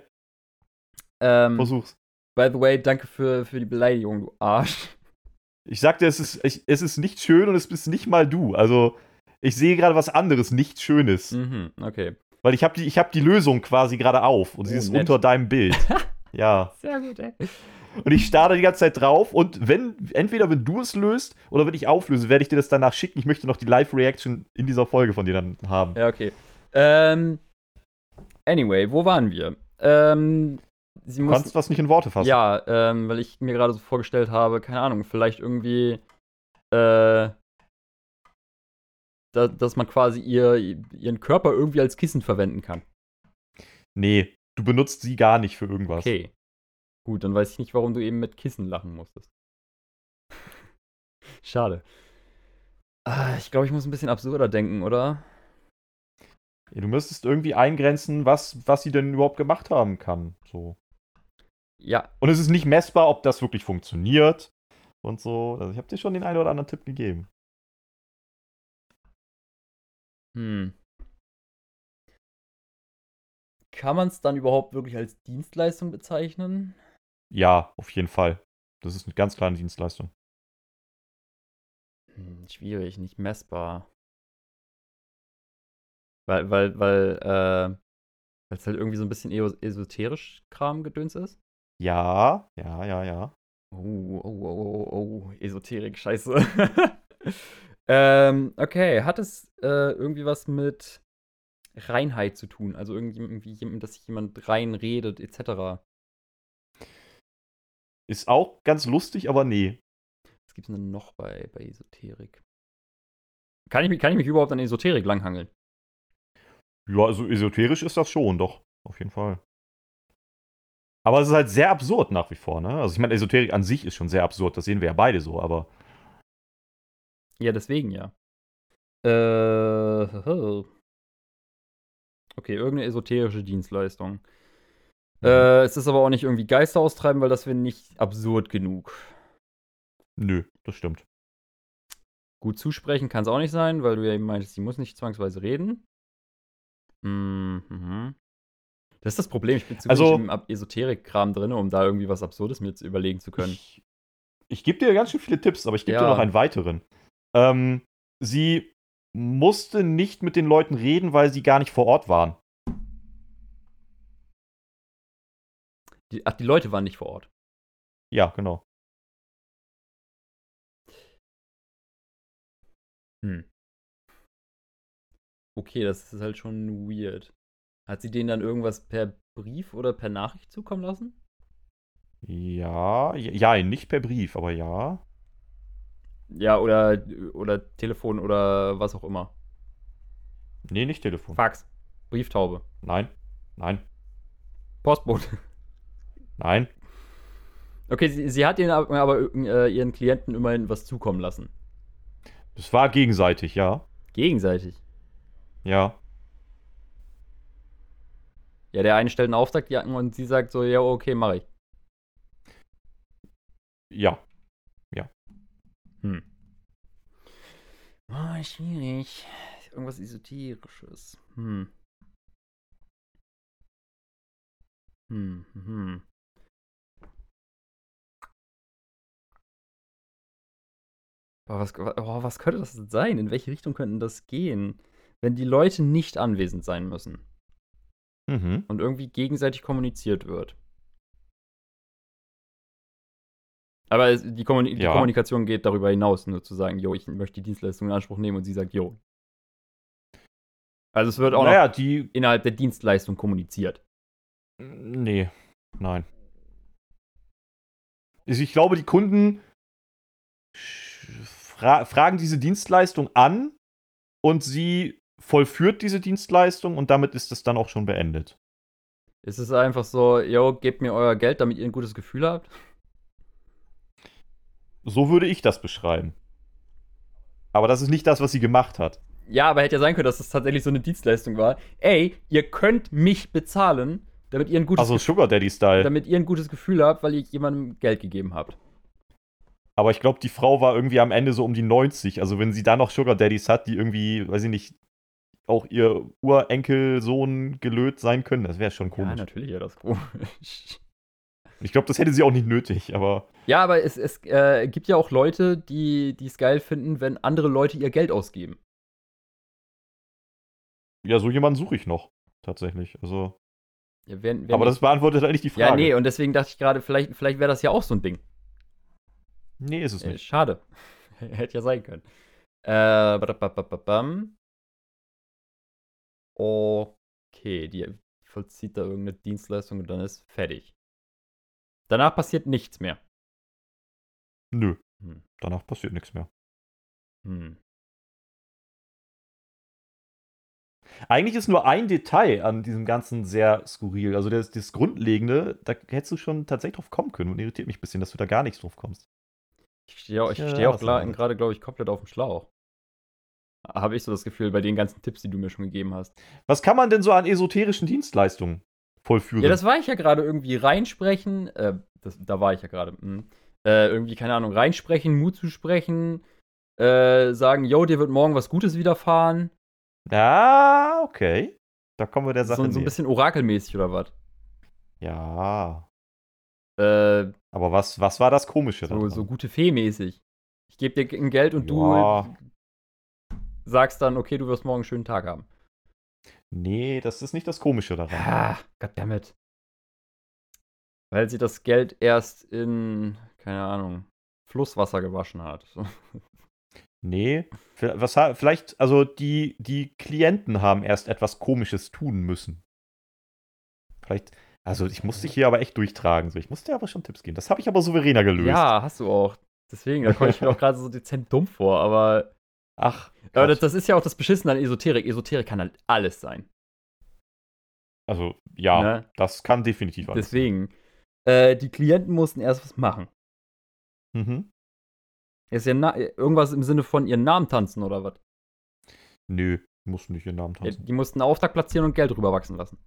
Ähm, Versuch's. By the way, danke für, für die Beleidigung, du Arsch. Ich sagte, es ist, ich, es ist nicht schön und es bist nicht mal du. Also, ich sehe gerade was anderes, nicht Schönes. Mhm, okay. Weil ich habe die, hab die Lösung quasi gerade auf und oh, sie ist nett. unter deinem Bild. ja. Sehr gut, ey. Und ich starre die ganze Zeit drauf und wenn, entweder wenn du es löst oder wenn ich auflöse, werde ich dir das danach schicken. Ich möchte noch die Live-Reaction in dieser Folge von dir dann haben. Ja, okay. Ähm, anyway, wo waren wir? Ähm, sie du kannst was nicht in Worte fassen. Ja, ähm, weil ich mir gerade so vorgestellt habe, keine Ahnung, vielleicht irgendwie, äh, da, dass man quasi ihr, ihren Körper irgendwie als Kissen verwenden kann. Nee, du benutzt sie gar nicht für irgendwas. Okay. Gut, dann weiß ich nicht, warum du eben mit Kissen lachen musstest. Schade. Ah, ich glaube, ich muss ein bisschen absurder denken, oder? Ja, du müsstest irgendwie eingrenzen, was, was sie denn überhaupt gemacht haben kann. So. Ja. Und es ist nicht messbar, ob das wirklich funktioniert und so. Also ich habe dir schon den einen oder anderen Tipp gegeben. Hm. Kann man es dann überhaupt wirklich als Dienstleistung bezeichnen? Ja, auf jeden Fall. Das ist eine ganz kleine Dienstleistung. Hm, schwierig, nicht messbar. Weil, weil, weil, äh, weil es halt irgendwie so ein bisschen esoterisch Kram-Gedöns ist? Ja, ja, ja, ja. Oh, oh, oh, oh, oh, Esoterik, scheiße. ähm, okay, hat es äh, irgendwie was mit Reinheit zu tun? Also irgendwie, dass sich jemand rein redet, etc. Ist auch ganz lustig, aber nee. Was gibt's denn noch bei, bei Esoterik? Kann ich, kann ich mich überhaupt an Esoterik langhangeln? Ja, also esoterisch ist das schon, doch. Auf jeden Fall. Aber es ist halt sehr absurd nach wie vor, ne? Also ich meine, Esoterik an sich ist schon sehr absurd, das sehen wir ja beide so, aber. Ja, deswegen ja. Äh. Okay, irgendeine esoterische Dienstleistung. Äh, es ist aber auch nicht irgendwie Geister austreiben, weil das wäre nicht absurd genug. Nö, das stimmt. Gut zusprechen kann es auch nicht sein, weil du ja eben meintest, sie muss nicht zwangsweise reden. Mhm. Das ist das Problem. Ich bin zu also, im Esoterik-Kram drin, um da irgendwie was Absurdes mir zu überlegen zu können. Ich, ich gebe dir ganz schön viele Tipps, aber ich gebe ja. dir noch einen weiteren. Ähm, sie musste nicht mit den Leuten reden, weil sie gar nicht vor Ort waren. Die, ach, die Leute waren nicht vor Ort. Ja, genau. Hm. Okay, das ist halt schon weird. Hat sie denen dann irgendwas per Brief oder per Nachricht zukommen lassen? Ja, ja, nicht per Brief, aber ja. Ja, oder, oder Telefon oder was auch immer. Nee, nicht Telefon. Fax. Brieftaube. Nein. Nein. Postbote. Nein. Okay, sie, sie hat ihnen aber, aber äh, ihren Klienten immerhin was zukommen lassen. Es war gegenseitig, ja. Gegenseitig? Ja. Ja, der eine stellt einen Auftrag und sie sagt so, ja, okay, mach ich. Ja. Ja. Hm. Oh, schwierig. Irgendwas Esoterisches. Hm. Hm, hm. Boah, was, oh, was könnte das sein? In welche Richtung könnten das gehen? Wenn die Leute nicht anwesend sein müssen mhm. und irgendwie gegenseitig kommuniziert wird. Aber die, Kommuni ja. die, Kommunikation geht darüber hinaus, nur zu sagen, jo, ich möchte die Dienstleistung in Anspruch nehmen und sie sagt, jo. Also es wird auch naja, noch die innerhalb der Dienstleistung kommuniziert. Nee, nein. Also ich glaube, die Kunden fra fragen diese Dienstleistung an und sie vollführt diese Dienstleistung und damit ist es dann auch schon beendet. Ist es einfach so, yo, gebt mir euer Geld, damit ihr ein gutes Gefühl habt? So würde ich das beschreiben. Aber das ist nicht das, was sie gemacht hat. Ja, aber hätte ja sein können, dass das tatsächlich so eine Dienstleistung war. Ey, ihr könnt mich bezahlen, damit ihr ein gutes Also Sugar Daddy Style. Damit ihr ein gutes Gefühl habt, weil ihr jemandem Geld gegeben habt. Aber ich glaube, die Frau war irgendwie am Ende so um die 90. Also wenn sie da noch Sugar Daddies hat, die irgendwie, weiß ich nicht, auch ihr Urenkelsohn gelöt sein können. Das wäre schon komisch. Ja, natürlich wäre das komisch. Ich glaube, das hätte sie auch nicht nötig, aber. Ja, aber es, es äh, gibt ja auch Leute, die es geil finden, wenn andere Leute ihr Geld ausgeben. Ja, so jemanden suche ich noch, tatsächlich. Also. Ja, wenn, wenn aber das beantwortet eigentlich die Frage. Ja, nee, und deswegen dachte ich gerade, vielleicht, vielleicht wäre das ja auch so ein Ding. Nee, ist es äh, nicht. Schade. Hätte ja sein können. Äh, Okay, die vollzieht da irgendeine Dienstleistung und dann ist fertig. Danach passiert nichts mehr. Nö. Hm. Danach passiert nichts mehr. Hm. Eigentlich ist nur ein Detail an diesem Ganzen sehr skurril. Also das, das Grundlegende, da hättest du schon tatsächlich drauf kommen können und irritiert mich ein bisschen, dass du da gar nichts drauf kommst. Ich stehe auch, ja, steh auch gerade, glaube ich, komplett auf dem Schlauch. Habe ich so das Gefühl, bei den ganzen Tipps, die du mir schon gegeben hast. Was kann man denn so an esoterischen Dienstleistungen vollführen? Ja, das war ich ja gerade irgendwie reinsprechen. Äh, das, da war ich ja gerade. Hm. Äh, irgendwie, keine Ahnung, reinsprechen, Mut zu sprechen. Äh, sagen, yo, dir wird morgen was Gutes widerfahren. Ja, okay. Da kommen wir der Sache so, so ein bisschen orakelmäßig oder was? Ja. Äh, Aber was, was war das Komische so, daran? so gute Fee-mäßig. Ich gebe dir ein Geld und Ja. du sagst dann, okay, du wirst morgen einen schönen Tag haben. Nee, das ist nicht das Komische daran. Ah, goddammit. Weil sie das Geld erst in, keine Ahnung, Flusswasser gewaschen hat. Nee, was, vielleicht, also die, die Klienten haben erst etwas Komisches tun müssen. Vielleicht, also ich muss dich hier aber echt durchtragen. So. Ich musste dir aber schon Tipps geben. Das habe ich aber souveräner gelöst. Ja, hast du auch. Deswegen, da komme ich mir auch gerade so dezent dumm vor, aber, Ach, aber das, das ist ja auch das Beschissene an Esoterik. Esoterik kann halt alles sein. also ja, Ne? das kann definitiv alles. Deswegen, äh, die Klienten mussten erst was machen. Mhm. Ist ja irgendwas im Sinne von ihren Namen tanzen oder was? Nö, musst nicht ihren Namen Ja, tanzen. die mussten einen Auftrag platzieren und Geld rüberwachsen lassen.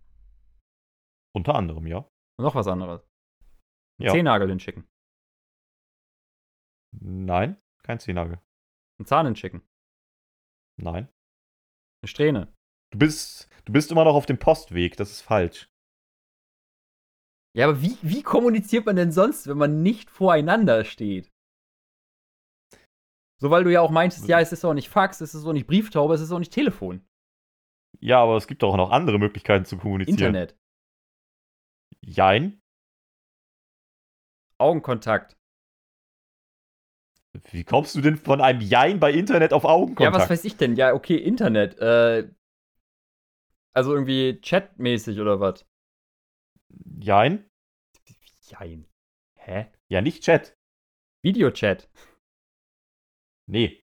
Unter anderem, ja. Und noch was anderes. Einen Ja. Zehennagel hinschicken. Nein, kein Zehnagel. Einen Zahn hinschicken. Nein. Eine Strähne. Du bist, du bist immer noch auf dem Postweg, das ist falsch. Ja, aber wie, wie kommuniziert man denn sonst, wenn man nicht voreinander steht? So, weil du ja auch meintest, ja, es ist auch nicht Fax, es ist auch nicht Brieftaube, es ist auch nicht Telefon. Ja, aber es gibt auch noch andere Möglichkeiten zu kommunizieren. Internet. Jein. Augenkontakt. Wie kommst du denn von einem Jein bei Internet auf Augenkontakt? Ja, was weiß ich denn? Ja, okay, Internet. Äh, also irgendwie chatmäßig oder was? Jein? Jein. Hä? Ja, nicht Chat. Videochat. Nee.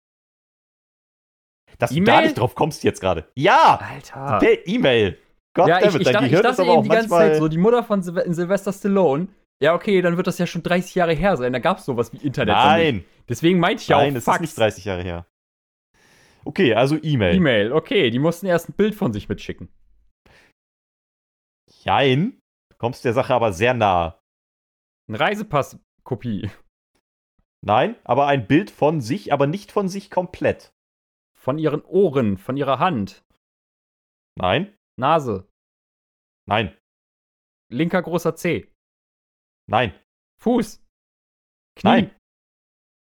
Dass du E-Mail? da nicht drauf kommst jetzt gerade. Ja! Alter. Per E-Mail. Ja, ich, ich, dein ich Gehirn dachte ist aber auch eben die ganze. Zeit so, die Mutter von Sylve Sylvester Stallone. Ja, okay, dann wird das ja schon 30 Jahre her sein. Da gab es sowas wie Internet. Nein, Deswegen meinte ich ja nein, auch es ist nicht 30 Jahre her. Okay, also E-Mail. E-Mail, okay, die mussten erst ein Bild von sich mitschicken. Jein. Du kommst der Sache aber sehr nahe. Eine Reisepass-Kopie. Nein, aber ein Bild von sich, aber nicht von sich komplett. Von ihren Ohren, von ihrer Hand, Nein, Nase, nein, linker großer Zeh, nein, Fuß, Knie, nein,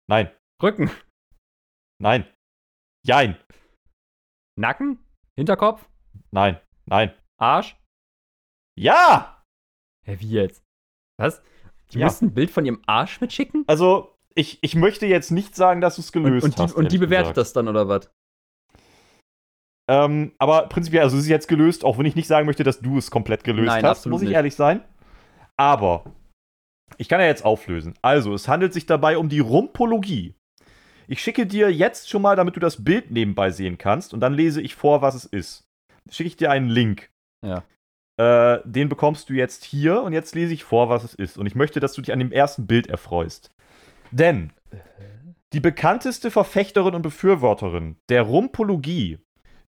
nein, Rücken, nein. Jein. Nacken, Hinterkopf, Nein, nein. Arsch. Ja! Hä, wie jetzt? Was? Die Ja. mussten ein Bild von ihrem Arsch mitschicken? Also, ich, ich möchte jetzt nicht sagen, dass du es Und, gelöst und, die, hast. und die bewertet gesagt. das dann oder was? Ähm, aber prinzipiell, also es ist jetzt gelöst, auch wenn ich nicht sagen möchte, dass du es komplett gelöst Nein, hast, muss ich nicht. ehrlich sein. Aber ich kann ja jetzt auflösen. Also, es handelt sich dabei um die Rumpologie. Ich schicke dir jetzt schon mal, damit du das Bild nebenbei sehen kannst, und dann lese ich vor, was es ist. Schicke ich dir einen Link. Ja. Äh, den bekommst du jetzt hier und jetzt lese ich vor, was es ist. Und ich möchte, dass du dich an dem ersten Bild erfreust. Denn die bekannteste Verfechterin und Befürworterin der Rumpologie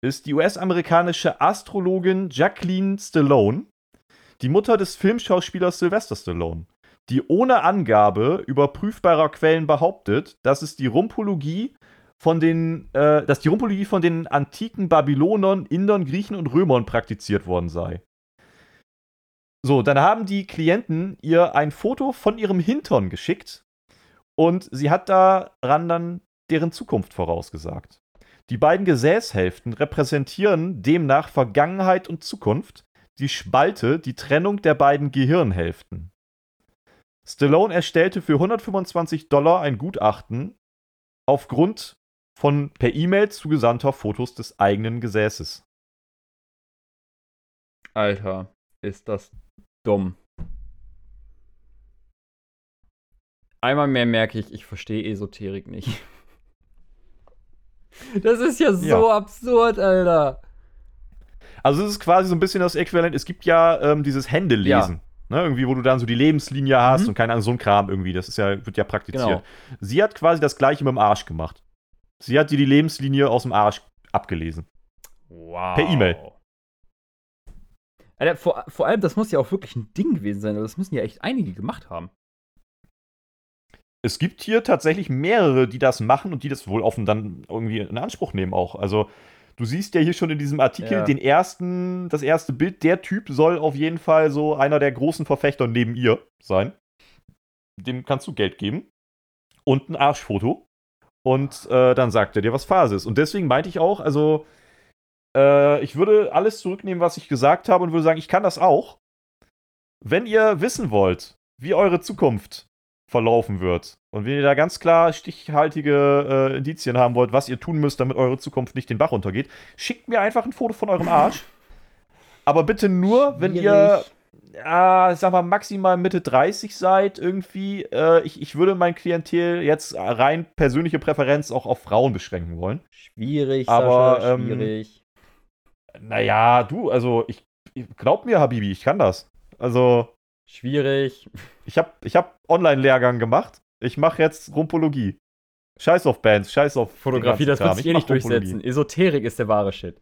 ist die US-amerikanische Astrologin Jacqueline Stallone, die Mutter des Filmschauspielers Sylvester Stallone, die ohne Angabe überprüfbarer Quellen behauptet, dass es die Rumpologie von den, äh, dass die Rumpologie von den antiken Babylonern, Indern, Griechen und Römern praktiziert worden sei. So, dann haben die Klienten ihr ein Foto von ihrem Hintern geschickt und sie hat daran dann deren Zukunft vorausgesagt. Die beiden Gesäßhälften repräsentieren demnach Vergangenheit und Zukunft, die Spalte die Trennung der beiden Gehirnhälften. Stallone erstellte für 125 Dollar ein Gutachten aufgrund von per E-Mail zugesandter Fotos des eigenen Gesäßes. Alter, ist das dumm. Einmal mehr merke ich, ich verstehe Esoterik nicht. Das ist ja so Ja. absurd, Alter. Also es ist quasi so ein bisschen das Äquivalent. Es gibt ja ähm, dieses Händelesen. Ne, irgendwie, wo du dann so die Lebenslinie hast Mhm. und keine Ahnung, so ein Kram irgendwie. Das ist ja, wird ja praktiziert. Genau. Sie hat quasi das gleiche mit dem Arsch gemacht. Sie hat dir die Lebenslinie aus dem Arsch abgelesen. Wow. Per E-Mail. Alter, vor, vor allem, das muss ja auch wirklich ein Ding gewesen sein. Das müssen ja echt einige gemacht haben. Es gibt hier tatsächlich mehrere, die das machen und die das wohl offen dann irgendwie in Anspruch nehmen auch. Also du siehst ja hier schon in diesem Artikel Ja. den ersten, das erste Bild. Der Typ soll auf jeden Fall so einer der großen Verfechter neben ihr sein. Dem kannst du Geld geben. Und ein Arschfoto. Und äh, dann sagt er dir, was Phase ist. Und deswegen meinte ich auch, also, äh, ich würde alles zurücknehmen, was ich gesagt habe und würde sagen, ich kann das auch. Wenn ihr wissen wollt, wie eure Zukunft verlaufen wird und wenn ihr da ganz klar stichhaltige äh, Indizien haben wollt, was ihr tun müsst, damit eure Zukunft nicht den Bach runtergeht, schickt mir einfach ein Foto von eurem Arsch. Aber bitte nur, wenn ihr ich sag mal, maximal Mitte 30 seid, irgendwie. Äh, ich, ich würde mein Klientel jetzt rein persönliche Präferenz auch auf Frauen beschränken wollen. Schwierig, Aber, Sascha, ähm, schwierig. Naja, du, also, ich, ich glaub mir, Habibi, ich kann das. Also, Schwierig. ich hab, ich hab Online-Lehrgang gemacht. Ich mache jetzt Rumpologie. Scheiß auf Bands, scheiß auf. Fotografie, das wird sich Ich eh nicht durchsetzen. Esoterik ist der wahre Shit.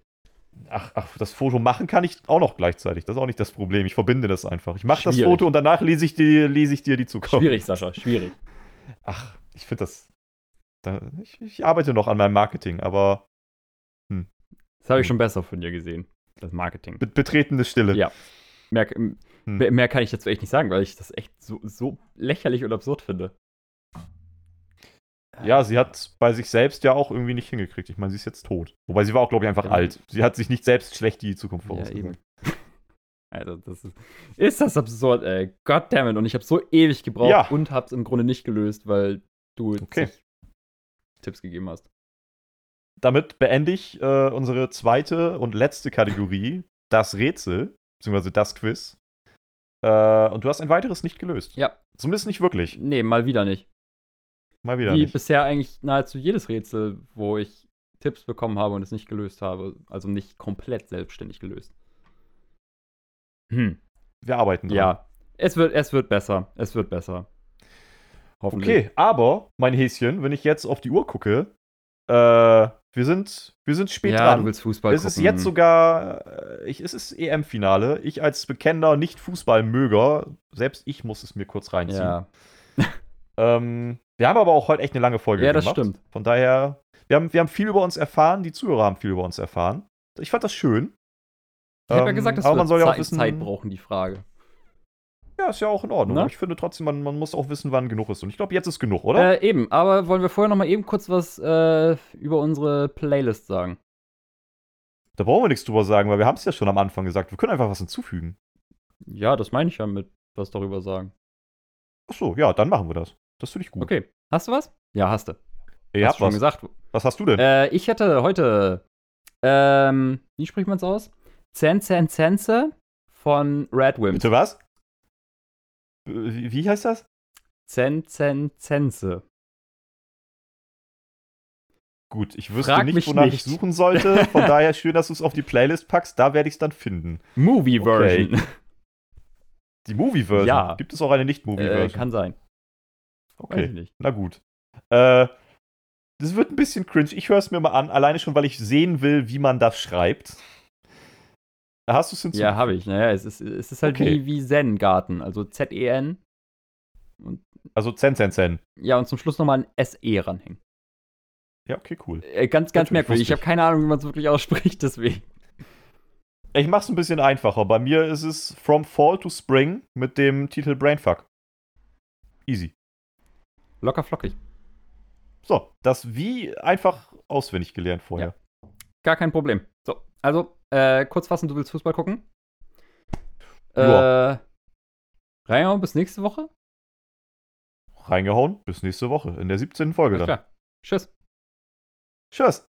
Ach, ach, das Foto machen kann ich auch noch gleichzeitig. Das ist auch nicht das Problem. Ich verbinde das einfach. Ich mache das. Foto und danach lese ich, dir, lese ich dir die Zukunft. Schwierig, Sascha, schwierig. Ach, ich finde das. Da, ich, ich arbeite noch an meinem Marketing, aber Das habe ich schon besser von dir gesehen. Das Marketing. be betretene Stille. Ja. Mehr, Hm. mehr, kann ich dazu echt nicht sagen, weil ich das echt so, so lächerlich und absurd finde. Ja, sie hat bei sich selbst ja auch irgendwie nicht hingekriegt. Ich meine, sie ist jetzt tot. Wobei sie war auch, glaube ich, einfach Ja. alt. Sie hat sich nicht selbst schlecht die Zukunft Ja, vorausgesagt. eben. Alter, das ist, ist das absurd, ey. Goddammit. Und ich habe so ewig gebraucht Ja. und hab's im Grunde nicht gelöst, weil du Okay. Tipps gegeben hast. Damit beende ich äh, unsere zweite und letzte Kategorie, das Rätsel, beziehungsweise das Quiz. Äh, und du hast ein weiteres nicht gelöst. Ja. Zumindest nicht wirklich. Nee, mal wieder nicht. Mal wieder Wie nicht. bisher eigentlich nahezu jedes Rätsel, wo ich Tipps bekommen habe und es nicht gelöst habe. Also nicht komplett selbstständig gelöst. Hm. Wir arbeiten dran. Ja. Es wird, es wird besser. Es wird besser. Hoffentlich. Okay, aber, mein Häschen, wenn ich jetzt auf die Uhr gucke, äh, wir sind, wir sind spät ja, dran. du willst Fußball es gucken. ist jetzt sogar, äh, ich, es ist EM-Finale. Ich als bekennender Nicht-Fußballmöger, selbst ich muss es mir kurz reinziehen. Ja, Ähm, wir haben aber auch heute echt eine lange Folge ja das gemacht. stimmt. Von daher, wir haben, wir haben viel über uns erfahren, die Zuhörer haben viel über uns erfahren. Ich fand das schön. Ich habe ja Ähm, gesagt, dass aber man soll ja auch Zeit, wissen, Zeit brauchen, die Frage. Ja, ist ja auch in Ordnung. Ne? Aber ich finde trotzdem, man, man muss auch wissen, wann genug ist. Und ich glaube, jetzt ist genug, oder? Äh, eben, aber wollen wir vorher noch mal eben kurz was äh, über unsere Playlist sagen? Da brauchen wir nichts drüber sagen, weil wir haben es ja schon am Anfang gesagt. Wir können einfach was hinzufügen. Ja, das meine ich ja mit was darüber sagen. Ach so, ja, dann machen wir das. Das finde ich gut. Okay, hast du was? Ja, hast du. Ihr hast habt du schon was. gesagt. Was hast du denn? Äh, ich hätte heute, ähm, wie spricht man es aus? Zen Zen Zense von Red Wimp. Bitte was? Äh, Wie, wie heißt das? Zen Zen Zense. Gut, ich wüsste Frag nicht, wonach nicht. ich suchen sollte. Von daher schön, dass du es auf die Playlist packst. Da werde ich es dann finden. Movie Okay. Version. Die Movie-Version. Ja. Gibt es auch eine äh, Nicht-Movie-Version? kann sein. Okay, nicht. na gut. Äh, das wird ein bisschen cringe. Ich höre es mir mal an, alleine schon, weil ich sehen will, wie man das schreibt. Hast du es hinzu? Ja, habe ich. Naja, es ist, es ist halt Okay. wie, wie Zen-Garten. Also Z-E-N. Also Zen, Zen, Zen. Ja, und zum Schluss nochmal ein S-E ranhängen. Ja, okay, cool. Äh, ganz, ganz Natürlich merkwürdig. Ich habe keine Ahnung, wie man es wirklich ausspricht, deswegen. Ich mach's ein bisschen einfacher. Bei mir ist es From Fall to Spring mit dem Titel Brainfuck. Easy. Locker flockig. So, das wie einfach auswendig gelernt vorher. Gar kein Problem. So, also, äh, kurz fassen, du willst Fußball gucken? Äh, Reinhard, bis nächste Woche? Reingehauen. Bis nächste Woche in der 17. Folge Alles dann. klar. Tschüss. Tschüss.